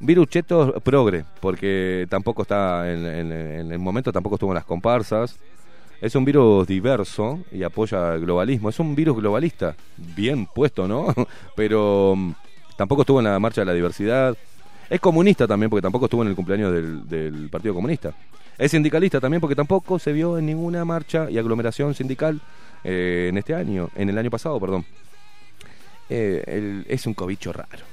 virus cheto progre, porque tampoco está en- en el momento, tampoco estuvo en las comparsas. Es un virus diverso y apoya el globalismo. Es un virus globalista, bien puesto, ¿no? Pero mm, tampoco estuvo en la marcha de la diversidad. Es comunista también, porque tampoco estuvo en el cumpleaños del, Partido Comunista. Es sindicalista también, porque tampoco se vio en ninguna marcha y aglomeración sindical eh, en este año, en el año pasado, perdón. Eh, es un cobicho raro.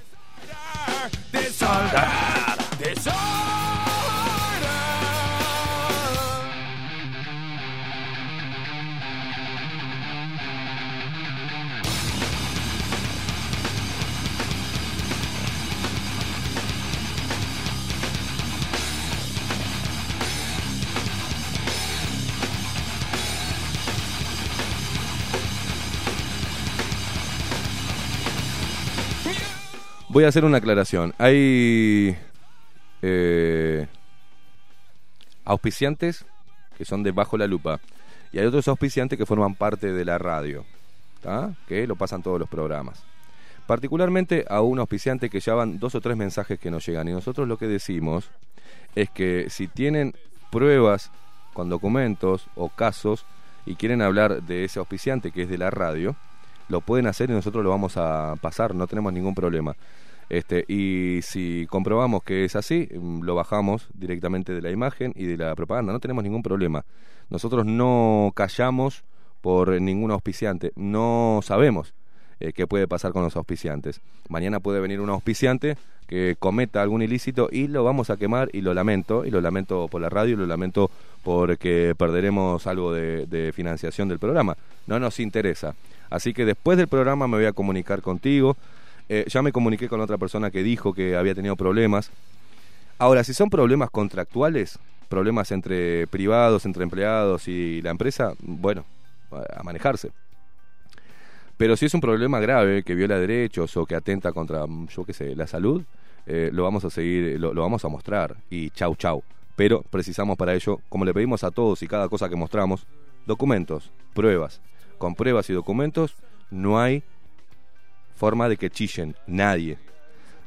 Voy a hacer una aclaración. Hay eh, auspiciantes que son de bajo la lupa y hay otros auspiciantes que forman parte de la radio, ¿tá? que lo pasan todos los programas. Particularmente a un auspiciante que ya van dos o tres mensajes que nos llegan y nosotros lo que decimos es que si tienen pruebas con documentos o casos y quieren hablar de ese auspiciante que es de la radio, lo pueden hacer y nosotros lo vamos a pasar, no tenemos ningún problema. Este, y si comprobamos que es así, mm, lo bajamos directamente de la imagen y de la propaganda, no tenemos ningún problema. Nosotros no callamos por ningún auspiciante, no sabemos eh, qué puede pasar con los auspiciantes. Mañana puede venir un auspiciante que cometa algún ilícito y lo vamos a quemar y lo lamento, y lo lamento por la radio, y lo lamento porque perderemos algo de, de financiación del programa. No nos interesa. Así que después del programa me voy a comunicar contigo eh, ya me comuniqué con otra persona que dijo que había tenido problemas. Ahora, si son problemas contractuales, problemas entre privados, entre empleados y la empresa, bueno, a manejarse. Pero si es un problema grave que viola derechos o que atenta contra, yo qué sé, la salud, eh, lo vamos a seguir, lo, lo, vamos a mostrar y chau chau. Pero precisamos para ello, como le pedimos a todos y cada cosa que mostramos, documentos, pruebas. Con pruebas y documentos no hay forma de que chillen, nadie.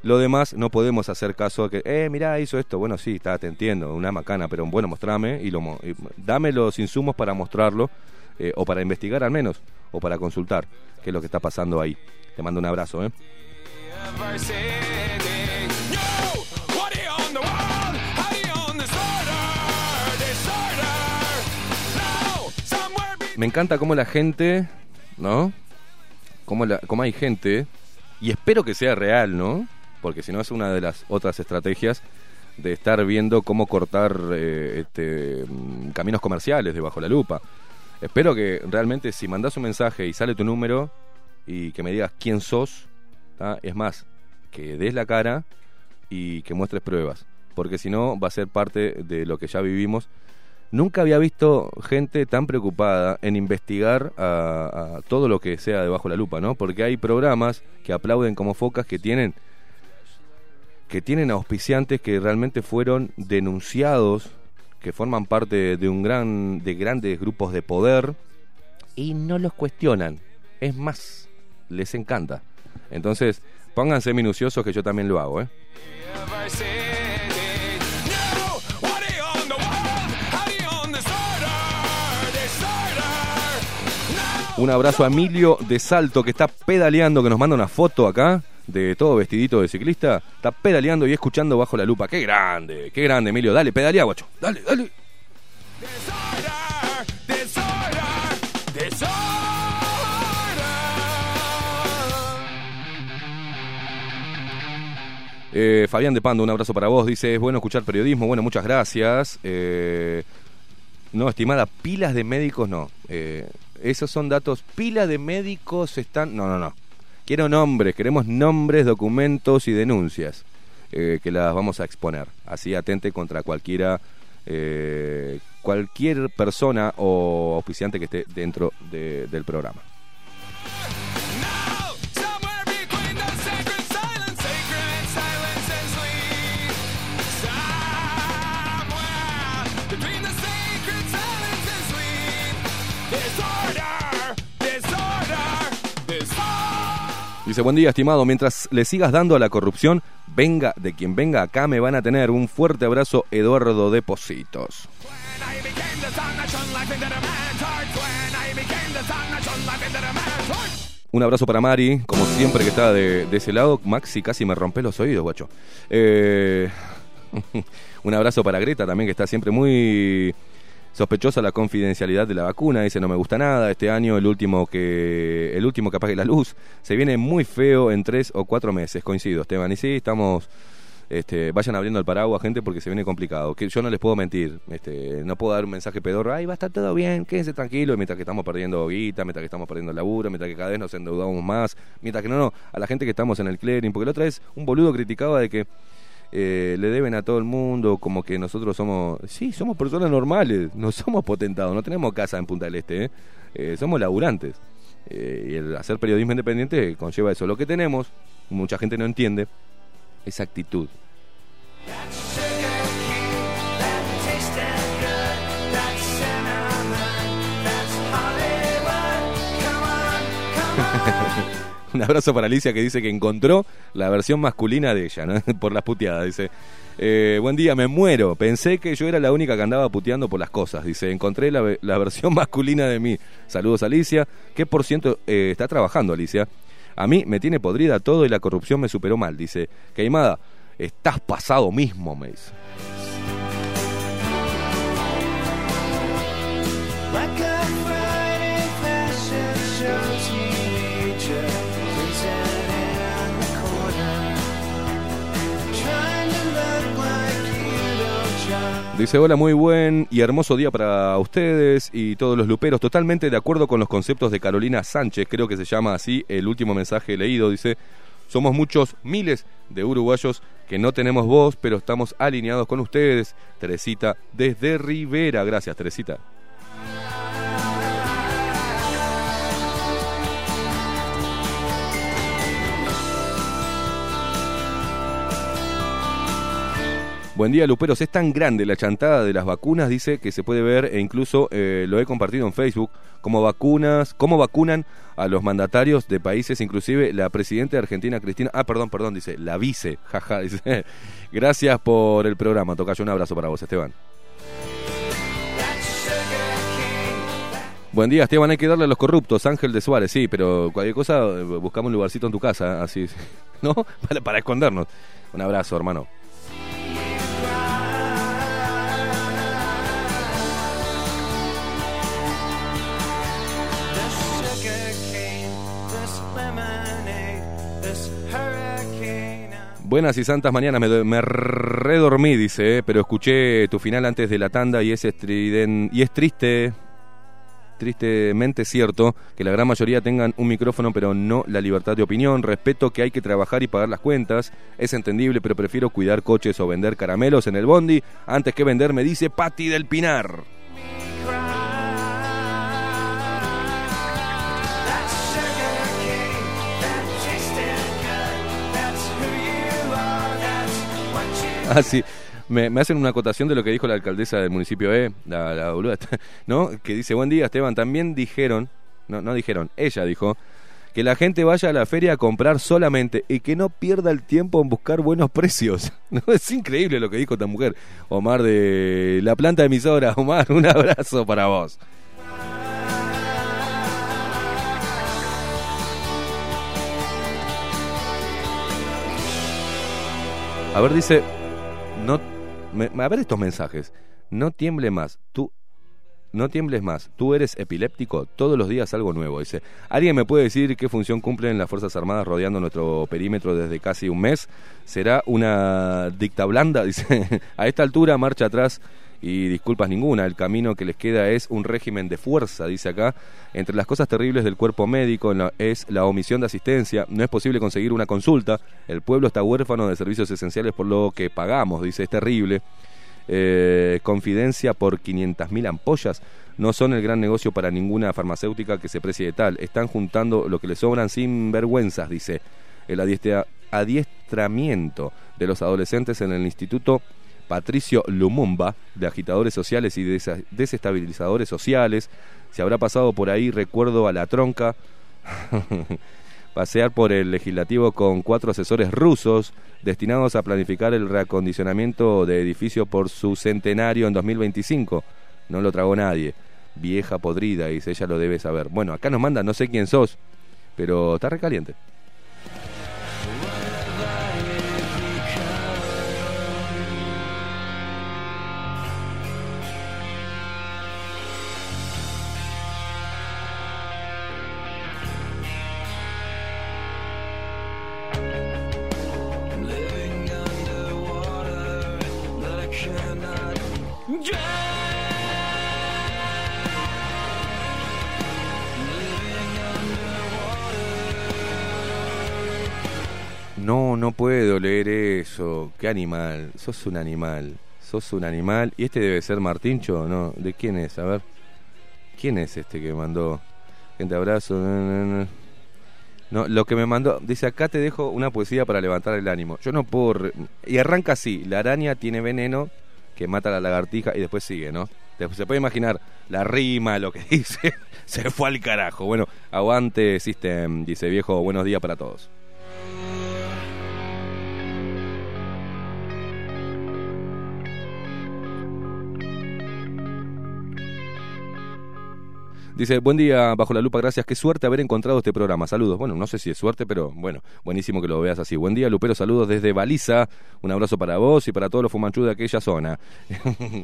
Lo demás no podemos hacer caso a que, eh, mirá, hizo esto. Bueno, sí, está, te entiendo, una macana, pero bueno, mostrame y, lo, dame los insumos para mostrarlo, eh, o para investigar al menos, o para consultar qué es lo que está pasando ahí. Te mando un abrazo, ¿eh? Me encanta cómo la gente, ¿no? Cómo, hay gente, y espero que sea real, ¿no? Porque si no es una de las otras estrategias de estar viendo cómo cortar eh, este, mm, caminos comerciales debajo la lupa. Espero que realmente si mandas un mensaje y sale tu número y que me digas quién sos, es más, que des la cara y que muestres pruebas, porque si no va a ser parte de lo que ya vivimos Nunca había visto gente tan preocupada en investigar a, todo lo que sea debajo de la lupa, ¿no? Porque hay programas que aplauden como focas que tienen que tienen auspiciantes que realmente fueron denunciados, que forman parte de un gran de grandes grupos de poder y no los cuestionan. Es más, les encanta. Entonces, pónganse minuciosos que yo también lo hago, ¿eh? Un abrazo a Emilio de Salto que está pedaleando, que nos manda una foto acá de todo vestidito de ciclista. Está pedaleando y escuchando bajo la lupa. ¡Qué grande! ¡Qué grande, Emilio! Dale, pedalea, guacho. Dale, dale. Eh, Fabián de Pando, un abrazo para vos. Dice, es bueno escuchar periodismo. Bueno, muchas gracias. Eh, no, estimada, pilas de médicos no. Eh, esos son datos. Pila de médicos están. No, no, no. Quiero nombres, queremos nombres, documentos y denuncias eh, que las vamos a exponer. Así atente contra cualquiera, eh, cualquier persona o oficiante que esté dentro del programa. Dice, buen día, estimado. Mientras le sigas dando a la corrupción, venga de quien venga acá, me van a tener un fuerte abrazo, Eduardo Depositos. Un abrazo para Mari, como siempre que está de, ese lado. Maxi casi me rompe los oídos, guacho. Eh, un abrazo para Greta también, que está siempre muy Sospechosa la confidencialidad de la vacuna, dice no me gusta nada, este año el último que el último que apague la luz, se viene muy feo en tres o cuatro meses, coincido Esteban, y sí, estamos, este, vayan abriendo el paraguas gente porque se viene complicado, que yo no les puedo mentir, este, no puedo dar un mensaje pedorro, ay va a estar todo bien, quédense tranquilos, mientras que estamos perdiendo guita, mientras que estamos perdiendo laburo, mientras que cada vez nos endeudamos más, mientras que no, no, a la gente que estamos en el clearing, porque la otra vez un boludo criticaba de que eh, le deben a todo el mundo, como que nosotros somos, sí, somos personas normales, no somos potentados, no tenemos casa en Punta del Este, ¿eh? Eh, somos laburantes. y el hacer periodismo independiente conlleva eso. Lo que tenemos, mucha gente no entiende, esa actitud. Un abrazo para Alicia que dice que encontró la versión masculina de ella, ¿no? por las puteadas, dice. Eh, buen día, me muero. Pensé que yo era la única que andaba puteando por las cosas. Dice, encontré la, versión masculina de mí. Saludos, Alicia. ¿Qué por ciento eh, está trabajando, Alicia? A mí me tiene podrida todo y la corrupción me superó mal. Dice, Queimada, estás pasado mismo, me dice. Dice, hola, muy buen y hermoso día para ustedes y todos los luperos. Totalmente de acuerdo con los conceptos de Carolina Sánchez, creo que se llama así el último mensaje leído. Dice, somos muchos, miles de uruguayos que no tenemos voz, pero estamos alineados con ustedes. Teresita desde Rivera. Gracias, Teresita. Buen día, Luperos. Es tan grande la chantada de las vacunas, dice que se puede ver e incluso eh, lo he compartido en Facebook, como vacunas, cómo vacunan a los mandatarios de países, inclusive la presidenta de Argentina, Cristina. Ah, perdón, perdón, dice, la vice, jaja, dice. Gracias por el programa, Tocayo. Un abrazo para vos, Esteban. Buen día, Esteban. Hay que darle a los corruptos. Ángel de Suárez, sí, pero cualquier cosa, eh, buscamos un lugarcito en tu casa, así, ¿no? Para, para escondernos. Un abrazo, hermano. Buenas y santas mañanas, me, redormí, dice, eh, pero escuché tu final antes de la tanda y es, estriden, y es triste, tristemente cierto, que la gran mayoría tengan un micrófono pero no la libertad de opinión. Respeto que hay que trabajar y pagar las cuentas, es entendible, pero prefiero cuidar coches o vender caramelos en el bondi antes que vender, me dice Patti del Pinar. Ah, sí. Me, hacen una acotación de lo que dijo la alcaldesa del municipio E, la, la boluda, ¿no? Que dice, buen día Esteban, también dijeron, no, no dijeron, ella dijo, que la gente vaya a la feria a comprar solamente y que no pierda el tiempo en buscar buenos precios. ¿No? Es increíble lo que dijo esta mujer. Omar de la planta emisora, Omar, un abrazo para vos. A ver, dice, no, a ver estos mensajes. No tiemble más. Tú no tiembles más. Tú eres epiléptico. Todos los días algo nuevo. Dice, ¿alguien me puede decir qué función cumplen las Fuerzas Armadas rodeando nuestro perímetro desde casi un mes? ¿Será una dicta blanda? Dice, a esta altura marcha atrás y disculpas ninguna. El camino que les queda es un régimen de fuerza, dice acá. Entre las cosas terribles del cuerpo médico es la omisión de asistencia. No es posible conseguir una consulta. El pueblo está huérfano de servicios esenciales por lo que pagamos, dice, es terrible. Eh, confidencia por 500.000 ampollas no son el gran negocio para ninguna farmacéutica que se precie de tal. Están juntando lo que les sobran sin vergüenzas, dice. El adiestramiento de los adolescentes en el Instituto Patricio Lumumba, de agitadores sociales y desestabilizadores sociales. Se habrá pasado por ahí, recuerdo a la tronca, pasear por el legislativo con cuatro asesores rusos destinados a planificar el reacondicionamiento de edificio por su centenario en 2025. No lo tragó nadie. Vieja podrida, dice, ella lo debe saber. Bueno, acá nos manda, no sé quién sos, pero está recaliente. Puedo leer eso. Qué animal. Sos un animal. Sos un animal. ¿Y este debe ser Martincho no? ¿De quién es? A ver. ¿Quién es este que mandó? Gente, abrazo. No, lo que me mandó. Dice: Acá te dejo una poesía para levantar el ánimo. Yo no puedo. Y arranca así: La araña tiene veneno que mata a la lagartija y después sigue, ¿no? Se puede imaginar la rima, lo que dice. Se fue al carajo. Bueno, aguante System, dice viejo, buenos días para todos. Dice, buen día, bajo la lupa, gracias. Qué suerte haber encontrado este programa. Saludos. Bueno, no sé si es suerte, pero bueno, buenísimo que lo veas así. Buen día, Lupero, saludos desde Baliza. Un abrazo para vos y para todos los fumanchú de aquella zona.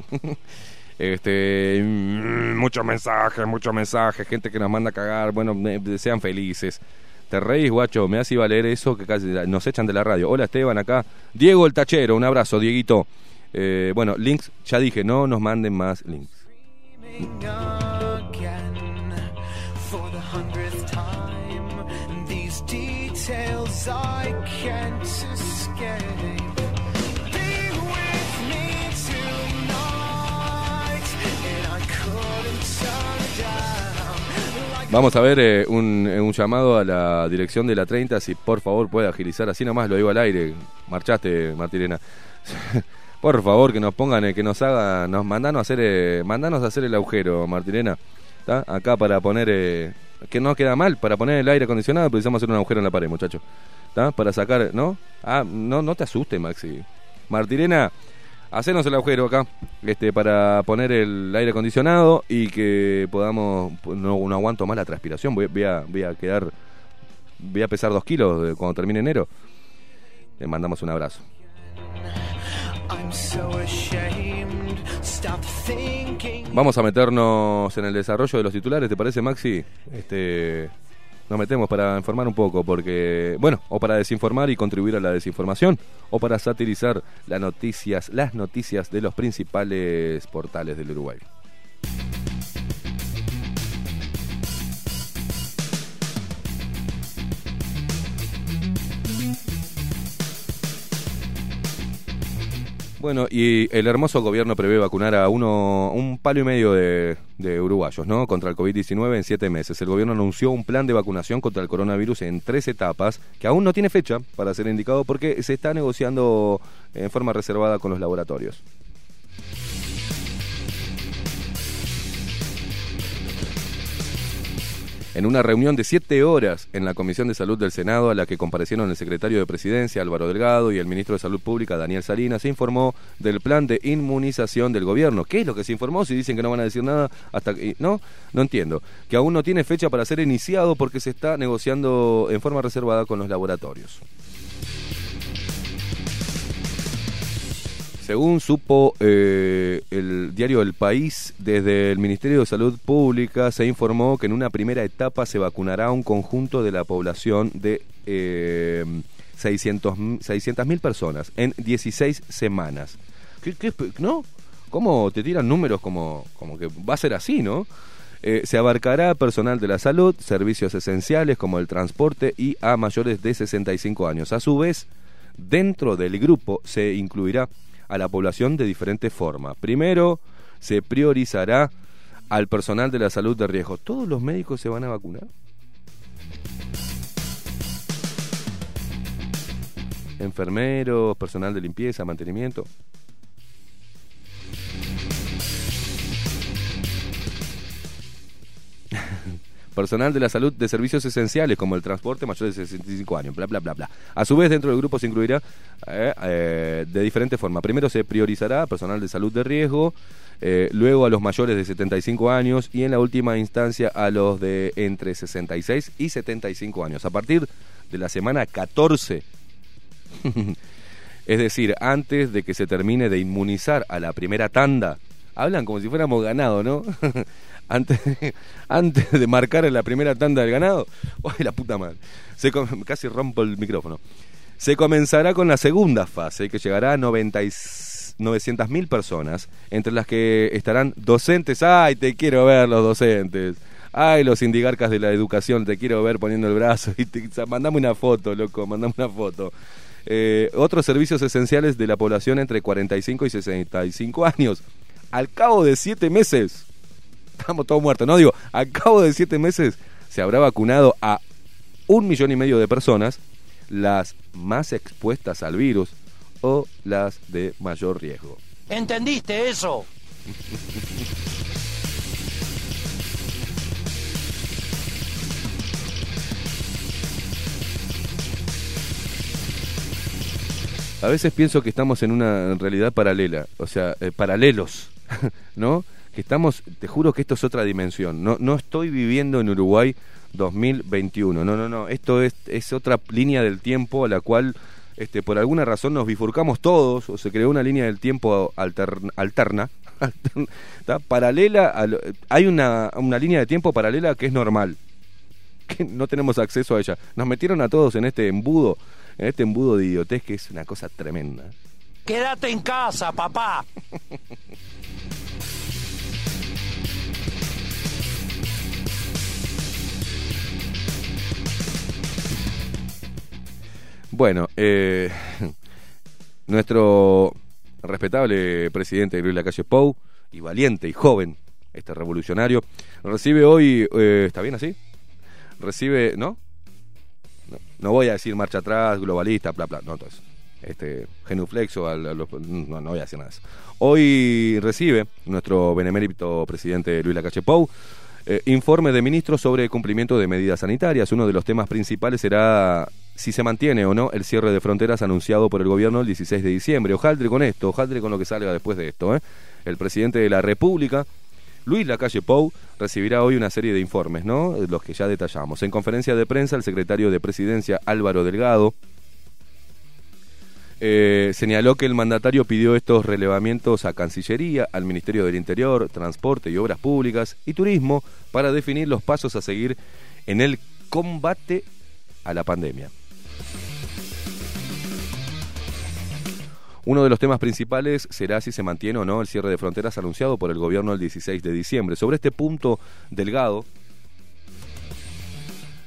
este, mm, muchos mensajes, muchos mensajes, gente que nos manda a cagar. Bueno, sean felices. Te reís, guacho, me hace valer eso que casi nos echan de la radio. Hola Esteban, acá. Diego el Tachero, un abrazo, Dieguito. Eh, bueno, links, ya dije, no nos manden más links. Vamos a ver eh, un, eh, un llamado a la dirección de la 30, si por favor puede agilizar, así nomás lo digo al aire. Marchaste, Martirena. por favor, que nos pongan, eh, que nos hagan, nos mandanos a hacer, mandanos a hacer el agujero, Martirena. ¿Está? Acá para poner, que no queda mal, para poner el aire acondicionado precisamos hacer un agujero en la pared, muchacho. ¿Está? Para sacar, ¿no? Ah, no, no te asustes, Maxi. Martirena, hacernos el agujero acá este para poner el aire acondicionado y que podamos pues, no, no aguanto más la transpiración voy, a voy a quedar voy a pesar dos kilos de- cuando termine enero le mandamos un abrazo vamos a meternos en el desarrollo de los titulares te parece Maxi este nos metemos para informar un poco porque bueno o para desinformar y contribuir a la desinformación o para satirizar las noticias las noticias de los principales portales del Uruguay Bueno, y el hermoso gobierno prevé vacunar a uno, un palo y medio de, uruguayos, ¿no? Contra el COVID-19 en siete meses. El gobierno anunció un plan de vacunación contra el coronavirus en tres etapas, que aún no tiene fecha para ser indicado porque se está negociando en forma reservada con los laboratorios. En una reunión de siete horas en la Comisión de Salud del Senado, a la que comparecieron el secretario de Presidencia, Álvaro Delgado, y el ministro de Salud Pública, Daniel Salinas, se informó del plan de inmunización del gobierno. ¿Qué es lo que se informó? Si dicen que no van a decir nada hasta que... No, no entiendo. Que aún no tiene fecha para ser iniciado porque se está negociando en forma reservada con los laboratorios. Según supo eh, el diario El País, desde el Ministerio de Salud Pública se informó que en una primera etapa se vacunará a un conjunto de la población de eh, 600 mil personas en 16 semanas. ¿Qué, no? ¿Cómo te tiran números como, como que va a ser así, no? Eh, se abarcará personal de la salud, servicios esenciales como el transporte y a mayores de 65 años. A su vez, dentro del grupo se incluirá a la población de diferente forma. Primero, se priorizará al personal de la salud de riesgo. ¿Todos los médicos se van a vacunar? Enfermeros, personal de limpieza, mantenimiento. Personal de la salud de servicios esenciales como el transporte mayores de 65 años, bla, bla, bla, bla. A su vez, dentro del grupo se incluirá eh, eh, de diferente forma. Primero se priorizará personal de salud de riesgo, eh, luego a los mayores de 75 años y en la última instancia a los de entre 66 y 75 años. A partir de la semana 14, es decir, antes de que se termine de inmunizar a la primera tanda, hablan como si fuéramos ganado, ¿no? antes, antes de marcar la primera tanda del ganado, ¡ay la puta madre! Se casi rompo el micrófono. Se comenzará con la segunda fase, que llegará a 900.000 personas, entre las que estarán docentes. ¡Ay, te quiero ver los docentes! ¡Ay, los indigarcas de la educación! Te quiero ver poniendo el brazo. Y te- mandame una foto, loco, mandame una foto. Eh, otros servicios esenciales de la población entre 45 y 65 años. Al cabo de siete meses, estamos todos muertos, no digo, al cabo de siete meses se habrá vacunado a un millón y medio de personas, las más expuestas al virus o las de mayor riesgo. ¿Entendiste eso? A veces pienso que estamos en una realidad paralela, o sea, eh, paralelos, ¿no? Que estamos, te juro que esto es otra dimensión. No, no estoy viviendo en Uruguay 2021. No, no, no. Esto es, es otra línea del tiempo a la cual, este, por alguna razón, nos bifurcamos todos, o se creó una línea del tiempo alter- alterna, ¿tá? paralela. A lo- hay una, una línea de tiempo paralela que es normal, que no tenemos acceso a ella. Nos metieron a todos en este embudo, en este embudo de idiotez que es una cosa tremenda. Quédate en casa, papá. Bueno, eh, nuestro respetable presidente Luis Lacalle Pou, y valiente y joven, este revolucionario, recibe hoy, eh, ¿está bien así? Recibe, ¿no? ¿no? voy a decir marcha atrás, globalista, bla, bla, no, entonces, este, genuflexo, a no, no voy a decir nada de eso. Hoy recibe nuestro benemérito presidente Luis Lacalle Pou eh, informe de ministros sobre cumplimiento de medidas sanitarias. Uno de los temas principales será si se mantiene o no el cierre de fronteras anunciado por el gobierno el 16 de diciembre. Ojaldre con esto, ojaldre con lo que salga después de esto. ¿eh? El presidente de la República, Luis Lacalle Pou, recibirá hoy una serie de informes, ¿no? Los que ya detallamos. En conferencia de prensa, el secretario de Presidencia, Álvaro Delgado, eh, señaló que el mandatario pidió estos relevamientos a Cancillería, al Ministerio del Interior, Transporte y Obras Públicas y Turismo para definir los pasos a seguir en el combate a la pandemia. Uno de los temas principales será si se mantiene o no el cierre de fronteras anunciado por el gobierno el 16 de diciembre. Sobre este punto, Delgado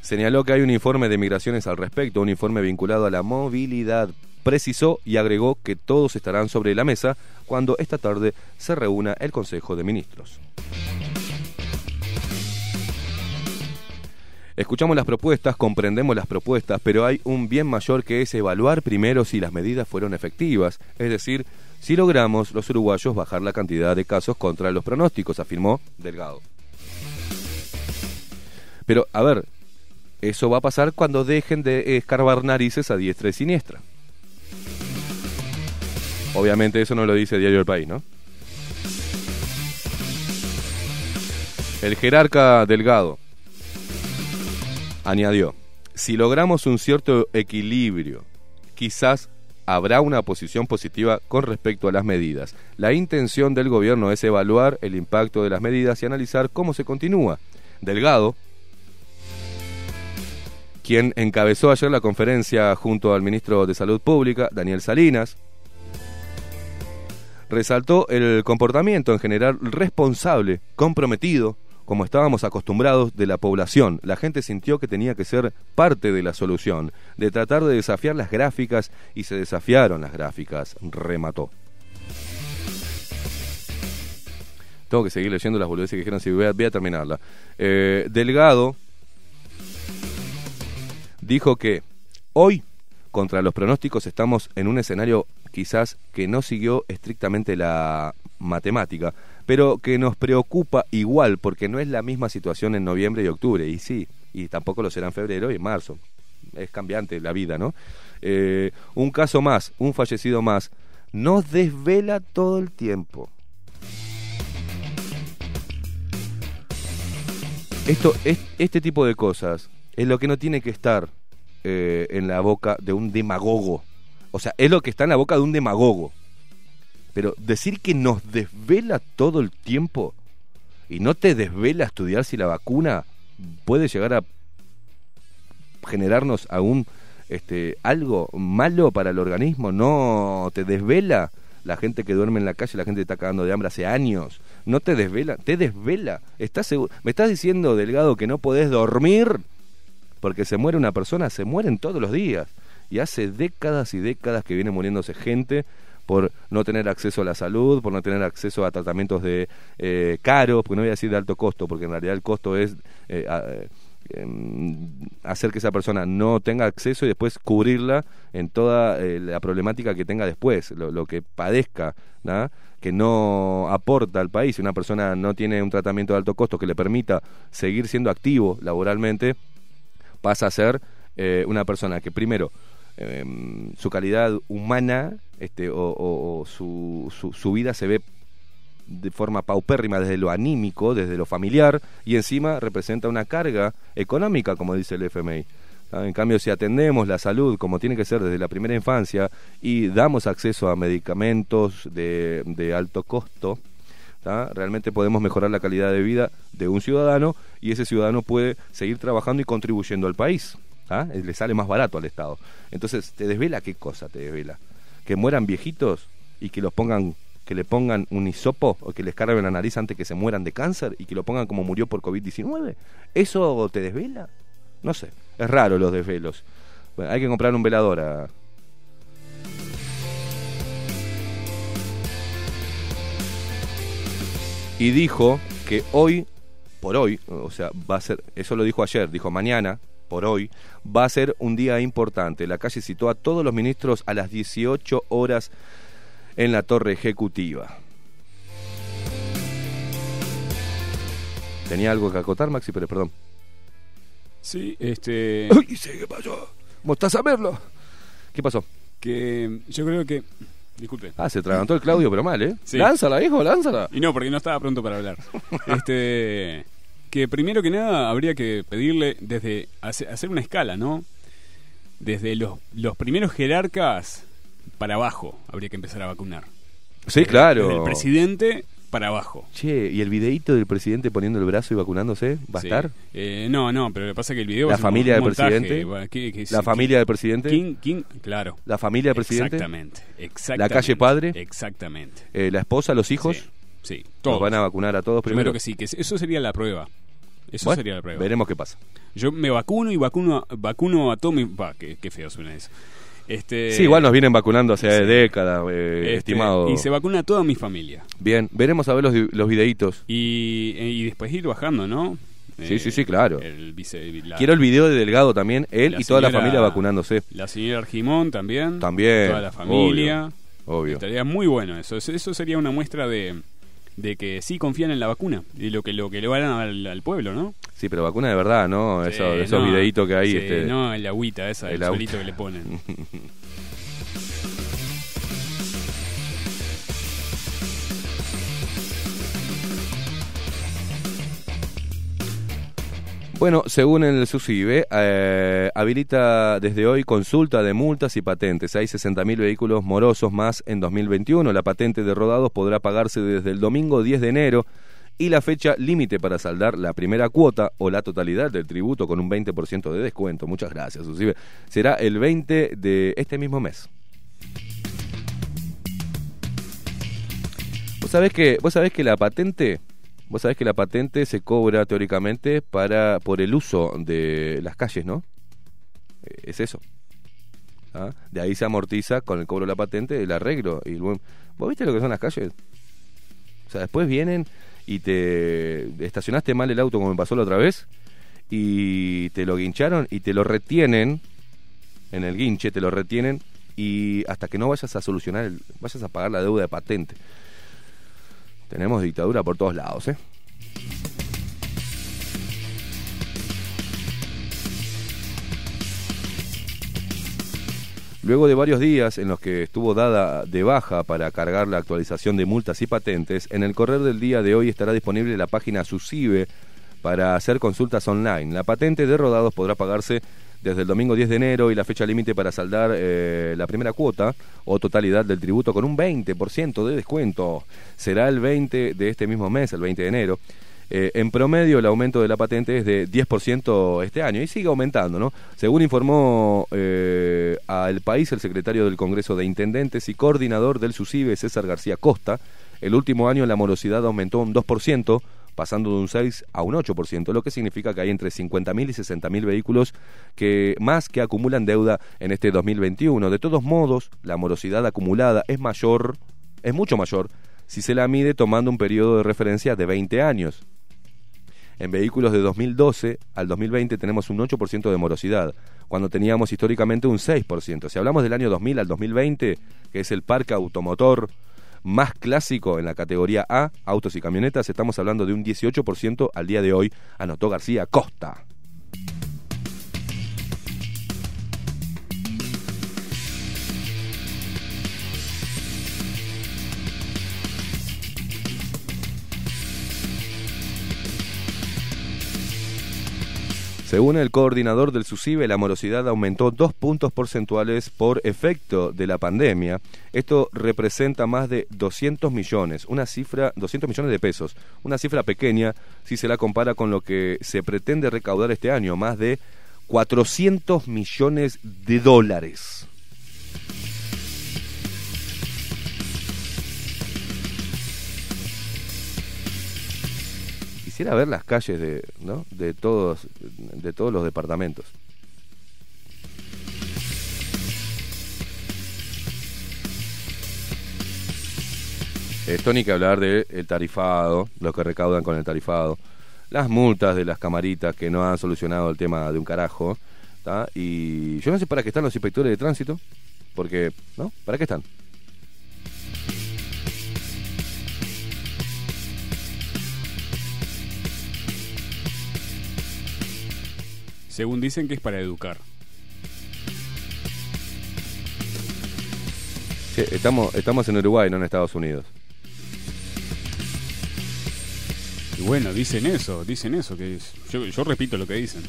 señaló que hay un informe de migraciones al respecto, un informe vinculado a la movilidad. Precisó y agregó que todos estarán sobre la mesa cuando esta tarde se reúna el Consejo de Ministros. Escuchamos las propuestas, comprendemos las propuestas, pero hay un bien mayor que es evaluar primero si las medidas fueron efectivas, es decir, si logramos los uruguayos bajar la cantidad de casos contra los pronósticos, afirmó Delgado. Pero, a ver, eso va a pasar cuando dejen de escarbar narices a diestra y siniestra. Obviamente eso no lo dice Diario El País, ¿no? El jerarca Delgado añadió, si logramos un cierto equilibrio, quizás habrá una posición positiva con respecto a las medidas. La intención del gobierno es evaluar el impacto de las medidas y analizar cómo se continúa. Delgado, quien encabezó ayer la conferencia junto al ministro de Salud Pública, Daniel Salinas, resaltó el comportamiento en general responsable, comprometido, como estábamos acostumbrados de la población. La gente sintió que tenía que ser parte de la solución, de tratar de desafiar las gráficas y se desafiaron las gráficas, remató. Tengo que seguir leyendo las boludeces que dijeron, si voy a, voy a terminarla. Eh, Delgado dijo que hoy, contra los pronósticos, estamos en un escenario quizás que no siguió estrictamente la matemática, pero que nos preocupa igual porque no es la misma situación en noviembre y octubre, y sí, y tampoco lo será en febrero y en marzo. Es cambiante la vida, ¿no? Eh, un caso más, un fallecido más, nos desvela todo el tiempo. Esto, es, este tipo de cosas es lo que no tiene que estar eh, en la boca de un demagogo. O sea, es lo que está en la boca de un demagogo. Pero decir que nos desvela todo el tiempo y no te desvela estudiar si la vacuna puede llegar a generarnos aún este, algo malo para el organismo, no te desvela la gente que duerme en la calle, la gente que está cagando de hambre hace años, no te desvela, te desvela. ¿Estás seguro? ¿Me estás diciendo, Delgado, que no podés dormir porque se muere una persona? Se mueren todos los días. Y hace décadas y décadas que viene muriéndose gente por no tener acceso a la salud, por no tener acceso a tratamientos de eh, caros, porque no voy a decir de alto costo, porque en realidad el costo es eh, em, hacer que esa persona no tenga acceso y después cubrirla en toda eh, la problemática que tenga después, lo, lo que padezca, que no aporta al país. Si una persona no tiene un tratamiento de alto costo que le permita seguir siendo activo laboralmente, pasa a ser eh, una persona que primero em, su calidad humana este, o, o- su, su, vida se ve de forma paupérrima desde lo anímico, desde lo familiar, y encima representa una carga económica, como dice el FMI. ¿tá? En cambio, si atendemos la salud como tiene que ser desde la primera infancia y damos acceso a medicamentos de, de alto costo, realmente podemos mejorar la calidad de vida de un ciudadano y ese ciudadano puede seguir trabajando y contribuyendo al país. ¿Tá? Eh, Le sale más barato al Estado. Entonces, ¿te desvela qué cosa te desvela? Que mueran viejitos y que los pongan que le pongan un hisopo o que les carguen la nariz antes que se mueran de cáncer y que lo pongan como murió por COVID-19. ¿Eso te desvela? No sé, es raro los desvelos. Hay que comprar un velador y dijo que hoy, por hoy, o sea, va a ser, eso lo dijo ayer, dijo mañana, por hoy, va a ser un día importante. La calle citó a todos los ministros a las 18 horas en la torre ejecutiva. Tenía algo que acotar, Maxi, pero perdón. Sí, este. Uy, sí, ¿qué pasó? ¿Mostás a verlo? ¿Qué pasó? Que yo creo que. Disculpe. Ah, se atragantó el Claudio, pero mal, ¿eh? Sí. Lánzala, hijo, lánzala. Y no, porque no estaba pronto para hablar. este. Que primero que nada habría que pedirle desde. hace- hacer una escala, ¿no? Desde los, los primeros jerarcas para abajo habría que empezar a vacunar. Sí, claro. Desde el presidente para abajo. Che, ¿y el videíto del presidente poniendo el brazo y vacunándose? ¿Va a Sí. estar? Eh, no, no, pero lo que pasa es que el video ¿La familia del montaje, presidente? bueno, ¿qué- qué- ¿La familia del presidente? ¿Quién, quién? Claro. ¿La familia del presidente? Exactamente, ¿La exactamente. calle Padre? Exactamente. Eh, ¿La esposa, los hijos? Sí, ¿Los todos. van a vacunar a todos primero? Primero que sí, que eso sería la prueba. Eso Bueno, sería la prueba. Veremos qué pasa. Yo me vacuno y vacuno, vacuno a todo mi... Va, qué, qué feo suena eso. Este, sí, igual nos vienen vacunando hace sí. décadas, eh, este, estimado. Y se vacuna a toda mi familia. Bien, veremos a ver los, los videitos. Y, y después ir bajando, ¿no? Sí, Eh, sí, sí, claro. el vice- la- Quiero el video de Delgado también, él y toda la familia vacunándose. La señora Argimón también. También, Toda la familia. obvio, obvio. Estaría muy bueno. Eso- Eso sería una muestra de, de que sí confían en la vacuna y lo que, lo que le van al, al pueblo, ¿no? Sí, pero vacuna de verdad, ¿no? Sí, Eso- esos no, videitos que hay. sí, este, No, el agüita esa, el, el agüita. solito que le ponen. Bueno, según el SUSIBE, eh, habilita desde hoy consulta de multas y patentes. Hay 60.000 vehículos morosos más en 2021. La patente de rodados podrá pagarse desde el domingo 10 de enero y la fecha límite para saldar la primera cuota o la totalidad del tributo con un 20% de descuento. Muchas gracias, SUSIBE. Será el 20 de este mismo mes. ¿Vos sabés que, vos sabés que la patente, vos sabés que la patente se cobra teóricamente para por el uso de las calles, ¿no? Eh, Es eso. ¿Ah? De ahí se amortiza con el cobro de la patente el arreglo y ¿Vos viste lo que son las calles? O sea, después vienen y te estacionaste mal el auto como me pasó la otra vez y te lo guincharon y te lo retienen en el guinche, te lo retienen y hasta que no vayas a solucionar, el- vayas a pagar la deuda de patente. Tenemos dictadura por todos lados, ¿eh? Luego de varios días en los que estuvo dada de baja para cargar la actualización de multas y patentes, en el correr del día de hoy estará disponible la página SUSIBE para hacer consultas online. La patente de rodados podrá pagarse desde el domingo 10 de enero y la fecha límite para saldar eh, la primera cuota o totalidad del tributo con un 20% de descuento. Será el 20 de este mismo mes, el 20 de enero. Eh, en promedio, el aumento de la patente es de 10% este año y sigue aumentando, ¿no? Según informó eh, al país el secretario del Congreso de Intendentes y coordinador del SUSIBE, César García Costa, el último año la morosidad aumentó un 2%, pasando de un 6 a un 8%, lo que significa que hay entre 50.000 y 60.000 vehículos que más que acumulan deuda en este 2021. De todos modos, la morosidad acumulada es mayor, es mucho mayor si se la mide tomando un periodo de referencia de 20 años. En vehículos de 2012 al 2020 tenemos un 8% de morosidad, cuando teníamos históricamente un 6%. Si hablamos del año 2000 al 2020, que es el parque automotor más clásico en la categoría A, autos y camionetas, estamos hablando de un 18% al día de hoy, anotó García Costa. Según el coordinador del SUSIBE, la morosidad aumentó dos puntos porcentuales por efecto de la pandemia. Esto representa más de 200 millones, una cifra, 200 millones de pesos, una cifra pequeña si se la compara con lo que se pretende recaudar este año, más de 400 millones de dólares. Quisiera ver las calles de, ¿no? de, todos, de todos los departamentos. Esto ni que hablar del tarifado, lo que recaudan con el tarifado, las multas de las camaritas que no han solucionado el tema de un carajo. ¿tá? Y yo no sé para qué están los inspectores de tránsito, porque, ¿no? ¿Para qué están? Según dicen que es para educar. Sí, estamos, estamos en Uruguay, no en Estados Unidos. Y bueno, dicen eso, dicen eso, que es- yo, yo repito lo que dicen.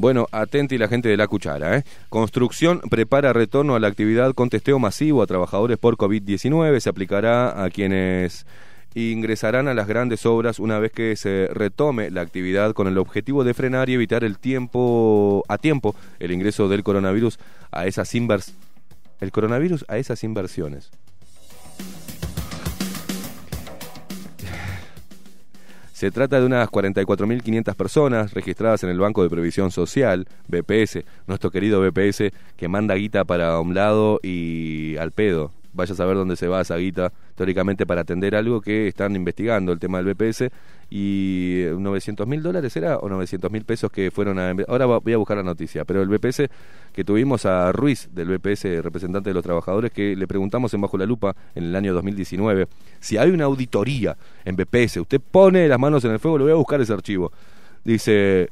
Bueno, atenti la gente de la cuchara. ¿eh? Construcción prepara retorno a la actividad con testeo masivo a trabajadores por COVID-19. Se aplicará a quienes ingresarán a las grandes obras una vez que se retome la actividad con el objetivo de frenar y evitar el tiempo a tiempo el ingreso del coronavirus a esas el coronavirus a esas inversiones. Se trata de unas 44.500 personas registradas en el Banco de Previsión Social, BPS, nuestro querido BPS, que manda guita para un lado y al pedo. Vaya a saber dónde se va esa guita, teóricamente para atender algo que están investigando, el tema del BPS, y 900 mil dólares era, o 900 mil pesos que fueron a... Ahora voy a buscar la noticia, pero el BPS que tuvimos a Ruiz, del BPS, representante de los trabajadores, que le preguntamos en Bajo la Lupa en el año 2019, si hay una auditoría en BPS, usted pone las manos en el fuego, lo voy a buscar ese archivo. Dice,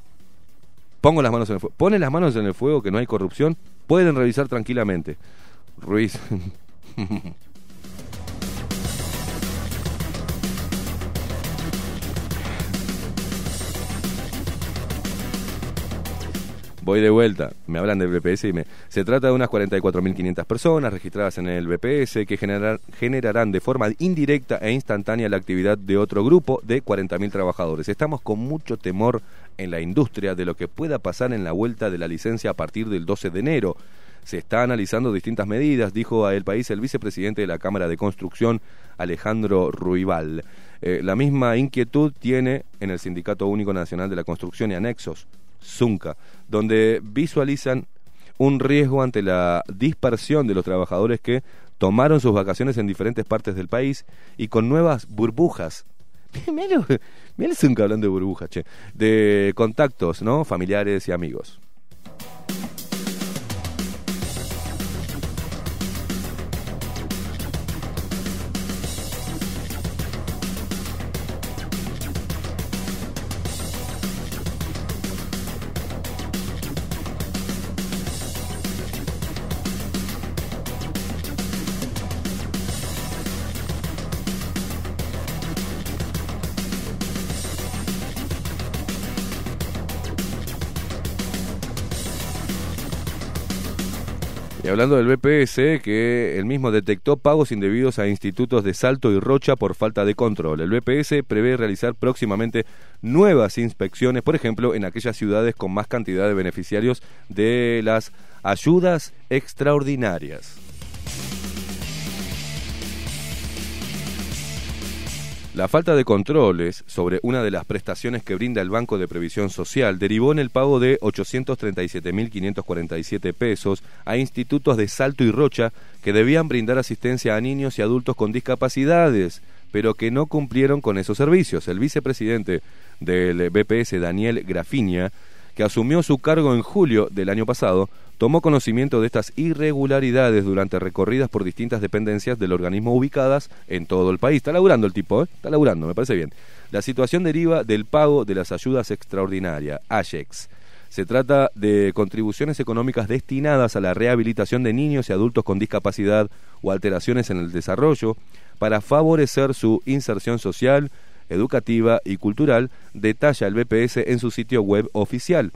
pongo las manos en el fuego. Pone las manos en el fuego que no hay corrupción, pueden revisar tranquilamente. Ruiz. Voy de vuelta, me hablan del BPS y me... Se trata de unas 44.500 personas registradas en el BPS que generar- generarán de forma indirecta e instantánea la actividad de otro grupo de 40.000 trabajadores. Estamos con mucho temor en la industria de lo que pueda pasar en la vuelta de la licencia a partir del 12 de enero. Se está analizando distintas medidas, dijo a El País el vicepresidente de la Cámara de Construcción, Alejandro Ruibal. Eh, la misma inquietud tiene en el Sindicato Único Nacional de la Construcción y Anexos, ZUNCA, donde visualizan un riesgo ante la dispersión de los trabajadores que tomaron sus vacaciones en diferentes partes del país y con nuevas burbujas. Mira Zunca hablando de burbujas, che. De contactos, ¿no? Familiares y amigos. Hablando del BPS, que el mismo detectó pagos indebidos a institutos de Salto y Rocha por falta de control. El BPS prevé realizar próximamente nuevas inspecciones, por ejemplo, en aquellas ciudades con más cantidad de beneficiarios de las ayudas extraordinarias. La falta de controles sobre una de las prestaciones que brinda el Banco de Previsión Social derivó en el pago de 837.547 pesos a institutos de Salto y Rocha que debían brindar asistencia a niños y adultos con discapacidades, pero que no cumplieron con esos servicios. El vicepresidente del BPS, Daniel Grafiña, que asumió su cargo en julio del año pasado, tomó conocimiento de estas irregularidades durante recorridas por distintas dependencias del organismo ubicadas en todo el país. Está laburando el tipo, ¿eh? Está laburando, me parece bien. La situación deriva del pago de las ayudas extraordinarias, AYEX. Se trata de contribuciones económicas destinadas a la rehabilitación de niños y adultos con discapacidad o alteraciones en el desarrollo para favorecer su inserción social, educativa y cultural, detalla el BPS en su sitio web oficial.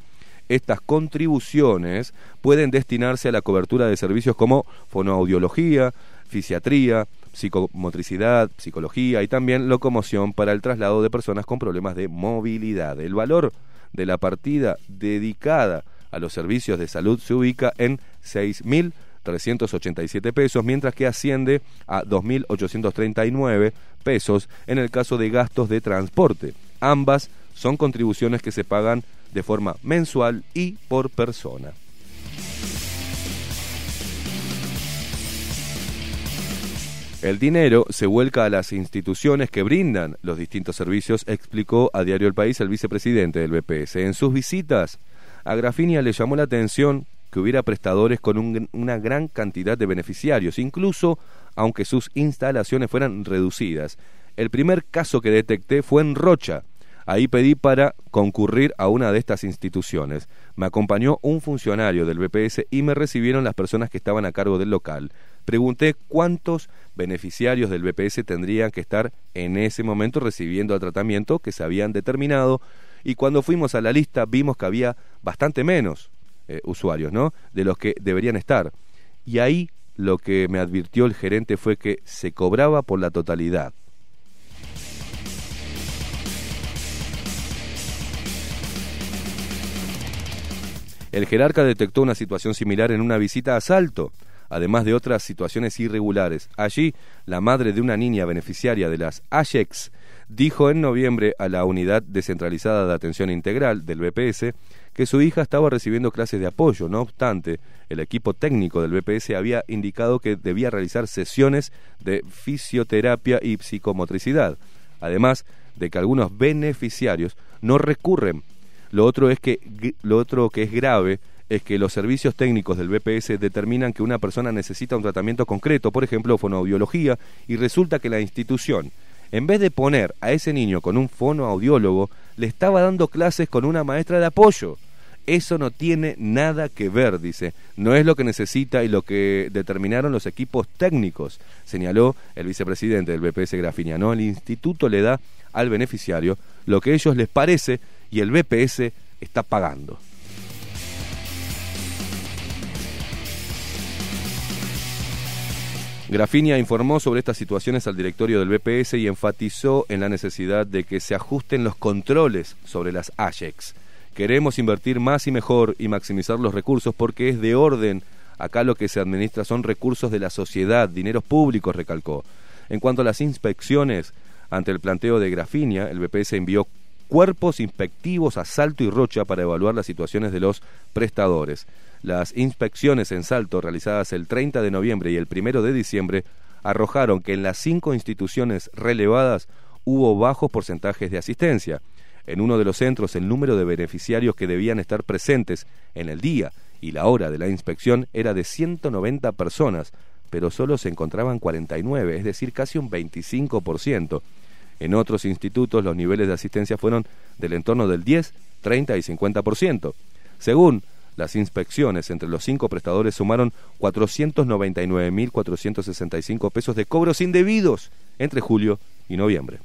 Estas contribuciones pueden destinarse a la cobertura de servicios como fonoaudiología, fisiatría, psicomotricidad, psicología y también locomoción para el traslado de personas con problemas de movilidad. El valor de la partida dedicada a los servicios de salud se ubica en 6.387 pesos, mientras que asciende a 2.839 pesos en el caso de gastos de transporte. Ambas son contribuciones que se pagan de forma mensual y por persona. El dinero se vuelca a las instituciones que brindan los distintos servicios, explicó a Diario El País el vicepresidente del BPS. En sus visitas, a Grafinia le llamó la atención que hubiera prestadores con un- una gran cantidad de beneficiarios, incluso aunque sus instalaciones fueran reducidas. El primer caso que detecté fue en Rocha. Ahí pedí para concurrir a una de estas instituciones. Me acompañó un funcionario del BPS y me recibieron las personas que estaban a cargo del local. Pregunté cuántos beneficiarios del BPS tendrían que estar en ese momento recibiendo el tratamiento que se habían determinado y cuando fuimos a la lista vimos que había bastante menos eh, usuarios, ¿no? De los que deberían estar. Y ahí lo que me advirtió el gerente fue que se cobraba por la totalidad. El jerarca detectó una situación similar en una visita a Salto, además de otras situaciones irregulares. Allí, la madre de una niña beneficiaria de las AYEX dijo en noviembre a la Unidad Descentralizada de Atención Integral del BPS que su hija estaba recibiendo clases de apoyo. No obstante, el equipo técnico del BPS había indicado que debía realizar sesiones de fisioterapia y psicomotricidad, además de que algunos beneficiarios no recurren lo otro es que lo otro que es grave es que los servicios técnicos del BPS determinan que una persona necesita un tratamiento concreto, por ejemplo, fonoaudiología, y resulta que la institución, en vez de poner a ese niño con un fonoaudiólogo, le estaba dando clases con una maestra de apoyo. Eso no tiene nada que ver, dice. No es lo que necesita y lo que determinaron los equipos técnicos, señaló el vicepresidente del BPS Grafinia. No, el instituto le da al beneficiario lo que a ellos les parece y el BPS está pagando. Grafinia informó sobre estas situaciones al directorio del BPS y enfatizó en la necesidad de que se ajusten los controles sobre las AYEX. Queremos invertir más y mejor y maximizar los recursos porque es de orden. Acá lo que se administra son recursos de la sociedad, dineros públicos, recalcó. En cuanto a las inspecciones, ante el planteo de Grafinia, el BPS envió cuerpos inspectivos a Salto y Rocha para evaluar las situaciones de los prestadores. Las inspecciones en Salto, realizadas el 30 de noviembre y el 1 de diciembre, arrojaron que en las cinco instituciones relevadas hubo bajos porcentajes de asistencia. En uno de los centros, el número de beneficiarios que debían estar presentes en el día y la hora de la inspección era de 190 personas, pero solo se encontraban 49, es decir, casi un 25%. En otros institutos los niveles de asistencia fueron del entorno del 10, 30 y 50%. Según las inspecciones entre los cinco prestadores sumaron 499.465 pesos de cobros indebidos entre julio y noviembre.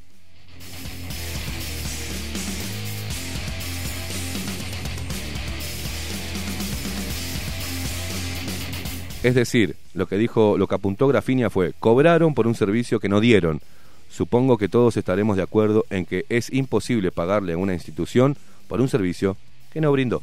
Es decir, lo que dijo, lo que apuntó Grafinia fue, cobraron por un servicio que no dieron. Supongo que todos estaremos de acuerdo en que es imposible pagarle a una institución por un servicio que no brindó.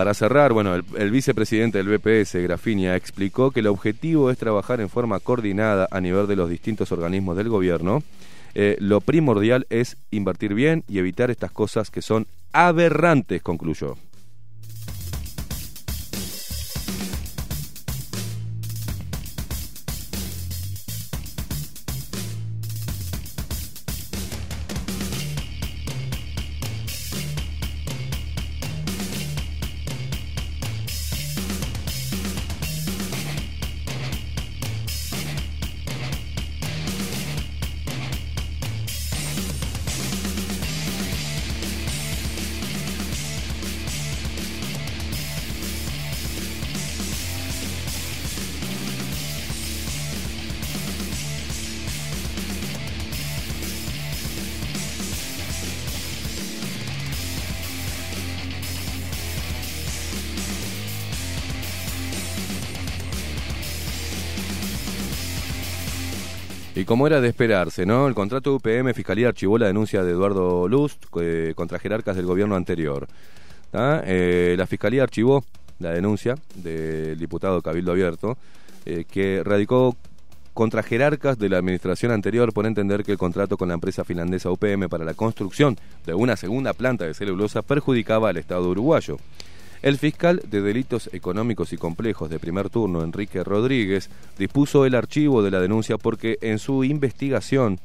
Para cerrar, bueno, el, vicepresidente del BPS, Grafinia, explicó que el objetivo es trabajar en forma coordinada a nivel de los distintos organismos del gobierno. Eh, lo primordial es invertir bien y evitar estas cosas que son aberrantes, concluyó. Como era de esperarse, ¿no? El contrato UPM Fiscalía archivó la denuncia de Eduardo Luz eh, contra jerarcas del gobierno anterior. Eh, la Fiscalía archivó la denuncia del diputado Cabildo Abierto, eh, que radicó contra jerarcas de la administración anterior por entender que el contrato con la empresa finlandesa UPM para la construcción de una segunda planta de celulosa perjudicaba al Estado uruguayo. El fiscal de delitos económicos y complejos de primer turno, Enrique Rodríguez, dispuso el archivo de la denuncia porque en su investigación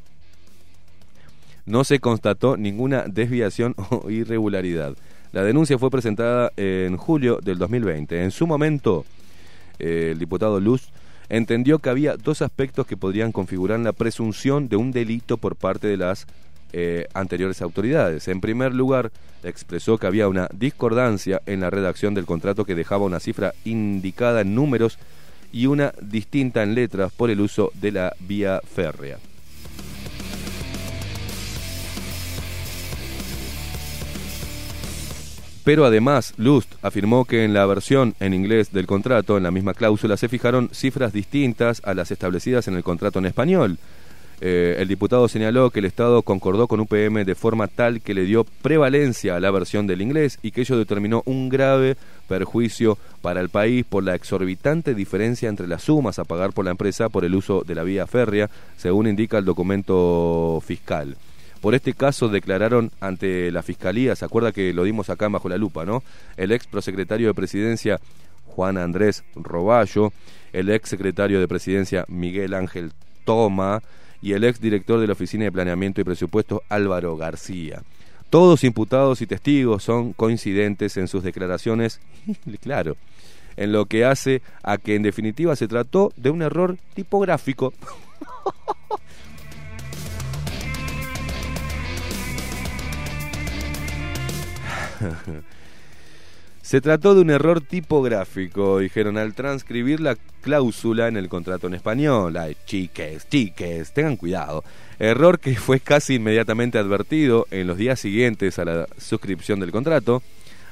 no se constató ninguna desviación o irregularidad. La denuncia fue presentada en julio del 2020. En su momento, eh, el diputado Luz entendió que había dos aspectos que podrían configurar la presunción de un delito por parte de las eh, anteriores autoridades. En primer lugar, expresó que había una discordancia en la redacción del contrato que dejaba una cifra indicada en números y una distinta en letras por el uso de la vía férrea. Pero además, Lust afirmó que en la versión en inglés del contrato, en la misma cláusula, se fijaron cifras distintas a las establecidas en el contrato en español. Eh, el diputado señaló que el Estado concordó con UPM de forma tal que le dio prevalencia a la versión del inglés y que ello determinó un grave perjuicio para el país por la exorbitante diferencia entre las sumas a pagar por la empresa por el uso de la vía férrea, según indica el documento fiscal. Por este caso declararon ante la Fiscalía, se acuerda que lo dimos acá bajo la lupa, ¿no? El ex prosecretario de Presidencia Juan Andrés Roballo, el ex secretario de Presidencia Miguel Ángel Toma y el ex director de la Oficina de Planeamiento y Presupuestos Álvaro García. Todos imputados y testigos son coincidentes en sus declaraciones, claro, en lo que hace a que en definitiva se trató de un error tipográfico. Se trató de un error tipográfico, dijeron al transcribir la cláusula en el contrato en español. Ay, chiques, chiques, tengan cuidado. Error que fue casi inmediatamente advertido en los días siguientes a la suscripción del contrato,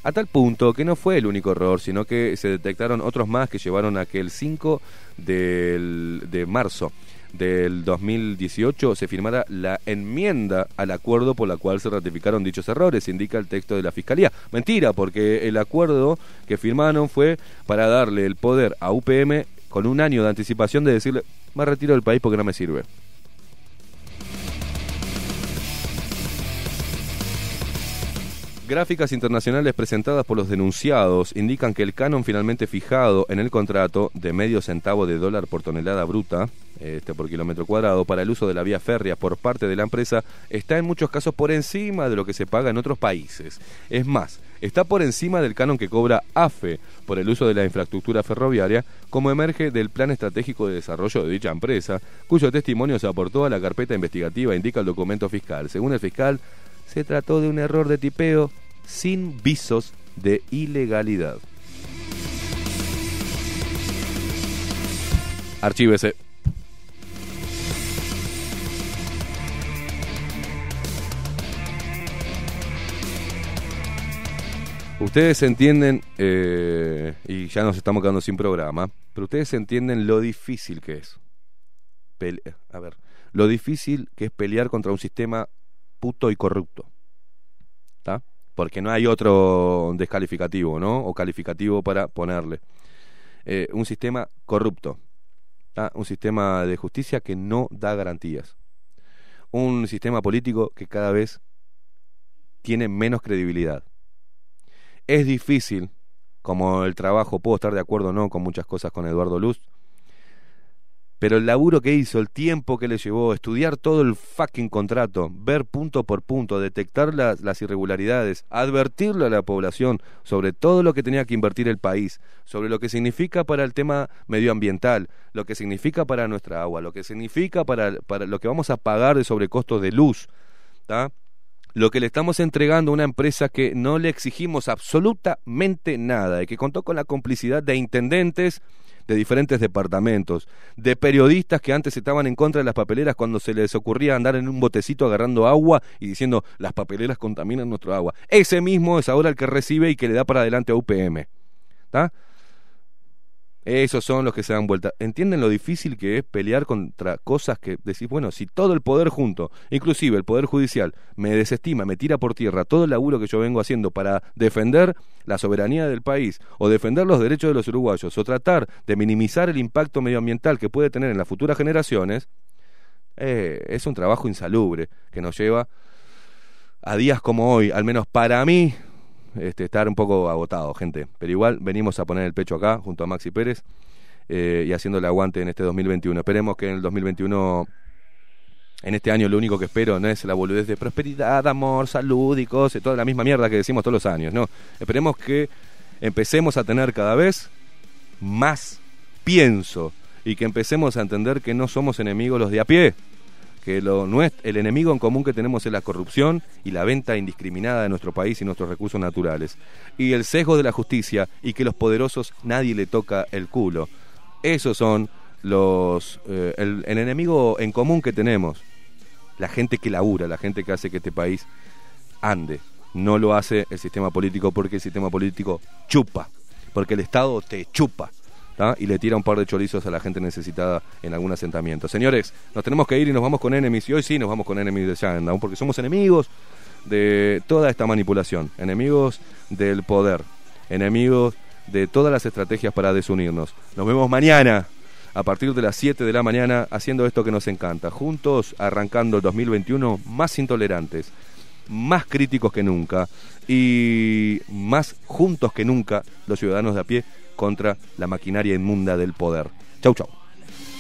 a tal punto que no fue el único error, sino que se detectaron otros más que llevaron a que el 5 del- de marzo del 2018 se firmara la enmienda al acuerdo por la cual se ratificaron dichos errores, indica el texto de la Fiscalía. Mentira, porque el acuerdo que firmaron fue para darle el poder a UPM con un año de anticipación de decirle, me retiro del país porque no me sirve. Gráficas internacionales presentadas por los denunciados indican que el canon finalmente fijado en el contrato de medio centavo de dólar por tonelada bruta, este por kilómetro cuadrado, para el uso de la vía férrea por parte de la empresa está en muchos casos por encima de lo que se paga en otros países. Es más, está por encima del canon que cobra AFE por el uso de la infraestructura ferroviaria, como emerge del Plan Estratégico de Desarrollo de dicha empresa, cuyo testimonio se aportó a la carpeta investigativa, indica el documento fiscal. Según el fiscal, se trató de un error de tipeo sin visos de ilegalidad. Archívese. Ustedes entienden, eh, y ya nos estamos quedando sin programa, pero ustedes entienden lo difícil que es. A ver, lo difícil que es pelear contra un sistema puto y corrupto. ¿Está? porque no hay otro descalificativo, ¿no? O calificativo para ponerle. Eh, un sistema corrupto, un sistema de justicia que no da garantías, un sistema político que cada vez tiene menos credibilidad. Es difícil, como el trabajo, puedo estar de acuerdo o no con muchas cosas con Eduardo Luz, pero el laburo que hizo, el tiempo que le llevó, estudiar todo el fucking contrato, ver punto por punto, detectar las, las, irregularidades, advertirle a la población sobre todo lo que tenía que invertir el país, sobre lo que significa para el tema medioambiental, lo que significa para nuestra agua, lo que significa para, para lo que vamos a pagar de sobrecostos de luz, lo que le estamos entregando a una empresa que no le exigimos absolutamente nada y que contó con la complicidad de intendentes, de diferentes departamentos, de periodistas que antes estaban en contra de las papeleras cuando se les ocurría andar en un botecito agarrando agua y diciendo las papeleras contaminan nuestro agua. Ese mismo es ahora el que recibe y que le da para adelante a UPM. ¿Está? Esos son los que se dan vuelta. ¿Entienden lo difícil que es pelear contra cosas que decís, bueno, si todo el poder junto, inclusive el poder judicial, me desestima, me tira por tierra todo el laburo que yo vengo haciendo para defender la soberanía del país o defender los derechos de los uruguayos o tratar de minimizar el impacto medioambiental que puede tener en las futuras generaciones, eh, es un trabajo insalubre que nos lleva a días como hoy, al menos para mí, este, estar un poco agotado, gente. Pero igual venimos a poner el pecho acá junto a Maxi Pérez eh, y haciendo el aguante en este 2021. Esperemos que en el 2021, en este año, lo único que espero no es la boludez de prosperidad, amor, salud y cosas, toda la misma mierda que decimos todos los años, ¿no? Esperemos que empecemos a tener cada vez más pienso y que empecemos a entender que no somos enemigos los de a pie que lo, el enemigo en común que tenemos es la corrupción y la venta indiscriminada de nuestro país y nuestros recursos naturales. Y el sesgo de la justicia y que los poderosos nadie le toca el culo. Esos son los eh, el, el, enemigo en común que tenemos. La gente que labura, la gente que hace que este país ande. No lo hace el sistema político porque el sistema político chupa. Porque el Estado te chupa. Y le tira un par de chorizos a la gente necesitada en algún asentamiento. Señores, nos tenemos que ir y nos vamos con enemies, y hoy sí nos vamos con enemies de Shinedown, porque somos enemigos de toda esta manipulación, enemigos del poder, enemigos de todas las estrategias para desunirnos. Nos vemos mañana a partir de las 7 de la mañana haciendo esto que nos encanta, juntos arrancando el 2021 más intolerantes, más críticos que nunca y más juntos que nunca los ciudadanos de a pie contra la maquinaria inmunda del poder. Chau, chau.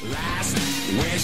Last wish